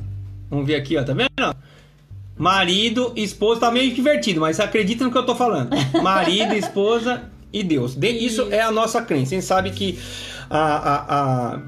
Vamos ver aqui, ó, tá vendo? Marido, esposa, tá meio divertido, mas acredita no que eu tô falando. (laughs) Marido, esposa e Deus. Isso é a nossa crença. A gente sabe que a, a, a,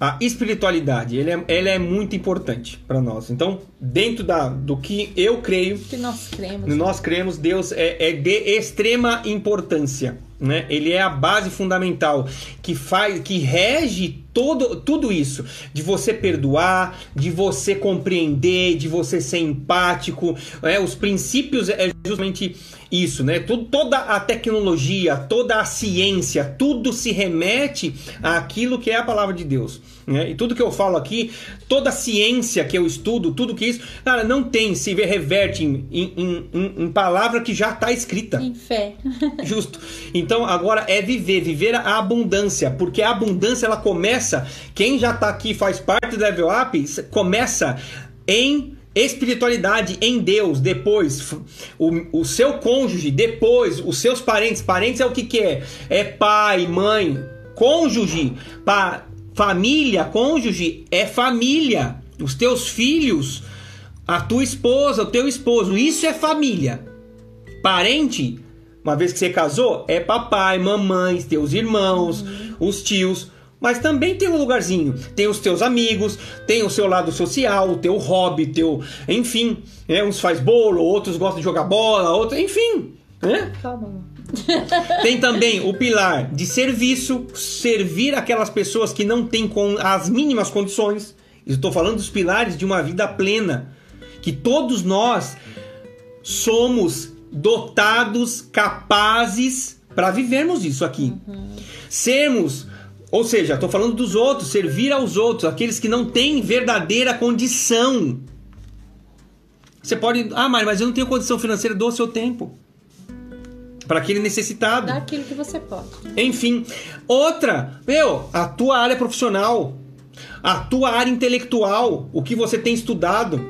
a espiritualidade ele é, ela é muito importante para nós. Então, dentro da, do que eu creio, que nós cremos, nós cremos, Deus é, é de extrema importância. Né? Ele é a base fundamental que faz, que rege todo, tudo isso, de você perdoar, de você compreender, de você ser empático, é, os princípios é justamente isso, né? Tudo, toda a tecnologia, toda a ciência, tudo se remete àquilo que é a palavra de Deus. Né? E tudo que eu falo aqui, toda a ciência que eu estudo, tudo que isso, cara, não tem, se reverte em, em, em, em palavra que já está escrita. Em fé. (laughs) Justo. Então agora é viver, viver a abundância, porque a abundância ela começa, quem já está aqui faz parte do Level Up, começa em espiritualidade em Deus, depois o, o seu cônjuge, depois os seus parentes. Parentes é o que, que é? É pai, mãe, cônjuge, pa, família, cônjuge é família. Os teus filhos, a tua esposa, o teu esposo, isso é família. Parente, uma vez que você casou, é papai, mamãe, teus irmãos, uhum. os tios. Mas também tem um lugarzinho. Tem os teus amigos, tem o seu lado social, o teu hobby, teu. Enfim. Né? Uns faz bolo, outros gostam de jogar bola, outros. Enfim. Né? Calma. (laughs) Tem também o pilar de serviço, servir aquelas pessoas que não têm com as mínimas condições. Estou falando dos pilares de uma vida plena, que todos nós somos dotados, capazes para vivermos isso aqui. Uhum. Sermos, ou seja, estou falando dos outros, servir aos outros, aqueles que não têm verdadeira condição. Você pode, ah, mas eu não tenho condição financeira, dou o seu tempo para aquele necessitado. Dá aquilo que você pode. Enfim, outra, meu, a tua área profissional, a tua área intelectual, o que você tem estudado,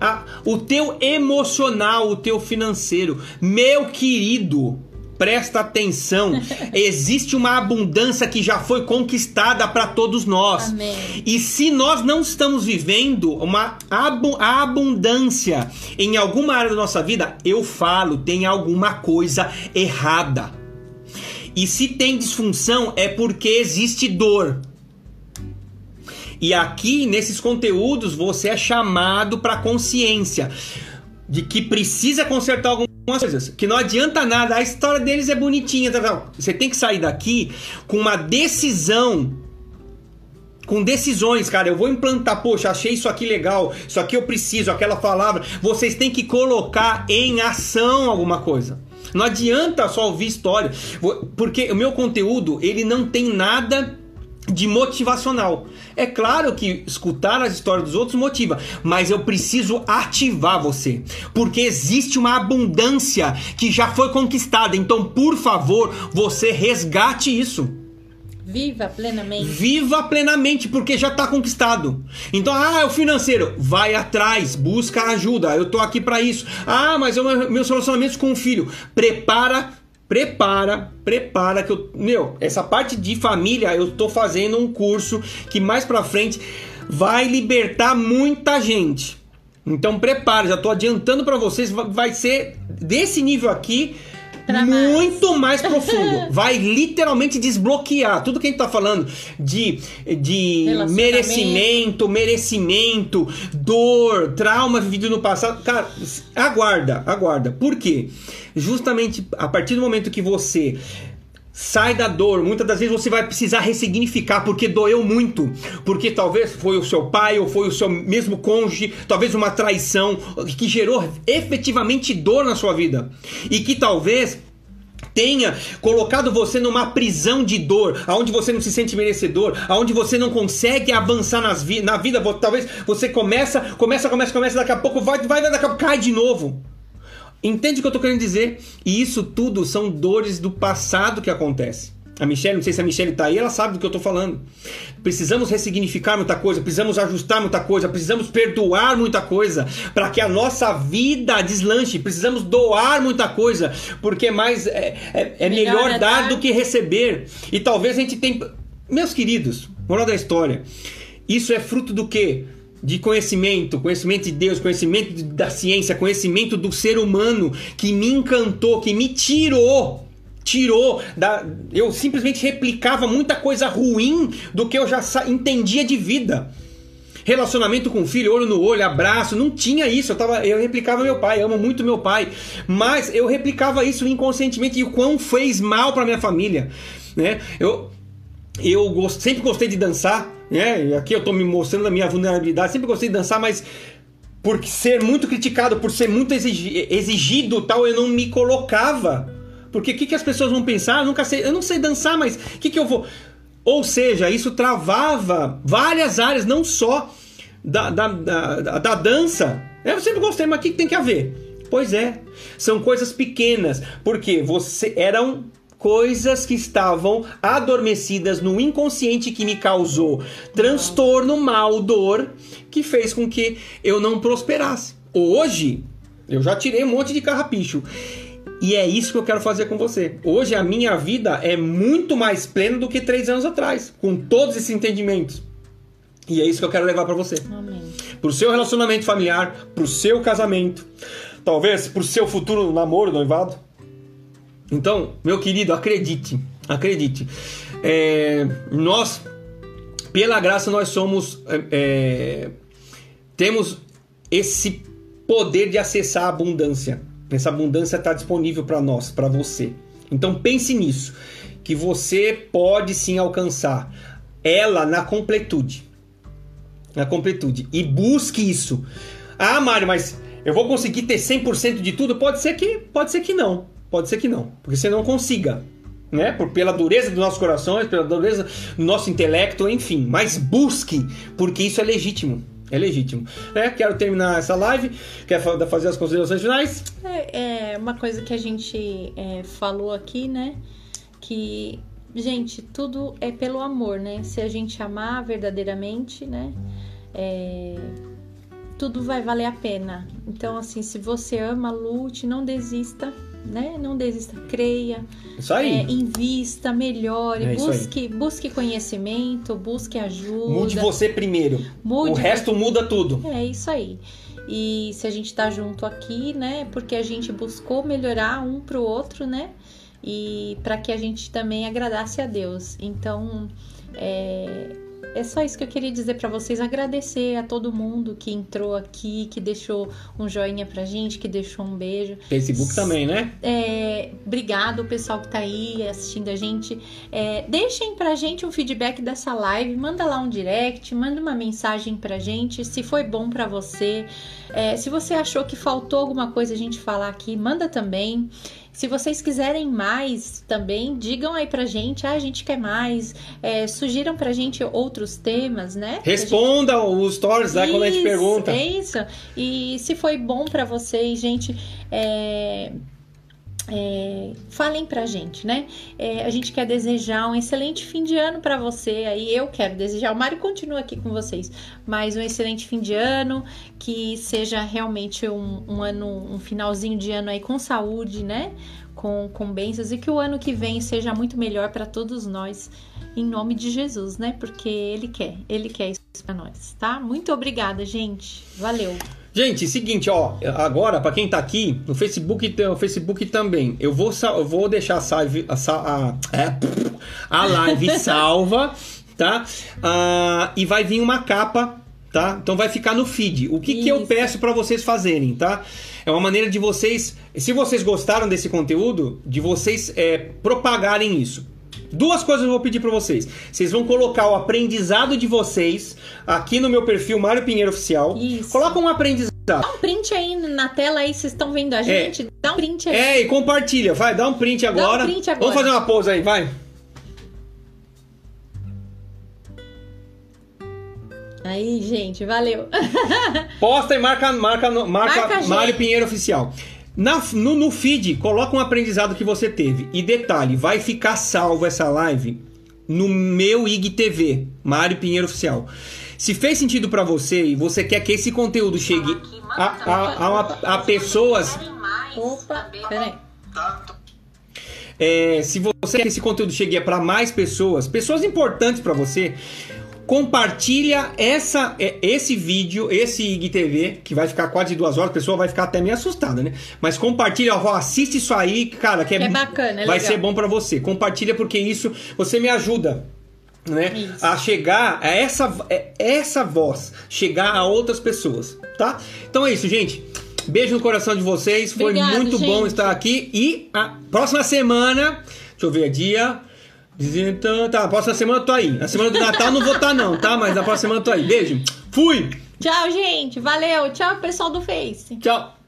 a, o teu emocional, o teu financeiro, meu querido, presta atenção. (laughs) Existe uma abundância que já foi conquistada para todos nós. Amém. E se nós não estamos vivendo uma abundância em alguma área da nossa vida, eu falo, tem alguma coisa errada. E se tem disfunção, é porque existe dor. E aqui, nesses conteúdos, você é chamado para consciência de que precisa consertar algumas coisas, que não adianta nada, a história deles é bonitinha, tá, tá. você tem que sair daqui com uma decisão com decisões, cara. Eu vou implantar, poxa, achei isso aqui legal, isso aqui eu preciso, aquela palavra. Vocês têm que colocar em ação alguma coisa. Não adianta só ouvir história, porque o meu conteúdo ele não tem nada de motivacional. É claro que escutar as histórias dos outros motiva, mas eu preciso ativar você, porque existe uma abundância que já foi conquistada. Então, por favor, você resgate isso. Viva plenamente. Viva plenamente, porque já está conquistado. Então, ah, é o financeiro. Vai atrás, busca ajuda. Eu tô aqui para isso. Ah, mas eu, meus relacionamentos com o filho. Prepara prepara, prepara que eu, meu, essa parte de família eu tô fazendo um curso que mais para frente vai libertar muita gente. Então prepara, já tô adiantando para vocês, vai ser desse nível aqui pra muito mais. mais profundo. (laughs) Vai literalmente desbloquear tudo que a gente tá falando de, de merecimento, merecimento, dor, trauma vivido no passado. Cara, aguarda, aguarda. Por quê? Justamente a partir do momento que você sai da dor. Muitas das vezes você vai precisar ressignificar porque doeu muito, porque talvez foi o seu pai ou foi o seu mesmo cônjuge, talvez uma traição que gerou efetivamente dor na sua vida e que talvez tenha colocado você numa prisão de dor, aonde você não se sente merecedor, aonde você não consegue avançar nas vi na vida, talvez você começa, começa, começa, começa, daqui a pouco vai, vai, daqui a pouco cai de novo. Entende o que eu estou querendo dizer? E isso tudo são dores do passado que acontece. A Michelle, não sei se a Michelle está aí, ela sabe do que eu estou falando. Precisamos ressignificar muita coisa, precisamos ajustar muita coisa, precisamos perdoar muita coisa para que a nossa vida deslanche. Precisamos doar muita coisa, porque mais é, é, é melhor, melhor é dar, dar do que receber. E talvez a gente tenha. Meus queridos, moral da história, isso é fruto do quê? De conhecimento, conhecimento de Deus, conhecimento da ciência, conhecimento do ser humano que me encantou, que me tirou tirou da eu simplesmente replicava muita coisa ruim do que eu já entendia de vida. Relacionamento com o filho, olho no olho, abraço, não tinha isso. Eu, tava, eu replicava meu pai, amo muito meu pai, mas eu replicava isso inconscientemente e o quão fez mal para minha família, né? Eu eu gost, sempre gostei de dançar, né? Aqui eu tô me mostrando a minha vulnerabilidade, sempre gostei de dançar, mas por ser muito criticado, por ser muito exigido, tal, eu não me colocava. Porque o que, que as pessoas vão pensar? Eu nunca sei, eu não sei dançar, mas o que, que eu vou. Ou seja, isso travava várias áreas, não só da, da, da, da dança. Eu sempre gostei, mas o que, que tem que haver? Pois é, são coisas pequenas, porque você eram coisas que estavam adormecidas no inconsciente que me causou transtorno, mal, dor, que fez com que eu não prosperasse. Hoje, eu já tirei um monte de carrapicho. E é isso que eu quero fazer com você. Hoje a minha vida é muito mais plena do que três anos atrás, com todos esses entendimentos. E é isso que eu quero levar para você. Amém. Pro seu relacionamento familiar, pro seu casamento, talvez pro seu futuro namoro, noivado. Então, meu querido, acredite, acredite. é, nós, pela graça, nós somos. É, é, temos esse poder de acessar a abundância. Essa abundância está disponível para nós, para você. Então pense nisso, que você pode sim alcançar ela na completude. Na completude. E busque isso. Ah, Mário, mas eu vou conseguir ter 100% de tudo? Pode ser que, pode ser que não. Pode ser que não, porque você não consiga. Né? Por, pela dureza dos nossos corações, pela dureza do nosso intelecto, enfim. Mas busque, porque isso é legítimo. É legítimo. É, quero terminar essa live. Quer fazer as considerações finais? É, é uma coisa que a gente é, falou aqui, né? Que, gente, tudo é pelo amor, né? Se a gente amar verdadeiramente, né? É, tudo vai valer a pena. Então, assim, se você ama, lute, não desista né? Não desista, creia, isso aí. É, invista, melhore, é busque, busque conhecimento, busque ajuda. Mude você primeiro. Mude o resto muda tudo. É isso aí. E se a gente tá junto aqui, né? Porque a gente buscou melhorar um pro outro, né? E para que a gente também agradasse a Deus. Então, é, é só isso que eu queria dizer para vocês. Agradecer a todo mundo que entrou aqui, que deixou um joinha pra gente, que deixou um beijo. Facebook também, né? É, obrigado, pessoal que tá aí assistindo a gente. É, deixem pra gente um feedback dessa live. Manda lá um direct, manda uma mensagem pra gente. Se foi bom para você. É, se você achou que faltou alguma coisa a gente falar aqui, manda também. Se vocês quiserem mais também, digam aí pra gente, ah, a gente quer mais, é, sugiram pra gente outros temas, né? Responda gente... os stories lá quando a gente pergunta. É isso. E se foi bom para vocês, gente, é, é, falem pra gente, né? É, a gente quer desejar um excelente fim de ano para você. Aí eu quero desejar. O Mário continua aqui com vocês, mas um excelente fim de ano, que seja realmente um, um ano, um finalzinho de ano aí com saúde, né? Com, com bênçãos e que o ano que vem seja muito melhor para todos nós, em nome de Jesus, né? Porque Ele quer, Ele quer isso para nós, tá? Muito obrigada, gente. Valeu. Gente, seguinte, ó, agora para quem tá aqui no Facebook, o Facebook também, eu vou, eu vou deixar a, salve, a, a, é, (laughs) a live (laughs) salva, tá? Ah, e vai vir uma capa, tá? Então vai ficar no feed. O que, que eu peço para vocês fazerem, tá? É uma maneira de vocês, se vocês gostaram desse conteúdo, de vocês é, propagarem isso. Duas coisas eu vou pedir para vocês. Vocês vão colocar o aprendizado de vocês aqui no meu perfil Mário Pinheiro Oficial. Isso. Coloca um aprendizado. Dá um print aí na tela aí, vocês estão vendo a é. gente. É. Dá um print aí. É, e compartilha. Vai, dá um print agora. Dá um print agora. Vamos fazer uma pose aí, vai. Aí, gente, valeu. (laughs) Posta e marca, marca, marca, marca Mário Pinheiro Oficial. Na, no, no feed, coloca um aprendizado que você teve. E detalhe, vai ficar salvo essa live no meu IGTV, Mário Pinheiro Oficial. Se fez sentido para você e você quer que esse conteúdo chegue a, a, a, a pessoas. Opa, peraí. É, se você quer que esse conteúdo chegue para mais pessoas, pessoas importantes para você, compartilha essa, é, esse vídeo, esse IGTV, que vai ficar quase duas horas, a pessoa vai ficar até meio assustada, né? Mas compartilha, ó, assiste isso aí, cara, que é, é bacana, é vai legal. ser bom para você. Compartilha porque isso você me ajuda. Né? Isso. A chegar a essa, a é, essa voz, chegar a outras pessoas, tá? Então é isso, gente. Beijo no coração de vocês. Foi Obrigado, muito gente. bom estar aqui. E a próxima semana, deixa eu ver, dia então, tá, próxima semana eu tô aí. Na semana do Natal não vou estar, tá, não, tá? Mas na próxima semana eu tô aí. Beijo. Fui! Tchau, gente. Valeu. Tchau, pessoal do Face. Tchau.